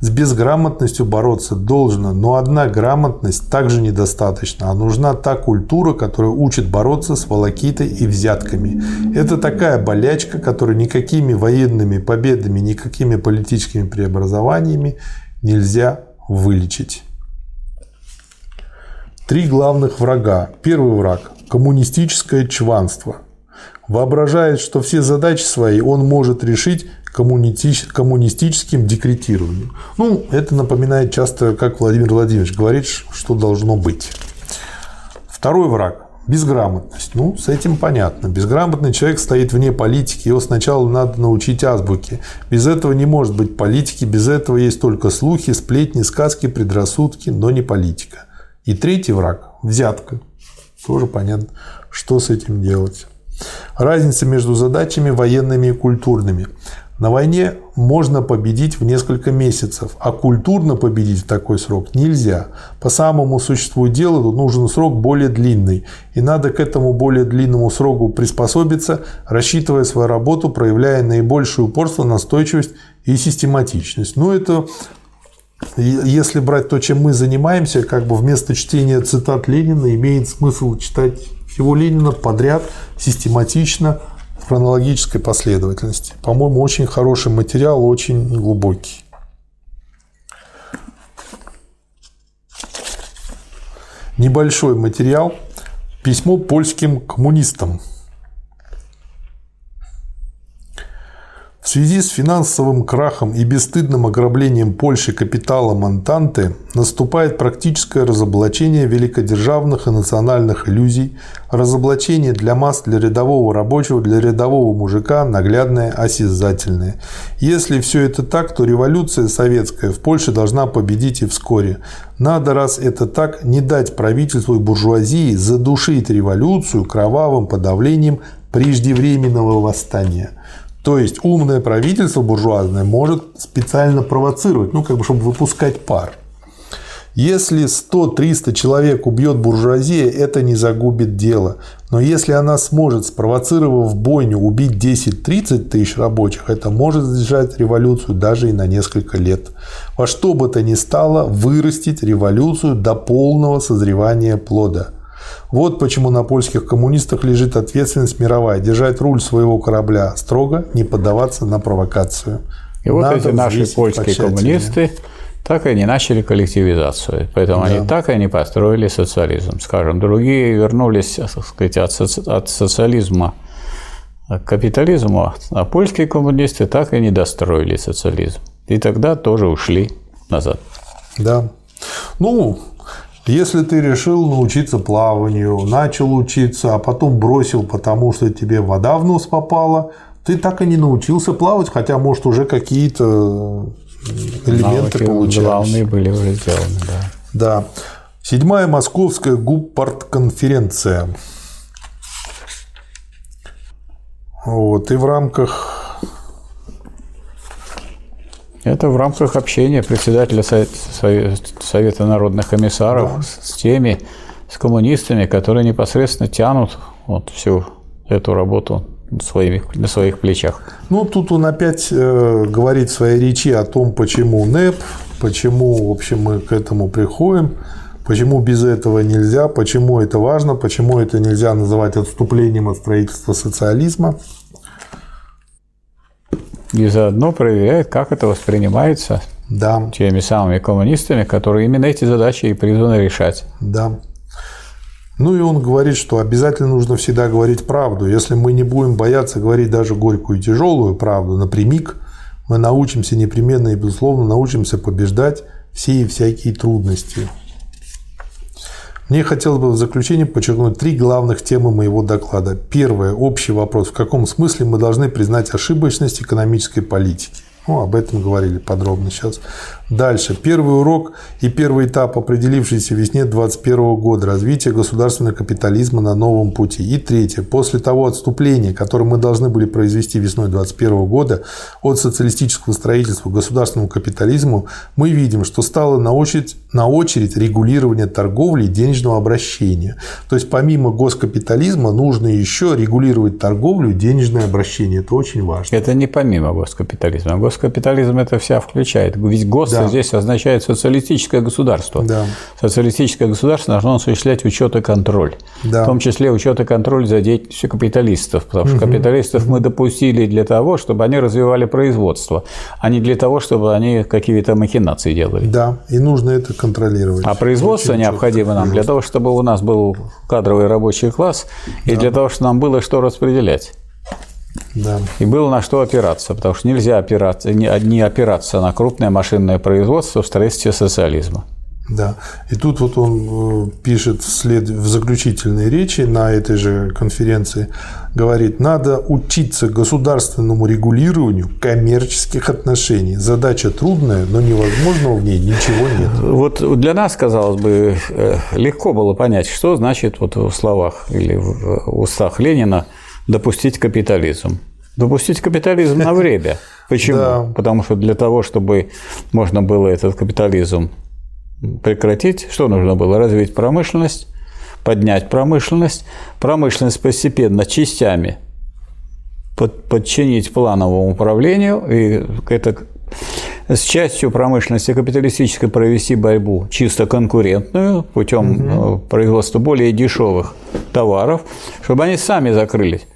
С безграмотностью бороться должно, но одна грамотность также недостаточно, а нужна та культура, которая учит бороться с волокитой и взятками. Это такая болячка, которую никакими военными победами, никакими политическими преобразованиями нельзя вылечить. Три главных врага. Первый враг – коммунистическое чванство. Воображает, что все задачи свои он может решить коммунистическим декретированием. Ну, это напоминает часто, как Владимир Владимирович говорит, что должно быть. Второй враг – безграмотность. Ну, с этим понятно. Безграмотный человек стоит вне политики, его сначала надо научить азбуке. Без этого не может быть политики, без этого есть только слухи, сплетни, сказки, предрассудки, но не политика. И третий враг – взятка. Тоже понятно, что с этим делать. Разница между задачами военными и культурными. На войне можно победить в несколько месяцев, а культурно победить в такой срок нельзя. По самому существу дела нужен срок более длинный, и надо к этому более длинному сроку приспособиться, рассчитывая свою работу, проявляя наибольшее упорство, настойчивость и систематичность. Но это если брать то, чем мы занимаемся, как бы вместо чтения цитат Ленина имеет смысл читать всего Ленина подряд, систематично, хронологической последовательности. По-моему, очень хороший материал, очень глубокий. Небольшой материал. Письмо польским коммунистам. В связи с финансовым крахом и бесстыдным ограблением Польши капитала Монтанты наступает практическое разоблачение великодержавных и национальных иллюзий, разоблачение для масс, для рядового рабочего, для рядового мужика, наглядное, осязательное. Если все это так, то революция советская в Польше должна победить и вскоре. Надо, раз это так, не дать правительству и буржуазии задушить революцию кровавым подавлением преждевременного восстания. То есть умное правительство буржуазное может специально провоцировать, ну, как бы, чтобы выпускать пар. Если 100-300 человек убьет буржуазия, это не загубит дело. Но если она сможет, спровоцировав бойню, убить 10-30 тысяч рабочих, это может сдержать революцию даже и на несколько лет. Во что бы то ни стало, вырастить революцию до полного созревания плода – вот почему на польских коммунистах лежит ответственность мировая – держать руль своего корабля строго, не поддаваться на провокацию. И вот эти наши польские коммунисты так и не начали коллективизацию. Поэтому да. они так и не построили социализм. Скажем, другие вернулись так сказать, от, соци... от социализма к капитализму, а польские коммунисты так и не достроили социализм. И тогда тоже ушли назад. Да. Ну, если ты решил научиться плаванию, начал учиться, а потом бросил, потому что тебе вода в нос попала, ты так и не научился плавать, хотя, может, уже какие-то элементы получались. Главные были уже сделаны, да. Да. Седьмая московская губпарт-конференция. Вот. И в рамках это в рамках общения председателя Совета народных комиссаров да. с теми, с коммунистами, которые непосредственно тянут вот всю эту работу своими, на своих плечах. Ну, тут он опять э, говорит в своей речи о том, почему НЭП, почему, в общем, мы к этому приходим, почему без этого нельзя, почему это важно, почему это нельзя называть отступлением от строительства социализма и заодно проверяет, как это воспринимается да. теми самыми коммунистами, которые именно эти задачи и призваны решать. Да. Ну и он говорит, что обязательно нужно всегда говорить правду. Если мы не будем бояться говорить даже горькую и тяжелую правду напрямик, мы научимся непременно и безусловно научимся побеждать все и всякие трудности. Мне хотелось бы в заключение подчеркнуть три главных темы моего доклада. Первое – общий вопрос, в каком смысле мы должны признать ошибочность экономической политики. Ну, об этом говорили подробно сейчас. Дальше. Первый урок и первый этап, определившийся весне 2021 года. Развитие государственного капитализма на новом пути. И третье. После того отступления, которое мы должны были произвести весной 2021 года от социалистического строительства к государственному капитализму, мы видим, что стало на очередь, на очередь регулирование торговли и денежного обращения. То есть, помимо госкапитализма, нужно еще регулировать торговлю и денежное обращение. Это очень важно. Это не помимо госкапитализма. Гос Госкапитализм это вся включает. Ведь гос да. здесь означает социалистическое государство. Да. Социалистическое государство должно осуществлять учет и контроль. Да. В том числе учет и контроль за деятельностью капиталистов. Потому что угу. капиталистов мы допустили для того, чтобы они развивали производство, а не для того, чтобы они какие-то махинации делали. Да, и нужно это контролировать. А производство Очень необходимо нам для того, чтобы у нас был кадровый рабочий класс и да. для того, чтобы нам было что распределять. Да. И было на что опираться, потому что нельзя опираться, не, не опираться на крупное машинное производство в строительстве социализма. Да. И тут вот он э, пишет вслед, в заключительной речи на этой же конференции, говорит, надо учиться государственному регулированию коммерческих отношений. Задача трудная, но невозможного в ней ничего нет. Вот для нас, казалось бы, э, легко было понять, что значит вот в словах или в устах Ленина – допустить капитализм. Допустить капитализм на время. Почему? Да. Потому что для того, чтобы можно было этот капитализм прекратить, что нужно было? Развить промышленность, поднять промышленность, промышленность постепенно частями подчинить плановому управлению, и это с частью промышленности капиталистической провести борьбу чисто конкурентную путем угу. производства более дешевых товаров, чтобы они сами закрылись.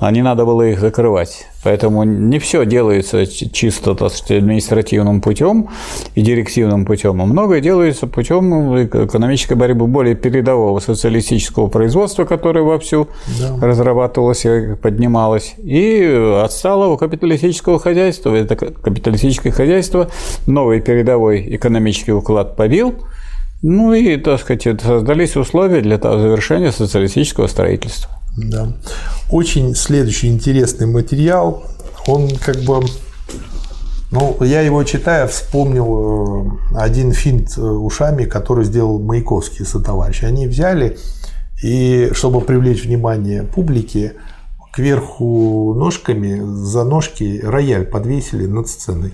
А не надо было их закрывать. Поэтому не все делается чисто так сказать, административным путем и директивным путем, а многое делается путем экономической борьбы более передового социалистического производства, которое вовсю да. разрабатывалось и поднималось, и отсталого капиталистического хозяйства. Это капиталистическое хозяйство новый передовой экономический уклад побил, ну и, так сказать, создались условия для завершения социалистического строительства. Да. Очень следующий интересный материал. Он как бы ну, я его читая, вспомнил э, один финт э, ушами, который сделал Маяковский со товарищи. Они взяли и, чтобы привлечь внимание публики, кверху ножками за ножки рояль подвесили над сценой.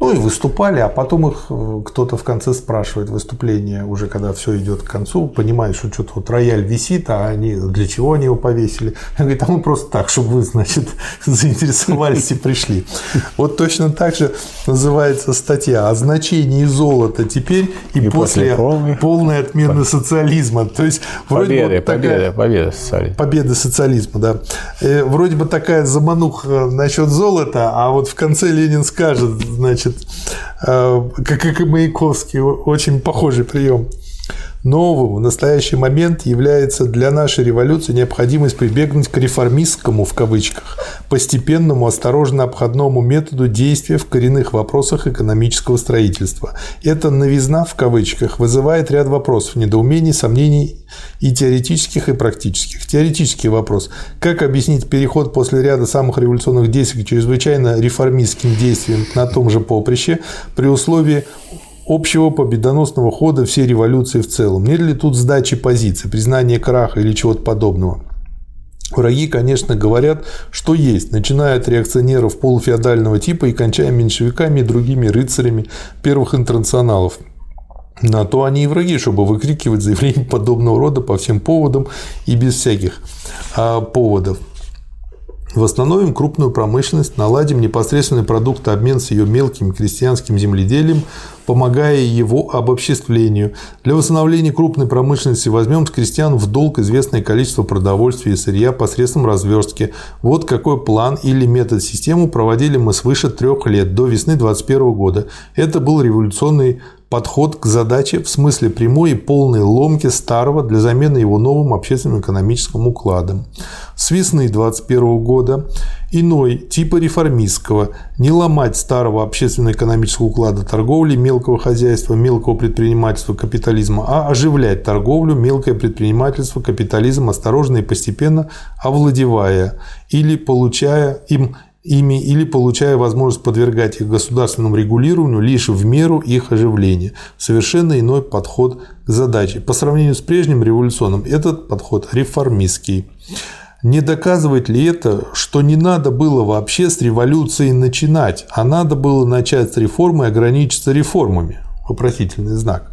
Ну и выступали, а потом их э, кто-то в конце спрашивает выступление, уже когда все идет к концу, понимает, что что-то вот рояль висит, а они для чего они его повесили? Он говорит, а мы просто так, чтобы вы, значит, заинтересовались и пришли. Вот точно так же называется статья о значении золота теперь и, и после, после полной отмены социализма. То есть вроде победы, вот такая, победа, победа социализма. Победа социализма, да. Э, вроде бы такая замануха насчет золота, а вот в конце Ленин скажет, значит, значит, э, как и Маяковский, очень похожий прием. Новым в настоящий момент является для нашей революции необходимость прибегнуть к реформистскому, в кавычках, постепенному, осторожно обходному методу действия в коренных вопросах экономического строительства. Эта новизна, в кавычках, вызывает ряд вопросов, недоумений, сомнений и теоретических, и практических. Теоретический вопрос. Как объяснить переход после ряда самых революционных действий к чрезвычайно реформистским действиям на том же поприще при условии общего победоносного хода всей революции в целом? Нет ли тут сдачи позиций, признания краха или чего-то подобного? Враги, конечно, говорят, что есть, начиная от реакционеров полуфеодального типа и кончая меньшевиками и другими рыцарями первых интернационалов. На то они и враги, чтобы выкрикивать заявления подобного рода по всем поводам и без всяких а, поводов. Восстановим крупную промышленность, наладим непосредственный продуктообмен с ее мелким крестьянским земледелием, помогая его обобществлению. Для восстановления крупной промышленности возьмем с крестьян в долг известное количество продовольствия и сырья посредством разверстки. Вот какой план или метод систему проводили мы свыше трех лет, до весны 2021 года. Это был революционный подход к задаче в смысле прямой и полной ломки старого для замены его новым общественно-экономическим укладом. С весны 2021 года иной типа реформистского не ломать старого общественно-экономического уклада торговли, мелкого хозяйства, мелкого предпринимательства, капитализма, а оживлять торговлю, мелкое предпринимательство, капитализм, осторожно и постепенно овладевая или получая им ими или получая возможность подвергать их государственному регулированию лишь в меру их оживления. Совершенно иной подход к задаче. По сравнению с прежним революционным, этот подход реформистский. Не доказывает ли это, что не надо было вообще с революцией начинать, а надо было начать с реформы и ограничиться реформами? Вопросительный знак.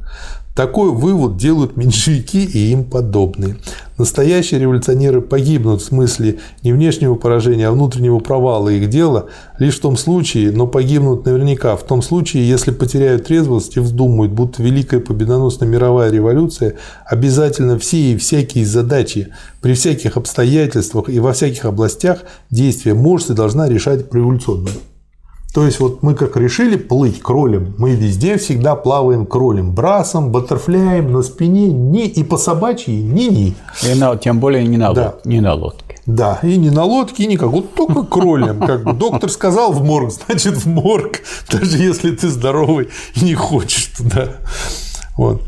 Такой вывод делают меньшевики и им подобные. Настоящие революционеры погибнут в смысле не внешнего поражения, а внутреннего провала их дела лишь в том случае, но погибнут наверняка в том случае, если потеряют трезвость и вздумают, будто великая победоносная мировая революция обязательно все и всякие задачи при всяких обстоятельствах и во всяких областях действия может и должна решать революционно. То есть вот мы как решили плыть кролем, мы везде всегда плаваем кролем, брасом, баттерфляем на спине, ни и по собачьи, ни-ни. И на, тем более не на, да. не на лодке. Да, и не на лодке, и никак, вот только кролем. Как бы доктор сказал в морг, значит в морг, даже если ты здоровый и не хочешь туда. Вот.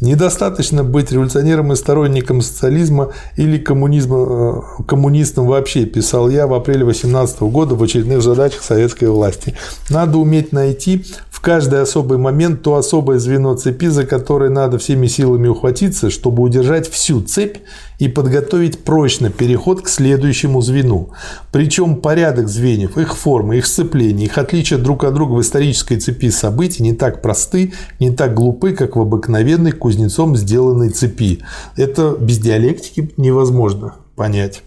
Недостаточно быть революционером и сторонником социализма или коммунизма, э, коммунистом вообще, писал я в апреле 2018 года в очередных задачах советской власти. Надо уметь найти в каждый особый момент то особое звено цепи, за которое надо всеми силами ухватиться, чтобы удержать всю цепь и подготовить прочно переход к следующему звену. Причем порядок звеньев, их формы, их сцепление, их отличия друг от друга в исторической цепи событий не так просты, не так глупы, как в обыкновенной кузнецом сделанной цепи. Это без диалектики невозможно понять.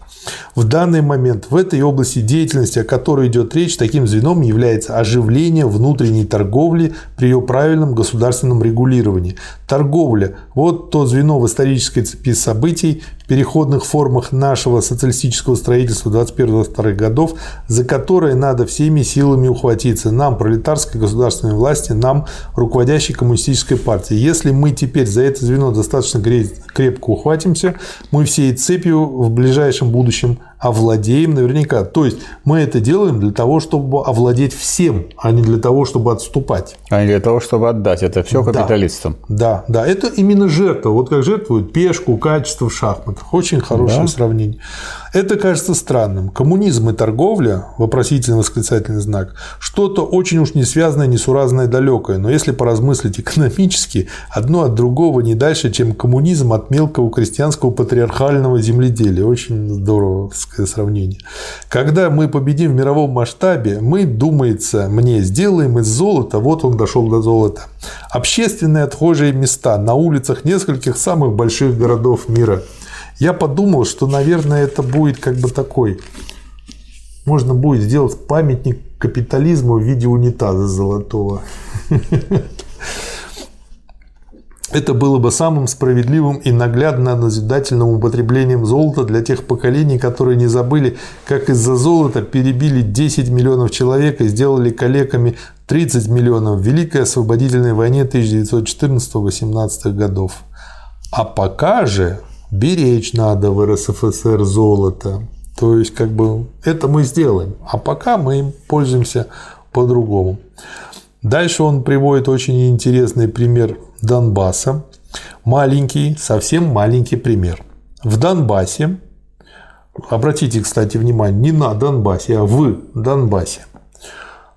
В данный момент в этой области деятельности, о которой идет речь, таким звеном является оживление внутренней торговли при ее правильном государственном регулировании. Торговля – вот то звено в исторической цепи событий, переходных формах нашего социалистического строительства 21-22 годов, за которые надо всеми силами ухватиться. Нам, пролетарской государственной власти, нам, руководящей коммунистической партии. Если мы теперь за это звено достаточно крепко ухватимся, мы всей цепью в ближайшем будущем овладеем наверняка. То есть мы это делаем для того, чтобы овладеть всем, а не для того, чтобы отступать. А не для того, чтобы отдать. Это все капиталистам. Да, да, да. Это именно жертва. Вот как жертвуют пешку, качество в шахматах. Очень хорошее да. сравнение. Это кажется странным. Коммунизм и торговля, вопросительный восклицательный знак, что-то очень уж не связанное, несуразное, далекое. Но если поразмыслить экономически, одно от другого не дальше, чем коммунизм от мелкого крестьянского патриархального земледелия. Очень здорово сравнение. Когда мы победим в мировом масштабе, мы, думается, мне сделаем из золота, вот он дошел до золота, общественные отхожие места на улицах нескольких самых больших городов мира – я подумал, что, наверное, это будет как бы такой, можно будет сделать памятник капитализму в виде унитаза золотого. Это было бы самым справедливым и наглядно назидательным употреблением золота для тех поколений, которые не забыли, как из-за золота перебили 10 миллионов человек и сделали калеками 30 миллионов в Великой освободительной войне 1914-18 годов. А пока же беречь надо в РСФСР золото. То есть, как бы, это мы сделаем. А пока мы им пользуемся по-другому. Дальше он приводит очень интересный пример Донбасса. Маленький, совсем маленький пример. В Донбассе, обратите, кстати, внимание, не на Донбассе, а в Донбассе,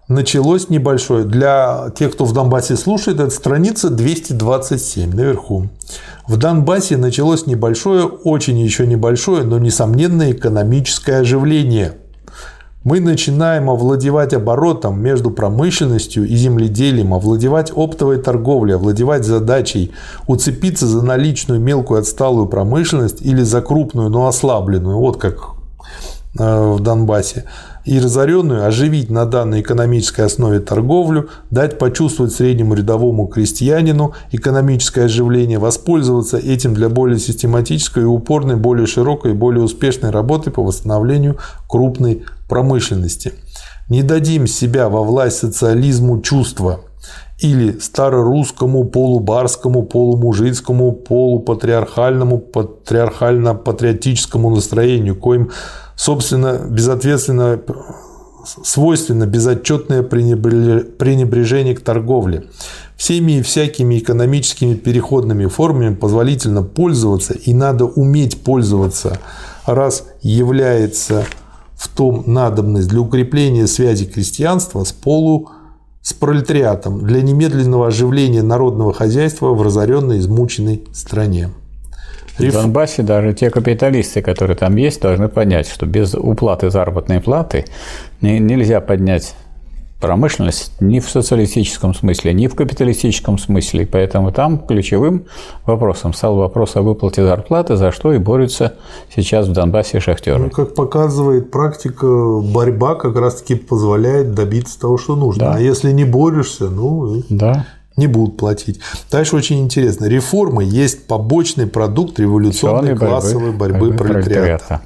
началось небольшое. Для тех, кто в Донбассе слушает, это страница 227 наверху. В Донбассе началось небольшое, очень еще небольшое, но несомненное экономическое оживление. Мы начинаем овладевать оборотом между промышленностью и земледелием, овладевать оптовой торговлей, овладевать задачей уцепиться за наличную мелкую отсталую промышленность или за крупную, но ослабленную, вот как э, в Донбассе и разоренную оживить на данной экономической основе торговлю, дать почувствовать среднему рядовому крестьянину экономическое оживление, воспользоваться этим для более систематической и упорной, более широкой и более успешной работы по восстановлению крупной промышленности. Не дадим себя во власть социализму чувства или старорусскому, полубарскому, полумужицкому, полупатриархальному, патриархально-патриотическому настроению, коим собственно, безответственно свойственно безотчетное пренебрежение к торговле. Всеми и всякими экономическими переходными формами позволительно пользоваться и надо уметь пользоваться, раз является в том надобность для укрепления связи крестьянства с полу с пролетариатом для немедленного оживления народного хозяйства в разоренной измученной стране. В Донбассе даже те капиталисты, которые там есть, должны понять, что без уплаты заработной платы нельзя поднять промышленность ни в социалистическом смысле, ни в капиталистическом смысле. Поэтому там ключевым вопросом стал вопрос о выплате зарплаты, за что и борются сейчас в Донбассе шахтеры. Ну, как показывает практика, борьба как раз-таки позволяет добиться того, что нужно. Да. А если не борешься, ну... Да не будут платить. Дальше очень интересно. Реформы есть побочный продукт революционной борьбы, классовой борьбы, борьбы пролетариата. пролетариата.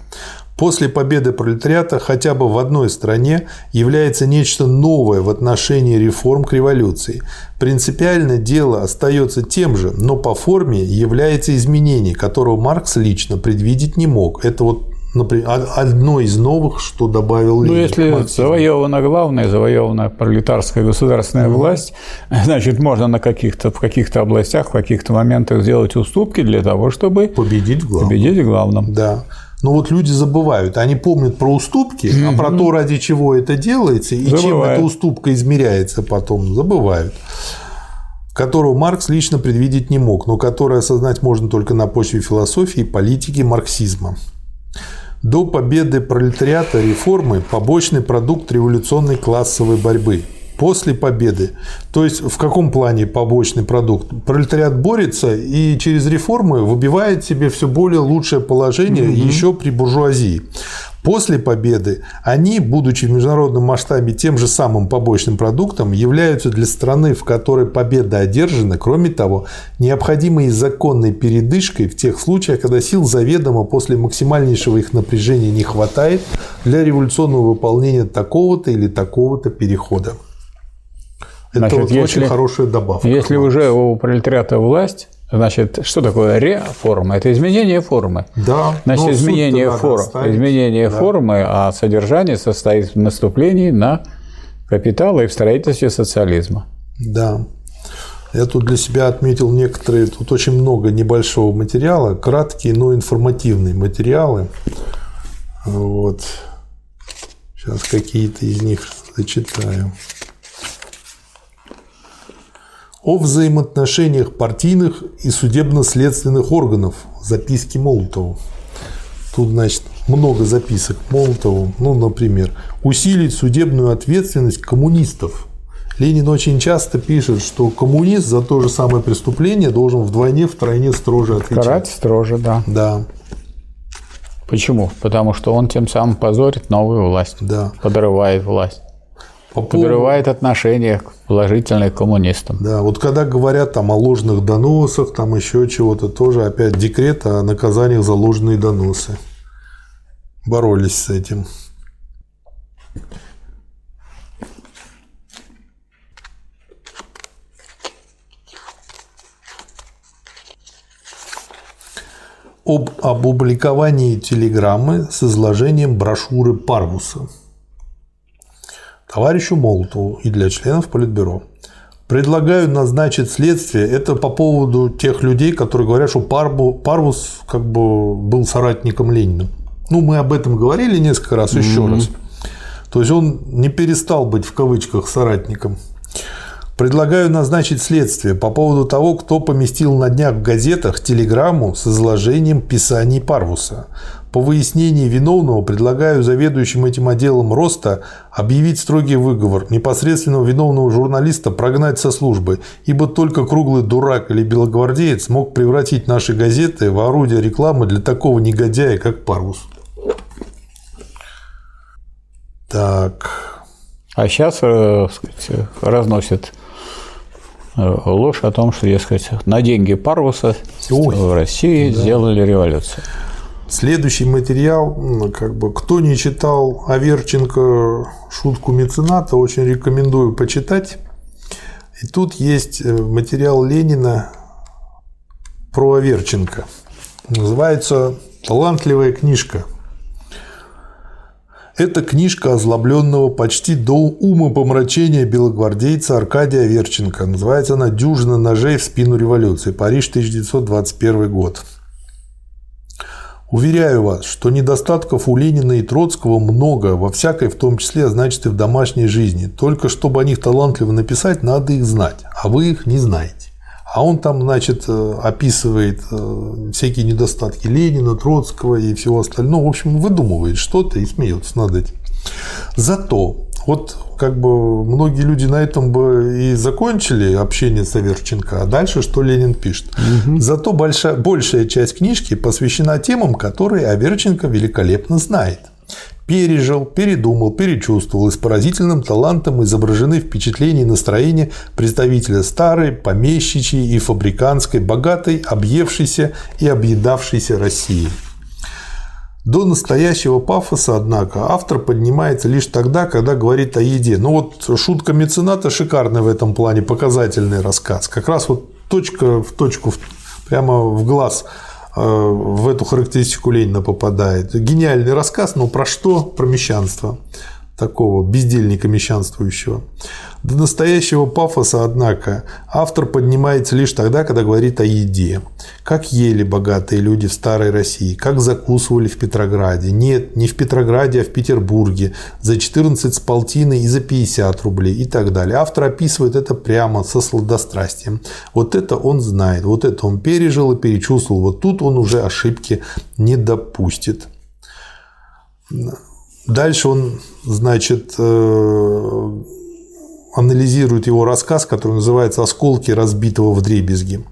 После победы пролетариата хотя бы в одной стране является нечто новое в отношении реформ к революции. Принципиально дело остается тем же, но по форме является изменение, которого Маркс лично предвидеть не мог. Это вот например, одно из новых, что добавил Ленин. Ну, если завоевана главная, завоевана пролетарская государственная mm власть, значит, можно на каких-то, в каких-то областях, в каких-то моментах сделать уступки для того, чтобы победить в главном. Победить в главном. Да. Но вот люди забывают, они помнят про уступки, mm-hmm. а про то, ради чего это делается и забывают. чем эта уступка измеряется потом, забывают которого Маркс лично предвидеть не мог, но который осознать можно только на почве философии политики марксизма. До победы пролетариата реформы – побочный продукт революционной классовой борьбы. После победы, то есть в каком плане побочный продукт? Пролетариат борется и через реформы выбивает себе все более лучшее положение угу. еще при буржуазии. После победы они, будучи в международном масштабе тем же самым побочным продуктом, являются для страны, в которой победа одержана, кроме того, необходимой законной передышкой в тех случаях, когда сил заведомо после максимальнейшего их напряжения не хватает для революционного выполнения такого-то или такого-то перехода. Это Значит, вот если- очень хорошая добавка. Если уже у пролетариата власть, значит, что такое реформа? Это изменение формы. Да. Значит, изменение, оставить. изменение Да. формы, а содержание состоит в наступлении на капитал и в строительстве социализма. Да. Я тут для себя отметил некоторые, тут очень много небольшого материала, краткие, но информативные материалы. Вот. Сейчас какие-то из них зачитаю. О взаимоотношениях партийных и судебно-следственных органов. Записки Молотову. Тут, значит, много записок Молотову. Ну, например, усилить судебную ответственность коммунистов. Ленин очень часто пишет, что коммунист за то же самое преступление должен вдвойне, втройне строже отвечать. Карать строже, да. Да, Почему? Потому что он тем самым позорит новую власть, да. подрывает власть, По подрывает отношения положительные к коммунистам. Да, вот когда говорят там о ложных доносах, там еще чего-то, тоже опять декрет о наказаниях за ложные доносы. Боролись с этим. Об опубликовании телеграммы с изложением брошюры Парвуса товарищу Молотову и для членов Политбюро. Предлагаю назначить следствие. Это по поводу тех людей, которые говорят, что Парбу- Парвус как бы был соратником Ленина. Ну, мы об этом говорили несколько раз, еще раз. То есть он не перестал быть в кавычках соратником. Предлагаю назначить следствие по поводу того, кто поместил на днях в газетах телеграмму с изложением писаний Парвуса. По выяснении виновного предлагаю заведующим этим отделом роста объявить строгий выговор, непосредственного виновного журналиста прогнать со службы, ибо только круглый дурак или белогвардеец мог превратить наши газеты в орудие рекламы для такого негодяя, как Парвус. Так, А сейчас сказать, разносят э, ложь о том, что, дескать, на деньги Парвуса Ой, в России сделали революцию. Следующий материал, как бы, кто не читал Аверченко шутку мецената, очень рекомендую почитать. И тут есть э, материал Ленина про Аверченко. Называется «Талантливая книжка». Это книжка озлобленного почти до ума помрачения белогвардейца Аркадия Аверченко. Называется она «Дюжина ножей в спину революции. Париж, 1921 год». Уверяю вас, что недостатков у Ленина и Троцкого много, во всякой, в том числе, значит, и в домашней жизни. Только чтобы о них талантливо написать, надо их знать, а вы их не знаете. А он там, значит, э, описывает э, всякие недостатки Ленина, Троцкого и всего остального. В общем, выдумывает что-то и смеется над этим. Зато вот как бы многие люди на этом бы и закончили общение с Аверченко, а дальше что Ленин пишет. Зато большая, большая часть книжки посвящена темам, которые Аверченко великолепно знает. Пережил, передумал, перечувствовал и с поразительным талантом изображены впечатления и настроения представителя старой, помещичьей и фабриканской, богатой, объевшейся и объедавшейся России. До настоящего пафоса, однако, автор поднимается лишь тогда, когда говорит о еде. Ну вот шутка мецената шикарный в этом плане, показательный рассказ. Как раз вот точка в точку, прямо в глаз э, в эту характеристику Ленина попадает. Гениальный рассказ, но про что? Про мещанство. Такого бездельника мещанствующего. До настоящего пафоса, однако, автор поднимается лишь тогда, когда говорит о еде. Как ели богатые люди в старой России, как закусывали в Петрограде. Нет, не в Петрограде, а в Петербурге. За 14 с полтиной и за 50 рублей и так далее. Автор описывает это прямо, со сладострастием. Вот это он знает, вот это он пережил и перечувствовал. Вот тут он уже ошибки не допустит. Дальше он, значит, э, анализирует его рассказ, который называется «Осколки разбитого вдребезги».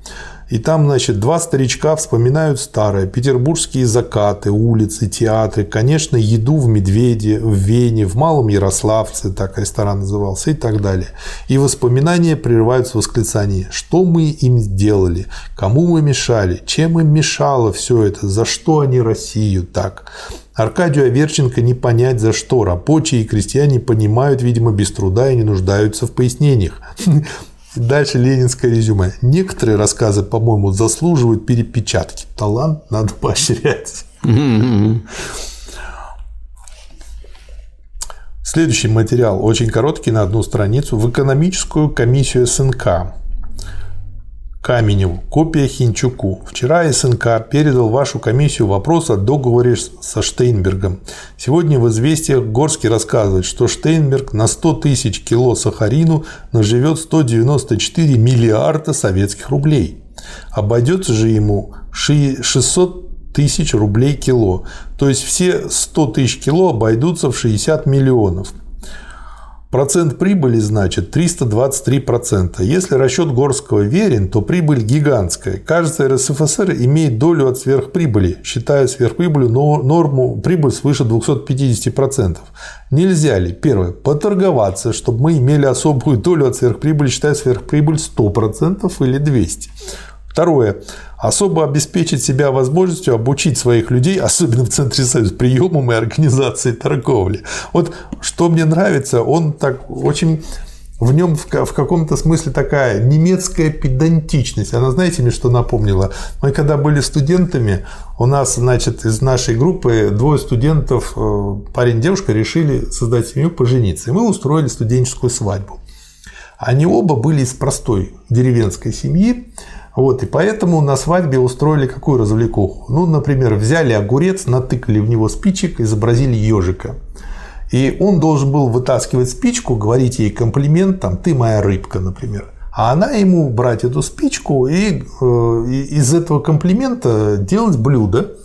И там, значит, два старичка вспоминают старое. Петербургские закаты, улицы, театры. Конечно, еду в Медведе, в Вене, в Малом Ярославце, так ресторан назывался, и так далее. И воспоминания прерываются восклицание. Что мы им сделали? Кому мы мешали? Чем им мешало все это? За что они Россию так? Аркадию Аверченко не понять за что. Рабочие и крестьяне понимают, видимо, без труда и не нуждаются в пояснениях. Дальше ленинское резюме. Некоторые рассказы, по-моему, заслуживают перепечатки. Талант надо поощрять. Следующий материал, очень короткий, на одну страницу, в экономическую комиссию СНК. Каменеву, копия Хинчуку. Вчера СНК передал вашу комиссию вопрос о договоре со Штейнбергом. Сегодня в «Известиях» Горский рассказывает, что Штейнберг на 100 тысяч кило сахарину наживет 194 миллиарда советских рублей. Обойдется же ему 600 тысяч рублей кило. То есть все 100 тысяч кило обойдутся в 60 миллионов. Процент прибыли значит 323%. Если расчет Горского верен, то прибыль гигантская. Кажется, РСФСР имеет долю от сверхприбыли, считая сверхприбылью норму прибыль свыше 250%. Нельзя ли, первое, поторговаться, чтобы мы имели особую долю от сверхприбыли, считая сверхприбыль 100% или 200%? Второе. Особо обеспечить себя возможностью обучить своих людей, особенно в Центре Союза, приемам и организации торговли. Вот что мне нравится, он так очень в нем в каком-то смысле такая немецкая педантичность. Она, знаете, мне что напомнила? Мы когда были студентами, у нас, значит, из нашей группы двое студентов, э, парень и девушка, решили создать семью, пожениться. И мы устроили студенческую свадьбу. Они оба были из простой деревенской семьи. Вот, и поэтому на свадьбе устроили какую развлекуху? Ну, например, взяли огурец, натыкали в него спичек, изобразили ежика. И он должен был вытаскивать спичку, говорить ей комплимент, там, ты моя рыбка, например. А она ему брать эту спичку и, э, из этого комплимента делать блюдо.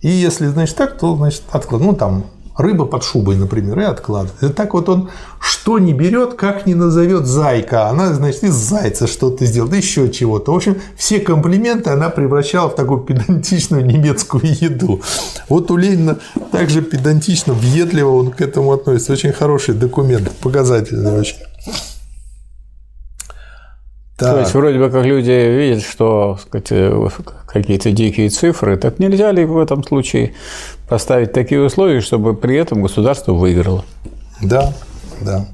И если, значит, так, то, значит, откладывать. Ну, там, рыба под шубой, например, и откладывает. И так вот он что не берет, как не назовет зайка, она, значит, из зайца что-то сделает, еще чего-то. В общем, все комплименты она превращала в такую педантичную немецкую еду. Вот у Ленина также педантично, въедливо он к этому относится. Очень хороший документ, показательный очень. Так. То есть, вроде бы как люди видят, что э, какие-то дикие цифры, так нельзя ли в этом случае поставить такие условия, чтобы при этом государство выиграло? Да, да.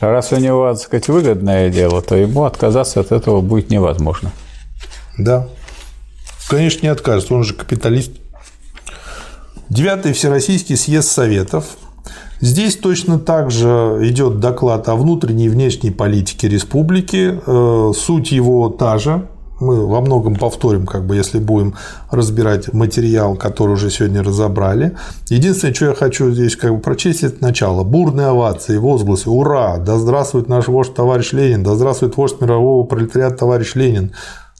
А раз у него, так сказать, выгодное дело, то ему отказаться от этого будет невозможно. Да. Конечно, не откажется, он же капиталист. Девятый Всероссийский съезд Советов Здесь точно так же идет доклад о внутренней и внешней политике республики. Э, суть его та же. Мы во многом повторим, как бы, если будем разбирать материал, который уже сегодня разобрали. Единственное, что я хочу здесь как бы прочесть, это начало. Бурные овации, возгласы. Ура! Да здравствует наш вождь товарищ Ленин! Да здравствует вождь мирового пролетариата товарищ Ленин!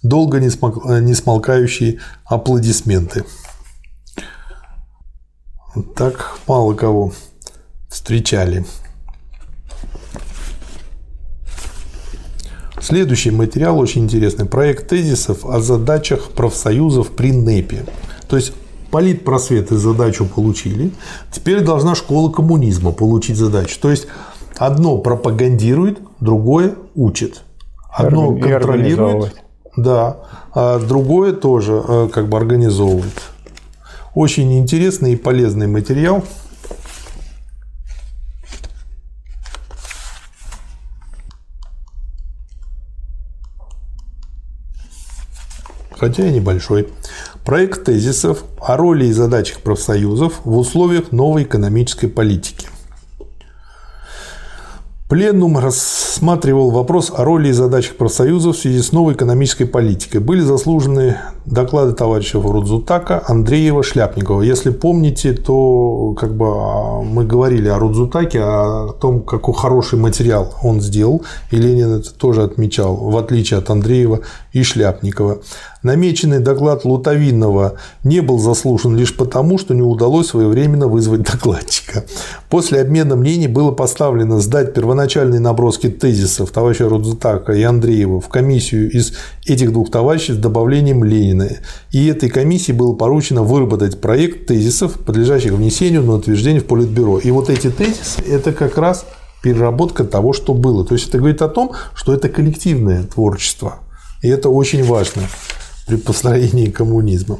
Долго не, смолкающие аплодисменты. Так мало кого встречали. Следующий материал очень интересный. Проект тезисов о задачах профсоюзов при НЭПе. То есть политпросветы задачу получили, теперь должна школа коммунизма получить задачу. То есть одно пропагандирует, другое учит. Одно и контролирует, да, а другое тоже э, как бы организовывает. Очень интересный и полезный материал. Хотя и небольшой. Проект тезисов о роли и задачах профсоюзов в условиях новой экономической политики. Пленум рассматривал вопрос о роли и задачах профсоюзов в связи с новой экономической политикой. Были заслужены доклады товарищев Рудзутака, Андреева, Шляпникова. Если помните, то как бы а, мы говорили о Рудзутаке, о том, какой хороший материал он сделал, и Ленин это тоже отмечал, в отличие от Андреева и Шляпникова. Намеченный доклад Лутовинова не был заслушан лишь потому, что не удалось своевременно вызвать докладчика. После обмена мнений было поставлено сдать первоначальные наброски тезисов товарища Рудзутака и Андреева в комиссию из этих двух товарищей с добавлением Ленина. И этой комиссии было поручено выработать проект тезисов, подлежащих внесению на утверждение в Политбюро. И вот эти тезисы – это как раз переработка того, что было. То есть это говорит о том, что это коллективное творчество. И это очень важно при построении коммунизма.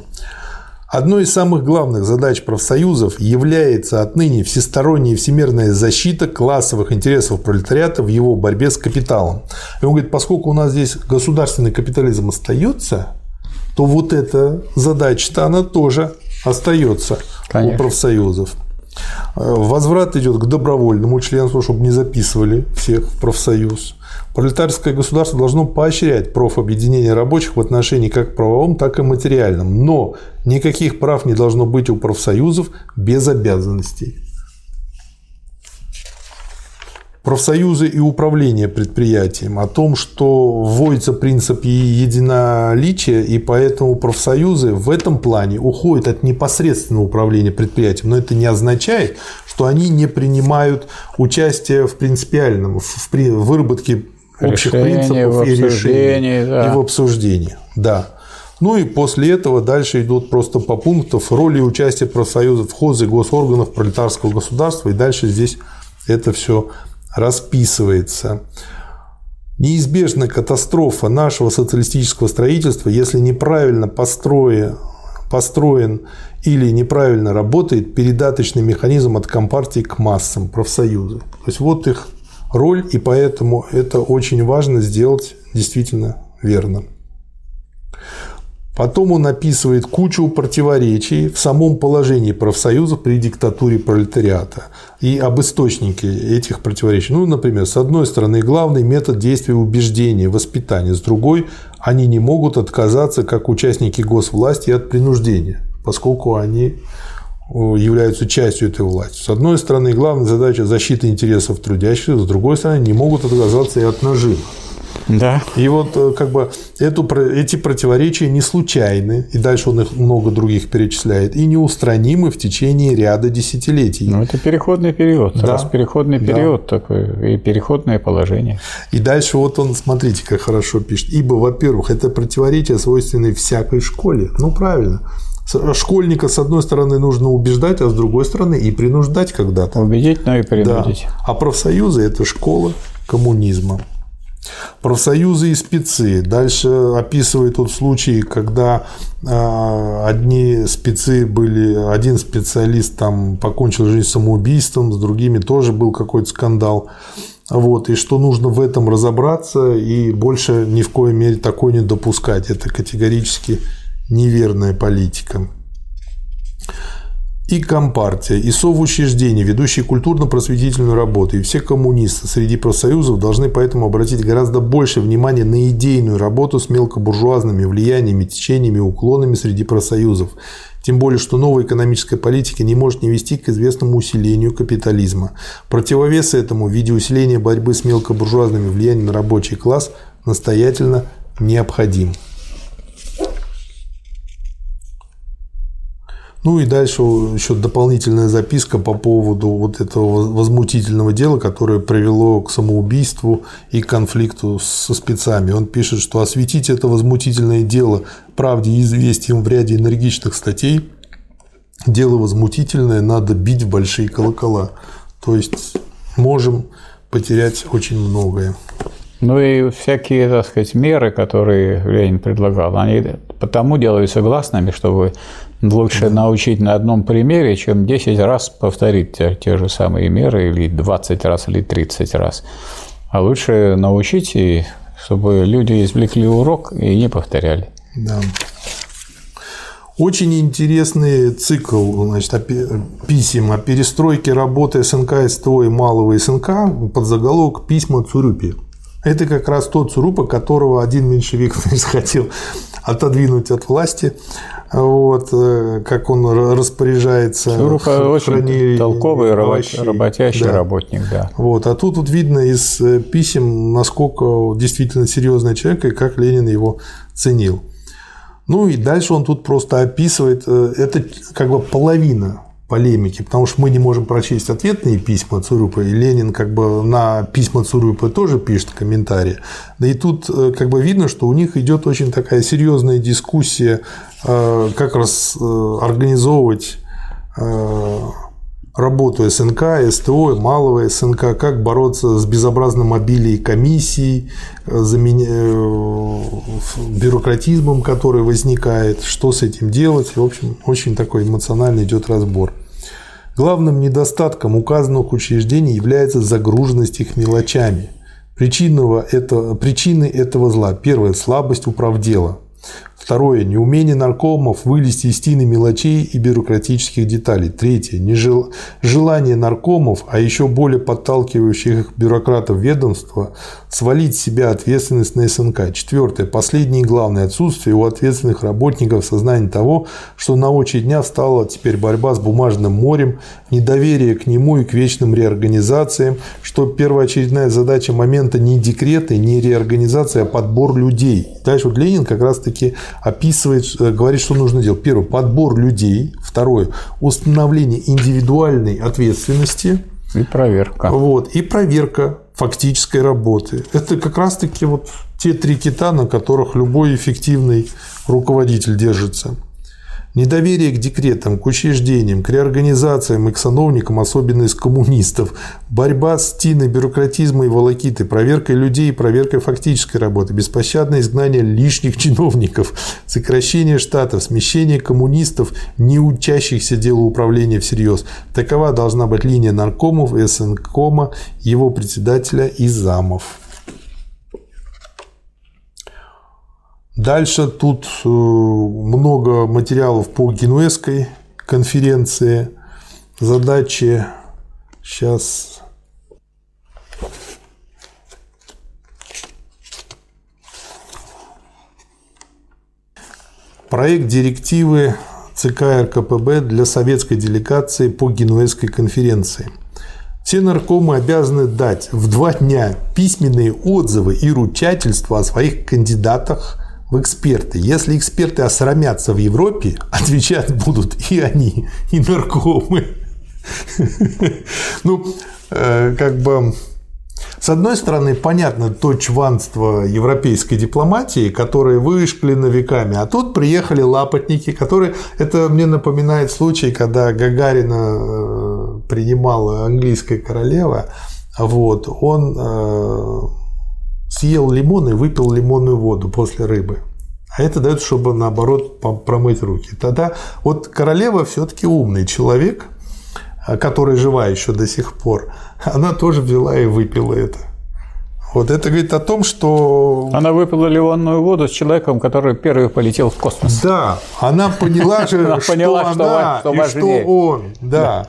Одной из самых главных задач профсоюзов является отныне всесторонняя всемирная защита классовых интересов пролетариата в его борьбе с капиталом. И он говорит, поскольку у нас здесь государственный капитализм остается, то вот эта задача-то она тоже остается Конечно. у профсоюзов. Возврат идет к добровольному членству, чтобы не записывали всех в профсоюз. Пролетарское государство должно поощрять профобъединение рабочих в отношении как правовом, так и материальном. Но никаких прав не должно быть у профсоюзов без обязанностей. профсоюзы и управление предприятием, о том, что вводится принцип единоличия, и поэтому профсоюзы в этом плане уходят от непосредственного управления предприятием. Но это не означает, что они не принимают участие в принципиальном, в выработке общих принципов и решений да. и в обсуждении. Да. Ну и после этого дальше идут просто по пунктам роли и участия профсоюзов в хозе госорганов пролетарского государства. И дальше здесь это все расписывается. Неизбежна катастрофа нашего социалистического строительства, если неправильно построен, построен или неправильно работает передаточный механизм от компартии к массам, профсоюзы. То есть вот их роль, и поэтому это очень важно сделать действительно верно. Потом он описывает кучу противоречий в самом положении профсоюзов при диктатуре пролетариата и об источнике этих противоречий. Ну, например, с одной стороны, главный метод действия убеждения, воспитания, с другой, они не могут отказаться как участники госвласти от принуждения, поскольку они являются частью этой власти. С одной стороны, главная задача – защита интересов трудящихся, с другой стороны, не могут отказаться и от нажима. Да. И вот э, как бы эту, эти противоречия не случайны, и дальше он их много других перечисляет, и неустранимы в течение ряда десятилетий. Ну, это переходный период. Да. Раз переходный период да. такой, и переходное положение. И дальше вот он, смотрите, как хорошо пишет. Ибо, во-первых, это противоречие свойственны всякой школе. Ну, правильно. Школьника, с одной стороны, нужно убеждать, а с другой стороны и принуждать когда-то. Убедить, но и принудить. Да. А профсоюзы – это школа коммунизма. Профсоюзы и спецы. Дальше описывает тот случай, когда а, одни спецы были, один специалист там покончил жизнь самоубийством, с другими тоже был какой-то скандал. Вот, и что нужно в этом разобраться и больше ни в коей мере такое не допускать. Это категорически неверная политика и Компартия, и совучреждения, ведущие культурно-просветительную работу, и все коммунисты среди профсоюзов должны поэтому обратить гораздо больше внимания на идейную работу с мелкобуржуазными влияниями, течениями уклонами среди профсоюзов. Тем более, что новая экономическая политика не может не вести к известному усилению капитализма. Противовес этому в виде усиления борьбы с мелкобуржуазными влияниями на рабочий класс настоятельно необходим. Ну и дальше еще дополнительная записка по поводу вот этого возмутительного дела, которое привело к самоубийству и конфликту со спецами. Он пишет, что осветить это возмутительное дело правде и известием в ряде энергичных статей дело возмутительное, надо бить в большие колокола. То есть можем потерять очень многое. Ну и всякие, так сказать, меры, которые Ленин предлагал, они потому делаются гласными, чтобы лучше научить на одном примере, чем 10 раз повторить те, те же самые меры, или 20 раз, или 30 раз. А лучше научить, и чтобы люди извлекли урок и не повторяли. Да. Очень интересный цикл значит, писем о перестройке работы СНК, СТО и малого СНК под заголовок «Письма Цурюпи». Это как раз тот Цурупа, которого один меньшевик хотел отодвинуть от власти. Вот, э, как он распоряжается. Цурупа очень толковый, овощей. работящий да. работник. Да. Вот, а тут вот видно из э, писем, насколько действительно серьезный человек и как Ленин его ценил. Ну и дальше он тут просто описывает, э, это как бы половина полемики, потому что мы не можем прочесть ответные письма Цурюпа, и Ленин как бы на письма Цурюпа тоже пишет комментарии. Да и тут э, как бы видно, что у них идет очень такая серьезная дискуссия, э, как раз организовывать работу СНК, СТО, малого СНК, как бороться с безобразным обилием комиссий, э, э, бюрократизмом, который возникает, что с этим делать. В общем, очень такой эмоциональный идет разбор. Главным недостатком указанных учреждений является загруженность их мелочами. Причинного это, причины этого зла. Первое – слабость управдела. Второе. Неумение наркомов вылезти из тины мелочей и бюрократических деталей. Третье. Нежел... Желание наркомов, а еще более подталкивающих их бюрократов ведомства, свалить себя ответственность на СНК. Четвертое. Последнее и главное. Отсутствие у ответственных работников сознания того, что на очередь дня встала теперь борьба с бумажным морем, недоверие к нему и к вечным реорганизациям, что первоочередная задача момента не декреты, не реорганизация, а подбор людей. Дальше вот Ленин как раз-таки описывает, э, говорит, что нужно делать. Первое – подбор людей. Второе – установление индивидуальной ответственности. И проверка. Вот, и проверка фактической работы. Это как раз-таки вот те три кита, на которых любой эффективный руководитель держится. Недоверие к декретам, к учреждениям, к реорганизациям и к сановникам, особенно из коммунистов. Борьба с тиной бюрократизма и волокиты, проверкой людей и проверкой фактической работы, беспощадное изгнание лишних чиновников, сокращение штатов, смещение коммунистов, не учащихся делу управления всерьез. Такова должна быть линия наркомов, СНКома, его председателя и замов. Дальше тут э, много материалов по Генуэзской конференции. Задачи сейчас Проект директивы ЦК РКПБ для советской делегации по Генуэзской конференции. Все наркомы обязаны дать в два дня письменные отзывы и ручательства о своих кандидатах – в эксперты. Если эксперты осрамятся в Европе, отвечать будут и они, и наркомы. Ну, э, как бы с одной стороны, понятно то чванство европейской дипломатии, которое вышклено веками, а тут приехали лапотники, которые... Это мне напоминает случай, когда Гагарина э, принимала английская королева, вот, он э, съел лимон и выпил лимонную воду после рыбы. А это дает, чтобы наоборот промыть руки. Тогда вот королева все-таки умный человек, а, который жива еще до сих пор. Она тоже взяла и выпила это. Вот это говорит о том, что... Она выпила лимонную воду с человеком, который первый полетел в космос. Да, она поняла же, что она и что он. Да.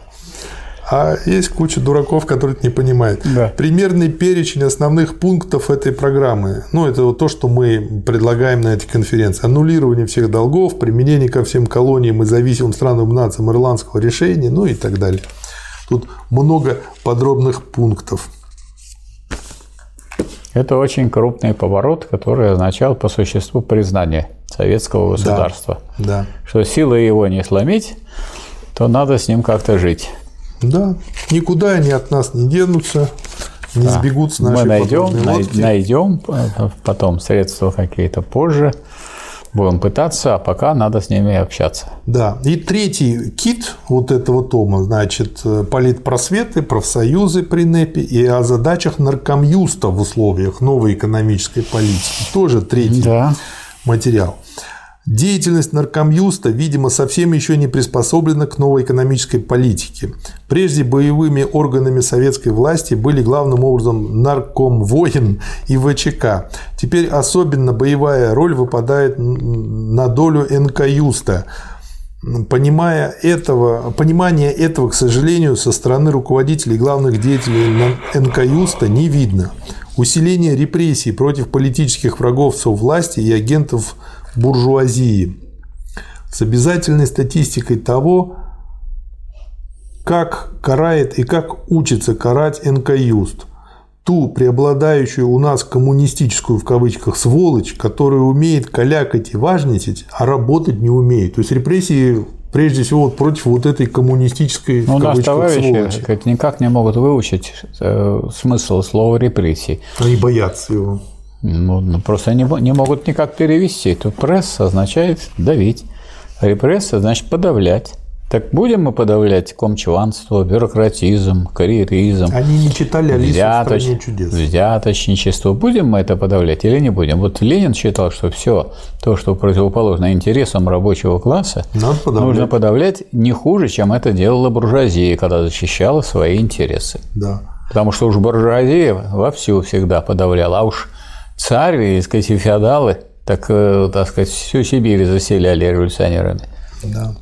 А есть куча дураков, которые это не понимают. Да. Примерный перечень основных пунктов этой программы. Ну, это вот то, что мы предлагаем на этой конференции. Аннулирование всех долгов, применение ко всем колониям и зависимым странам нациям ирландского решения, ну и так далее. Тут много подробных пунктов. Это очень крупный поворот, который означал по существу признание советского государства. Да, да. Что силой его не сломить, то надо с ним как-то жить. Да, никуда они от нас не денутся, не да. сбегут с нашей Мы найдем, найдем э, потом средства какие-то позже, будем пытаться, а пока надо с ними общаться. Да. И третий кит вот этого тома, значит, политпросветы, профсоюзы при НЭПе и о задачах наркомюста в условиях новой экономической политики. Тоже третий да. материал. Деятельность наркомюста, видимо, совсем еще не приспособлена к новой экономической политике. Прежде боевыми органами советской власти были главным образом наркомвоин и ВЧК. Теперь особенно боевая роль выпадает на долю НКЮста. Понимая этого, понимание этого, к сожалению, со стороны руководителей главных деятелей НКЮста не видно. Усиление репрессий против политических врагов власти и агентов буржуазии с обязательной статистикой того, как карает и как учится карать НКЮст. ту преобладающую у нас коммунистическую в кавычках сволочь, которая умеет калякать и важничать, а работать не умеет. То есть репрессии прежде всего вот против вот этой коммунистической Ну, в кавычках, товарищи сволочи. как, никак не могут выучить э, смысл слова репрессий. Они боятся его. Ну, просто мо- не могут никак перевести. Тут пресс означает давить. Репрессия значит подавлять. Так будем мы подавлять комчванство, бюрократизм, карьеризм, Они не читали Алису в взяточ- стране чудес. взяточничество. Будем мы это подавлять или не будем? Вот Ленин считал, что все то, что противоположно интересам рабочего класса, Надо подавлять. нужно подавлять не хуже, чем это делала буржуазия, когда защищала свои интересы. Да. Потому что уж буржуазия вовсю всегда подавляла, а уж царь, и, сказать, и феодалы, так, э, так сказать, всю Сибирь заселяли революционерами. Да.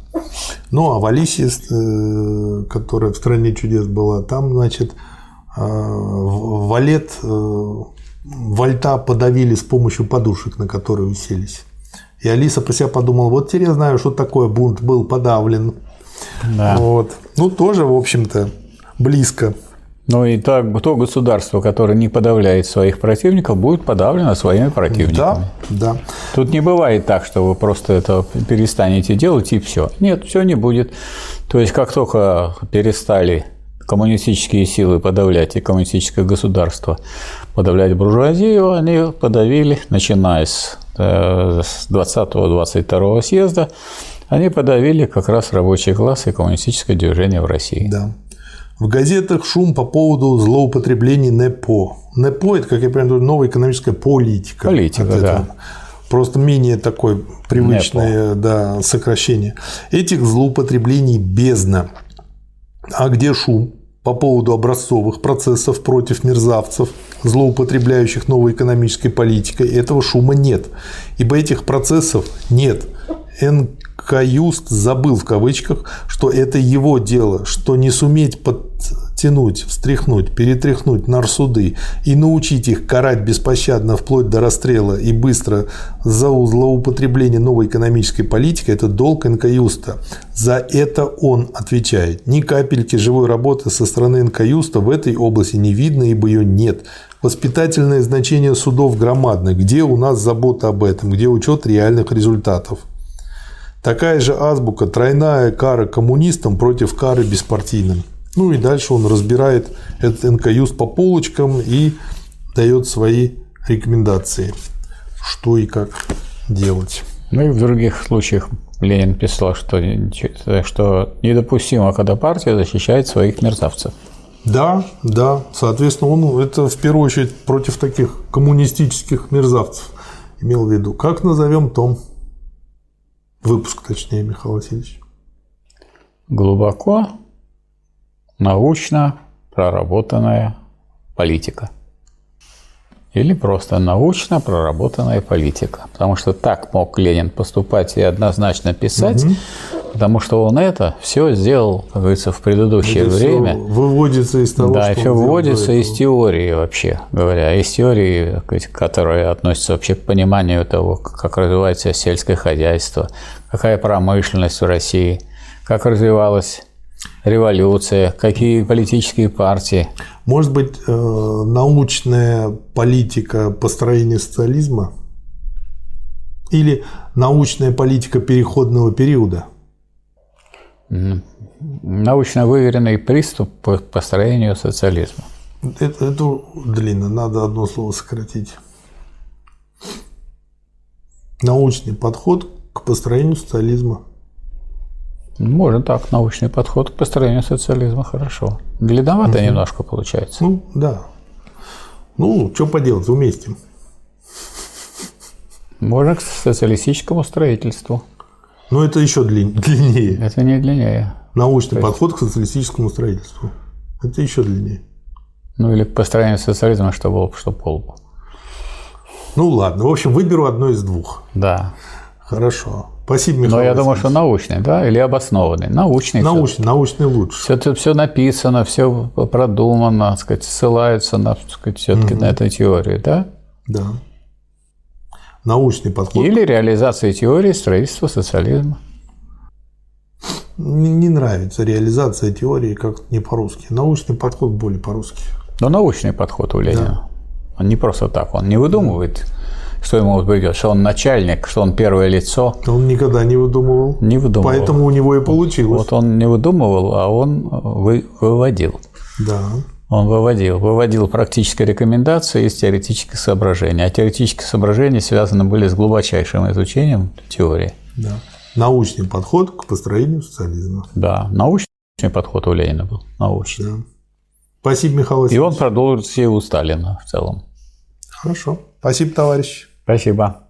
Ну, а в Алисе, э, которая в «Стране чудес» была, там, значит, э, валет вальта подавили с помощью подушек, на которые уселись. И Алиса про себя подумала, вот теперь я знаю, что такое бунт был подавлен. Да. Вот. Ну, тоже, в общем-то, близко. Ну и так, то государство, которое не подавляет своих противников, будет подавлено своими противниками. Да, да. Тут не бывает так, что вы просто это перестанете делать и все. Нет, все не будет. То есть, как только перестали коммунистические силы подавлять и коммунистическое государство подавлять буржуазию, они подавили, начиная с э, с 20-22 съезда, они подавили как раз рабочий класс и коммунистическое движение в России. Да. В газетах шум по поводу злоупотреблений НЭПО. НЭПО – это, как я понимаю, новая экономическая политика. Политика, да. Просто менее такое привычное да, сокращение. Этих злоупотреблений бездна. А где шум по поводу образцовых процессов против мерзавцев, злоупотребляющих новой экономической политикой? Этого шума нет. Ибо этих процессов нет. НК-юст забыл в кавычках, что это его дело, что не суметь подтянуть, встряхнуть, перетряхнуть нарсуды и научить их карать беспощадно вплоть до расстрела и быстро за злоупотребление новой экономической политикой – это долг НК-юста. За это он отвечает. Ни капельки живой работы со стороны НК-юста в этой области не видно, ибо ее нет. Воспитательное значение судов громадно. Где у нас забота об этом? Где учет реальных результатов? Такая же азбука, тройная кара коммунистам против кары беспартийным. Ну и дальше он разбирает этот НКЮС по полочкам и дает свои рекомендации, что и как делать. Ну и в других случаях Ленин писал, что, что недопустимо, когда партия защищает своих мерзавцев. Да, да, соответственно, он это в первую очередь против таких коммунистических мерзавцев имел в виду. Как назовем том? Выпуск, точнее, Михаил Васильевич. Глубоко научно проработанная политика. Или просто научно проработанная политика. Потому что так мог Ленин поступать и однозначно писать, угу. Потому что он это все сделал, как говорится, в предыдущее это время. выводится из того, да, что все выводится из теории вообще говоря, из теории, которая относится вообще к пониманию того, как развивается сельское хозяйство, какая промышленность в России, как развивалась революция, какие политические партии. Может быть, э, научная политика построения социализма или научная политика переходного периода? Научно выверенный приступ по построению социализма. Это, это длинно, надо одно слово сократить. Научный подход к построению социализма. Можно так, научный подход к построению социализма, хорошо. Длинновато угу. немножко получается. Ну, да. Ну, что поделать, уместим. Можно к социалистическому строительству. Но это еще длин, длиннее. Это не длиннее. Научный есть... подход к социалистическому строительству. Это еще длиннее. Ну, или к построению социализма, что было, что пол. Ну, ладно. В общем, выберу одно из двух. Да. Хорошо. Спасибо, Михаил Но я думаю, что научный, да, или обоснованный. Научный. Научный, научный лучше. Все, это все написано, все продумано, так сказать, ссылаются на, так сказать, все-таки угу. на эту теорию, да? Да. Научный подход. Или реализация теории строительства социализма. Не, не нравится реализация теории как не по-русски. Научный подход более по-русски. Но научный подход у Ленина. Да. Он не просто так, он не выдумывает, что ему придет, что он начальник, что он первое лицо. Он никогда не выдумывал. Не выдумывал. Поэтому у него и получилось. Вот он не выдумывал, а он вы, выводил. Да. Он выводил. Выводил практические рекомендации из теоретических соображений. А теоретические соображения связаны были с глубочайшим изучением теории. Да. Научный подход к построению социализма. Да, научный подход у Ленина был. Научный. Да. Спасибо, Михаил Васильевич. И он продолжит все у Сталина в целом. Хорошо. Спасибо, товарищ. Спасибо.